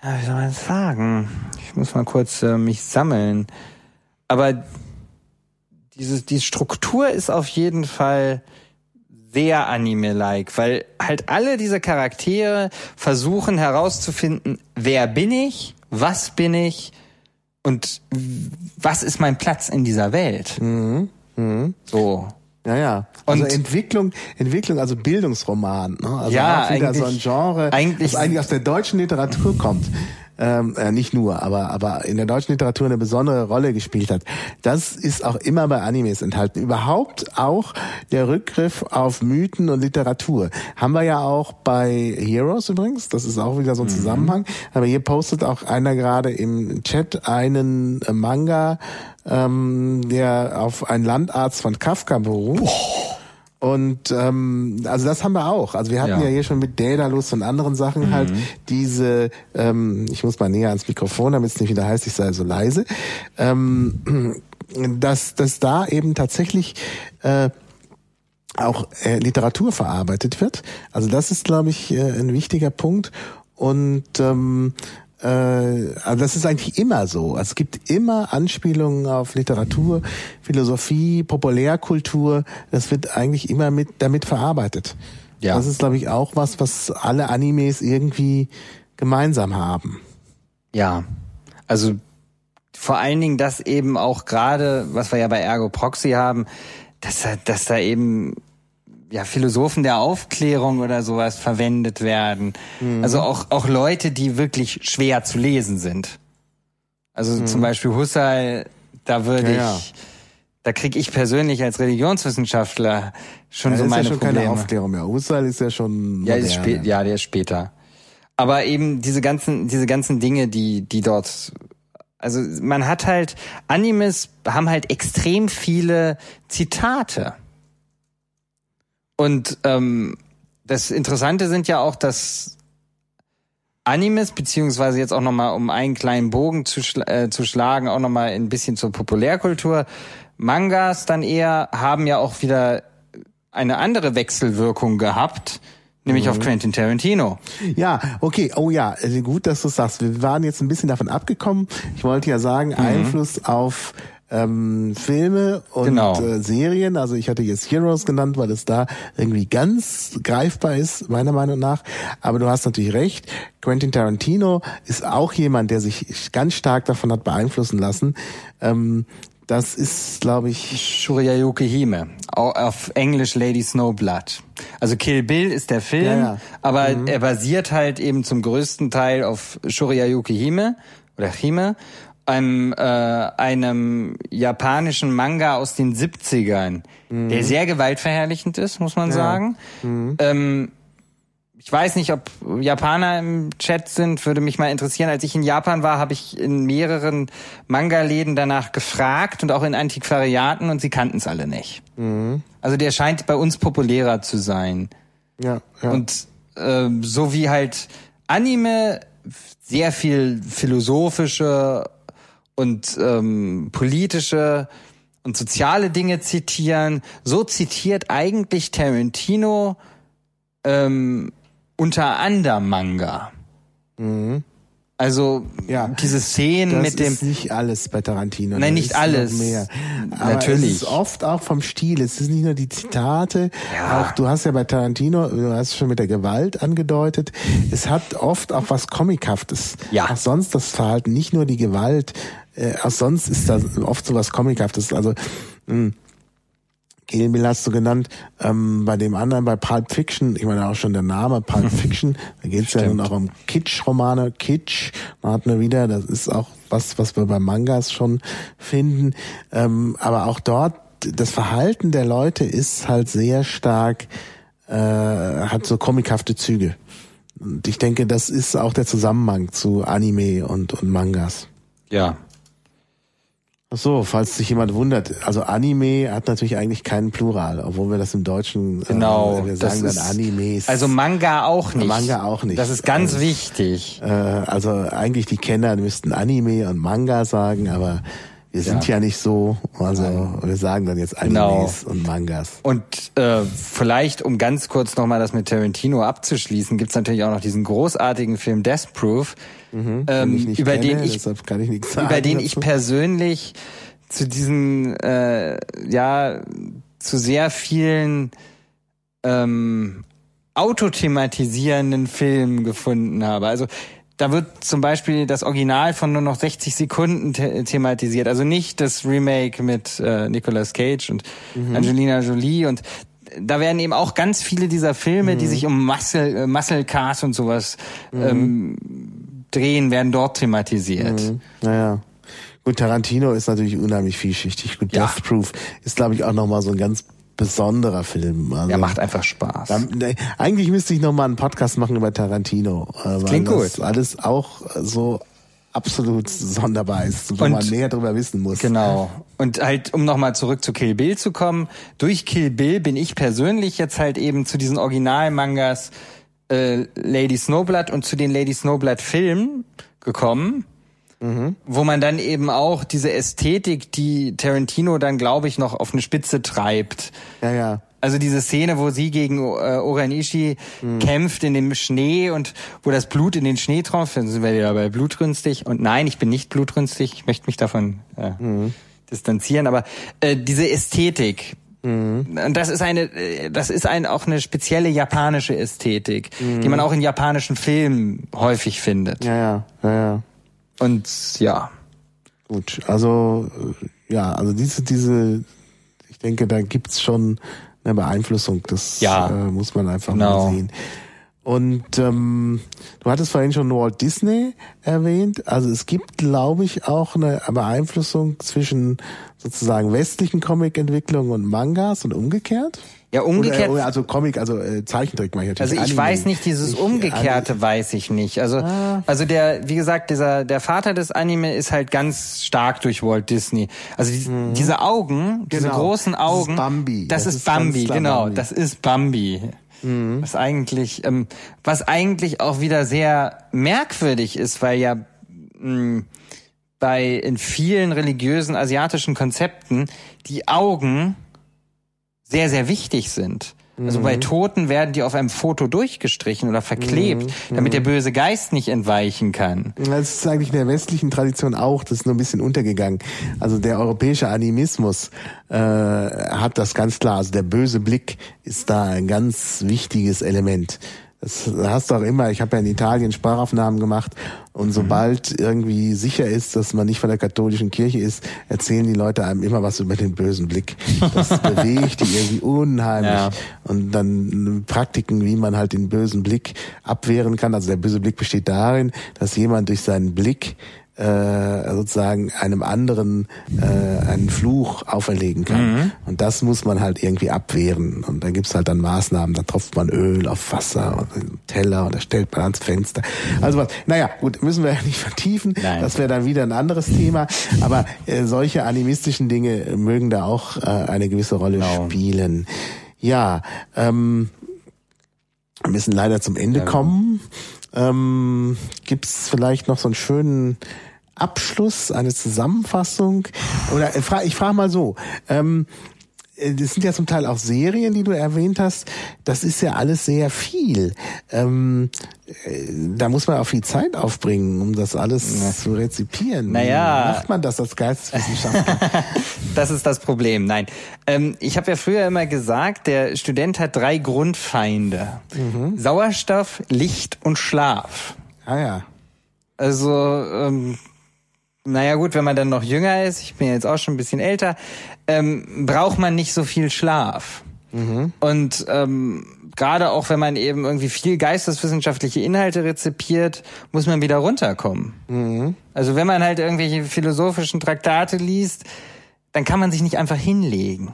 ja, wie soll man das sagen? Ich muss mal kurz äh, mich sammeln. Aber diese, die Struktur ist auf jeden Fall sehr Anime-like, weil halt alle diese Charaktere versuchen herauszufinden, wer bin ich, was bin ich und was ist mein Platz in dieser Welt. So. Ja, ja. Also Und- Entwicklung, Entwicklung, also Bildungsroman. Ne? Also Ja, auch wieder so ein Genre, eigentlich- das eigentlich aus der deutschen Literatur kommt. ähm, äh, nicht nur, aber aber in der deutschen Literatur eine besondere Rolle gespielt hat. Das ist auch immer bei Animes enthalten. Überhaupt auch der Rückgriff auf Mythen und Literatur haben wir ja auch bei Heroes übrigens. Das ist auch wieder so ein mhm. Zusammenhang. Aber hier postet auch einer gerade im Chat einen Manga, ähm, der auf einen Landarzt von Kafka beruht. Boah und ähm, also das haben wir auch. Also wir hatten ja, ja hier schon mit Daedalus und anderen Sachen mhm. halt diese, ähm, ich muss mal näher ans Mikrofon, damit es nicht wieder heißt, ich sei so leise, ähm, [CLEARS THROAT] dass, dass da eben tatsächlich äh, auch äh, Literatur verarbeitet wird. Also das ist, glaube ich, äh, ein wichtiger Punkt. Und ähm, äh, also das ist eigentlich immer so. Also es gibt immer Anspielungen auf Literatur, Philosophie, Populärkultur. Das wird eigentlich immer mit damit verarbeitet. Ja. Das ist, glaube ich, auch was, was alle Animes irgendwie gemeinsam haben. Ja, also vor allen Dingen das eben auch gerade, was wir ja bei Ergo Proxy haben, dass, dass da eben ja, Philosophen der Aufklärung oder sowas verwendet werden. Mhm. Also auch, auch Leute, die wirklich schwer zu lesen sind. Also mhm. zum Beispiel Husserl, da würde ja, ich, ja. da kriege ich persönlich als Religionswissenschaftler schon ja, so meine ist ja schon Probleme. Keine Aufklärung mehr. Husserl ist ja schon ja, ist spät, ja, der ist später. Aber eben diese ganzen, diese ganzen Dinge, die, die dort also man hat halt, Animes haben halt extrem viele Zitate. Und ähm, das Interessante sind ja auch, dass Animes, beziehungsweise jetzt auch nochmal, um einen kleinen Bogen zu, schla äh, zu schlagen, auch nochmal ein bisschen zur Populärkultur, Mangas dann eher haben ja auch wieder eine andere Wechselwirkung gehabt, nämlich mhm. auf Quentin Tarantino. Ja, okay, oh ja, also gut, dass du sagst. Wir waren jetzt ein bisschen davon abgekommen. Ich wollte ja sagen, mhm. Einfluss auf ähm, Filme und genau. äh, Serien. Also ich hatte jetzt Heroes genannt, weil es da irgendwie ganz greifbar ist, meiner Meinung nach. Aber du hast natürlich recht. Quentin Tarantino ist auch jemand, der sich ganz stark davon hat beeinflussen lassen. Ähm, das ist, glaube ich. Shuriyuki Hime. Auf Englisch Lady Snowblood. Also Kill Bill ist der Film, ja, ja. aber mhm. er basiert halt eben zum größten Teil auf Shuriyuki Hime oder Hime einem, äh, einem japanischen Manga aus den 70ern, mhm. der sehr gewaltverherrlichend ist, muss man ja. sagen. Mhm. Ähm, ich weiß nicht, ob Japaner im Chat sind, würde mich mal interessieren. Als ich in Japan war, habe ich in mehreren Manga-Läden danach gefragt und auch in Antiquariaten und sie kannten es alle nicht. Mhm. Also der scheint bei uns populärer zu sein. Ja, ja. Und äh, so wie halt Anime sehr viel philosophische und ähm, politische und soziale Dinge zitieren. So zitiert eigentlich Tarantino ähm, unter anderem Manga. Mhm. Also ja, diese Szenen mit dem. Das ist nicht alles bei Tarantino. Nein, nicht alles. Mehr. Aber Natürlich. Es ist oft auch vom Stil. Es ist nicht nur die Zitate. Ja. Auch du hast ja bei Tarantino, du hast schon mit der Gewalt angedeutet. Es hat oft auch was Comichaftes. Ja. Auch sonst das Verhalten, nicht nur die Gewalt. Äh, auch sonst ist da oft so was Comichaftes. Also mh, hm, Bill hast du genannt, ähm, bei dem anderen, bei Pulp Fiction, ich meine auch schon der Name Pulp [LAUGHS] Fiction, da geht es ja nun auch um Kitsch-Romane, Kitsch, man hat nur wieder, das ist auch was, was wir bei Mangas schon finden, ähm, aber auch dort, das Verhalten der Leute ist halt sehr stark, äh, hat so komikhafte Züge. Und ich denke, das ist auch der Zusammenhang zu Anime und, und Mangas. Ja, Ach so, falls sich jemand wundert, also Anime hat natürlich eigentlich keinen Plural, obwohl wir das im Deutschen äh, genau, äh, wir sagen dann Animes. Also Manga auch nicht. Manga auch nicht. Das ist ganz also, wichtig. Äh, also eigentlich die Kenner müssten Anime und Manga sagen, aber wir sind ja, ja nicht so, also Nein. wir sagen dann jetzt Animes genau. und Mangas. Und äh, vielleicht, um ganz kurz nochmal das mit Tarantino abzuschließen, gibt's natürlich auch noch diesen großartigen Film Death Proof, mhm, ähm, über kenne, den ich, ich über den dazu. ich persönlich zu diesen äh, ja zu sehr vielen ähm, autothematisierenden Filmen gefunden habe. Also da wird zum Beispiel das Original von nur noch 60 Sekunden the thematisiert. Also nicht das Remake mit äh, Nicolas Cage und mhm. Angelina Jolie und da werden eben auch ganz viele dieser Filme, mhm. die sich um Muscle, äh, Muscle Cars und sowas mhm. ähm, drehen, werden dort thematisiert. Mhm. Naja. Gut, Tarantino ist natürlich unheimlich vielschichtig. Gut, Ja. Death Proof ist, glaube ich, auch nochmal so ein ganz besonderer Film. Also, Der macht einfach Spaß. Ne, eigentlich müsste ich nochmal einen Podcast machen über Tarantino. äh, Weil klingt das gut. alles auch so absolut sonderbar ist, wo Und- man näher drüber wissen muss. Genau. Und halt, um nochmal zurück zu Kill Bill zu kommen, durch Kill Bill bin ich persönlich jetzt halt eben zu diesen Originalmangas äh, Lady Snowblood und zu den Lady Snowblood Filmen gekommen, wo man dann eben auch diese Ästhetik, die Tarantino dann, glaube ich, noch auf eine Spitze treibt. Ja, ja. Also diese Szene, wo sie gegen äh, Oranishi kämpft in dem Schnee und wo das Blut in den Schnee tropft, dann sind wir wieder bei blutrünstig. Und nein, ich bin nicht blutrünstig, ich möchte mich davon äh, distanzieren, aber äh, diese Ästhetik, und das ist eine, äh, das ist ein, auch eine spezielle japanische Ästhetik, die man auch in japanischen Filmen häufig findet. Ja, ja, ja, ja. Und ja, Gut, also äh, ja, also diese, diese, ich denke, da gibt's schon eine Beeinflussung. Das Ja. äh, muss man einfach Genau. mal sehen. Und ähm, du hattest vorhin schon Walt Disney erwähnt. Also es gibt, glaube ich, auch eine Beeinflussung zwischen sozusagen westlichen Comicentwicklungen und Mangas und umgekehrt. ja umgekehrt. Oder, also Comic, also äh, Zeichentrick meine ich Also natürlich. ich Anime. weiß nicht, dieses Nicht Umgekehrte weiß ich nicht. Also, Ah. also der, wie gesagt, dieser, der Vater des Anime ist halt ganz stark durch Walt Disney. Also die, diese Augen, diese Mhm. Genau. großen Das ist Augen. Bambi. Das, Das ist Bambi, genau. Bambi. Mhm. Das ist Bambi. Was eigentlich, ähm, was eigentlich auch wieder sehr merkwürdig ist, weil ja mh, bei in vielen religiösen asiatischen Konzepten die Augen sehr, sehr wichtig sind. Also Mhm. bei Toten werden die auf einem Foto durchgestrichen oder verklebt, Mhm. damit der böse Geist nicht entweichen kann. Das ist eigentlich in der westlichen Tradition auch, das ist nur ein bisschen untergegangen. Also der europäische Animismus äh, hat das ganz klar. Also der böse Blick ist da ein ganz wichtiges Element. Das hast du auch immer, ich habe ja in Italien Sprachaufnahmen gemacht und sobald irgendwie sicher ist, dass man nicht von der katholischen Kirche ist, erzählen die Leute einem immer was über den bösen Blick. Das [LAUGHS] bewegt die irgendwie unheimlich. Ja. Und dann Praktiken, wie man halt den bösen Blick abwehren kann. Also der böse Blick besteht darin, dass jemand durch seinen Blick äh, sozusagen einem anderen äh, einen Fluch auferlegen kann. Und das muss man halt irgendwie abwehren. Und da gibt's halt dann Maßnahmen, da tropft man Öl auf Wasser und Teller und da stellt man ans Fenster. Also was, naja, gut, müssen wir ja nicht [LAUGHS] vertiefen. Nein. Das wäre dann wieder ein anderes Thema. Aber äh, solche animistischen Dinge mögen da auch äh, eine gewisse Rolle spielen. Ja, ähm, wir müssen leider zum Ende kommen. Ähm, gibt's vielleicht noch so einen schönen Abschluss, eine Zusammenfassung? Oder äh, ich frage mal so. Ähm, äh, das sind ja zum Teil auch Serien, die du erwähnt hast. Das ist ja alles sehr viel. Ähm, äh, da muss man auch viel Zeit aufbringen, um das alles zu rezipieren. Naja. Wie macht man das als Geisteswissenschaftler? [LAUGHS] Das ist das Problem. Nein. Ähm, ich habe ja früher immer gesagt, der Student hat drei Grundfeinde. Mhm. Sauerstoff, Licht und Schlaf. ah ja. Also, ähm, naja gut, wenn man dann noch jünger ist, ich bin jetzt auch schon ein bisschen älter, ähm, braucht man nicht so viel Schlaf. Und ähm, gerade auch wenn man eben irgendwie viel geisteswissenschaftliche Inhalte rezipiert, muss man wieder runterkommen. Also wenn man halt irgendwelche philosophischen Traktate liest, dann kann man sich nicht einfach hinlegen.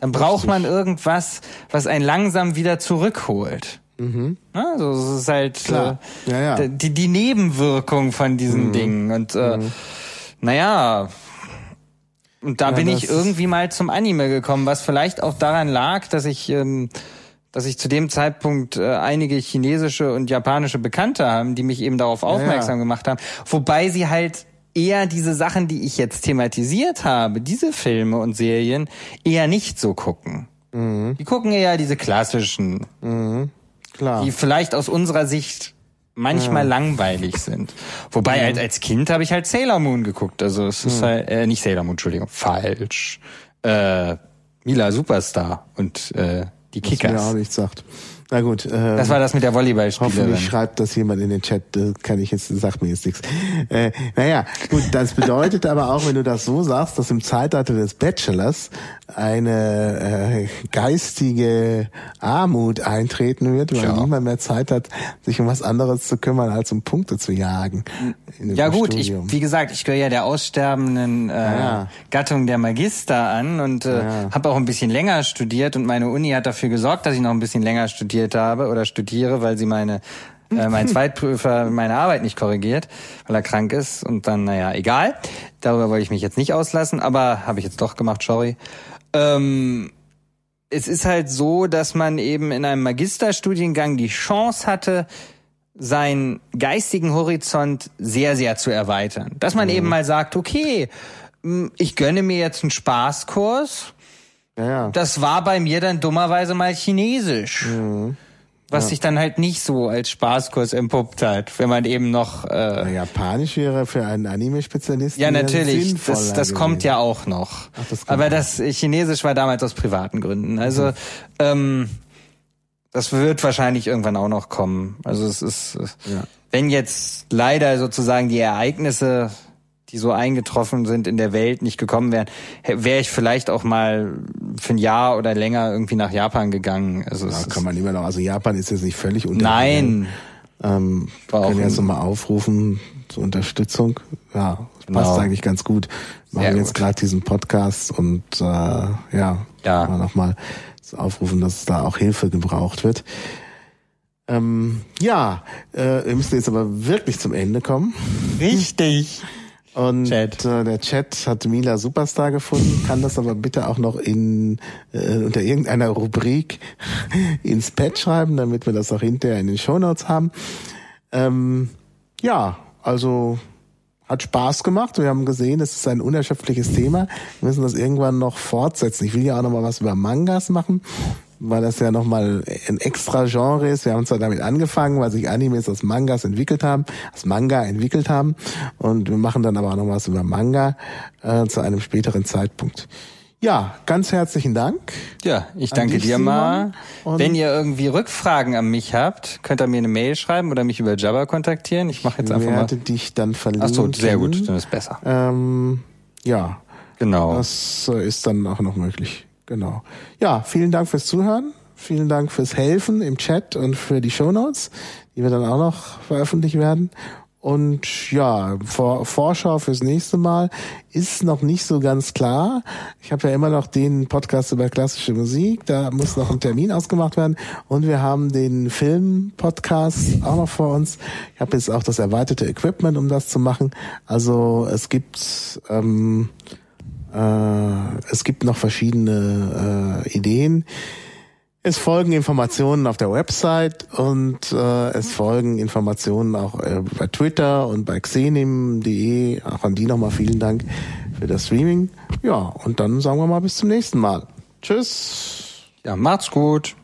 Dann braucht man irgendwas, was einen langsam wieder zurückholt. Ja, Also es ist halt Klar. Äh, Ja, ja. Die, die Nebenwirkung von diesen Dingen. Und äh, naja, und da Ja, bin ich irgendwie mal zum Anime gekommen, was vielleicht auch daran lag, dass ich, ähm, dass ich zu dem Zeitpunkt äh, einige chinesische und japanische Bekannte haben, die mich eben darauf aufmerksam gemacht haben. Wobei sie halt eher diese Sachen, die ich jetzt thematisiert habe, diese Filme und Serien, eher nicht so gucken. Mhm. Die gucken eher diese klassischen, Klar. die vielleicht aus unserer Sicht manchmal langweilig sind. Wobei halt als Kind habe ich halt Sailor Moon geguckt. Also es ist halt, äh, nicht Sailor Moon, Entschuldigung, falsch. Äh, Mila Superstar und äh, die Was mir auch Kickers. nichts sagt. Na gut. Ähm, das war das mit der Volleyballspielerin. Hoffentlich schreibt das jemand in den Chat. Das kann ich jetzt, sagt mir jetzt nichts. Äh, naja, gut, das bedeutet aber auch, wenn du das so sagst, dass im Zeitalter des Bachelors eine äh, geistige Armut eintreten wird, weil ja. niemand mehr Zeit hat, sich um was anderes zu kümmern, als um Punkte zu jagen. Ja gut, ich, wie gesagt, ich gehöre ja der aussterbenden äh, ja. Gattung der Magister an und äh, ja. habe auch ein bisschen länger studiert und meine Uni hat dafür gesorgt, dass ich noch ein bisschen länger studiert habe oder studiere, weil sie meine äh, mein [LAUGHS] Zweitprüfer meine Arbeit nicht korrigiert, weil er krank ist und dann, naja, egal. Darüber wollte ich mich jetzt nicht auslassen, aber habe ich jetzt doch gemacht, sorry. Ähm, es ist halt so, dass man eben in einem Magisterstudiengang die Chance hatte, seinen geistigen Horizont sehr, sehr zu erweitern. Dass man mhm. eben mal sagt, okay, ich gönne mir jetzt einen Spaßkurs. Ja, ja. Das war bei mir dann dummerweise mal Chinesisch. Mhm. Was ja. sich dann halt nicht so als Spaßkurs empuppt hat, wenn man eben noch. Äh, Japanisch wäre für einen Anime-Spezialisten. Ja, natürlich. Das, das kommt ja auch noch. Ach, das Aber das Chinesisch war damals aus privaten Gründen. Also mhm. ähm, das wird wahrscheinlich irgendwann auch noch kommen. Also es ist, ja. wenn jetzt leider sozusagen die Ereignisse die so eingetroffen sind in der Welt, nicht gekommen wären, wäre ich vielleicht auch mal für ein Jahr oder länger irgendwie nach Japan gegangen. Also ja, kann man immer noch. Also Japan ist jetzt nicht völlig unter. Nein. Ähm, können ja so mal aufrufen zur Unterstützung. Ja, genau. passt eigentlich ganz gut. Wir Machen jetzt gerade diesen Podcast und äh, ja, ja. mal nochmal aufrufen, dass da auch Hilfe gebraucht wird. Ähm, ja, äh, wir müssen jetzt aber wirklich zum Ende kommen. Richtig. Und Chat. Äh, der Chat hat Mila Superstar gefunden, kann das aber bitte auch noch in äh, unter irgendeiner Rubrik [LAUGHS] ins Pad schreiben, damit wir das auch hinterher in den Shownotes haben. Ähm, ja, also hat Spaß gemacht. Wir haben gesehen, es ist ein unerschöpfliches Thema. Wir müssen das irgendwann noch fortsetzen. Ich will ja auch noch mal was über Mangas machen weil das ja nochmal ein extra Genre ist. Wir haben zwar damit angefangen, weil sich Animes aus Mangas entwickelt haben, aus Manga entwickelt haben. Und wir machen dann aber auch noch was über Manga äh, zu einem späteren Zeitpunkt. Ja, ganz herzlichen Dank. Ja, ich danke dir mal. Wenn ihr irgendwie Rückfragen an mich habt, könnt ihr mir eine Mail schreiben oder mich über Jabba kontaktieren. Ich mache jetzt einfach mal. Ich werde dich dann verlinken. Ach so, sehr gut, dann ist besser. Ähm, ja. Genau. Das ist dann auch noch möglich. Genau. Ja, vielen Dank fürs Zuhören. Vielen Dank fürs Helfen im Chat und für die Shownotes, die wir dann auch noch veröffentlichen werden. Und ja, Vor Vorschau fürs nächste Mal ist noch nicht so ganz klar. Ich habe ja immer noch den Podcast über klassische Musik, da muss noch ein Termin ausgemacht werden. Und wir haben den Film-Podcast auch noch vor uns. Ich habe jetzt auch das erweiterte Equipment, um das zu machen. Also es gibt ähm, äh, es gibt noch verschiedene äh, Ideen. Es folgen Informationen auf der Website und äh, es folgen Informationen auch äh, bei Twitter und bei xenim.de. Auch an die nochmal vielen Dank für das Streaming. Ja, und dann sagen wir mal bis zum nächsten Mal. Tschüss. Ja, macht's gut.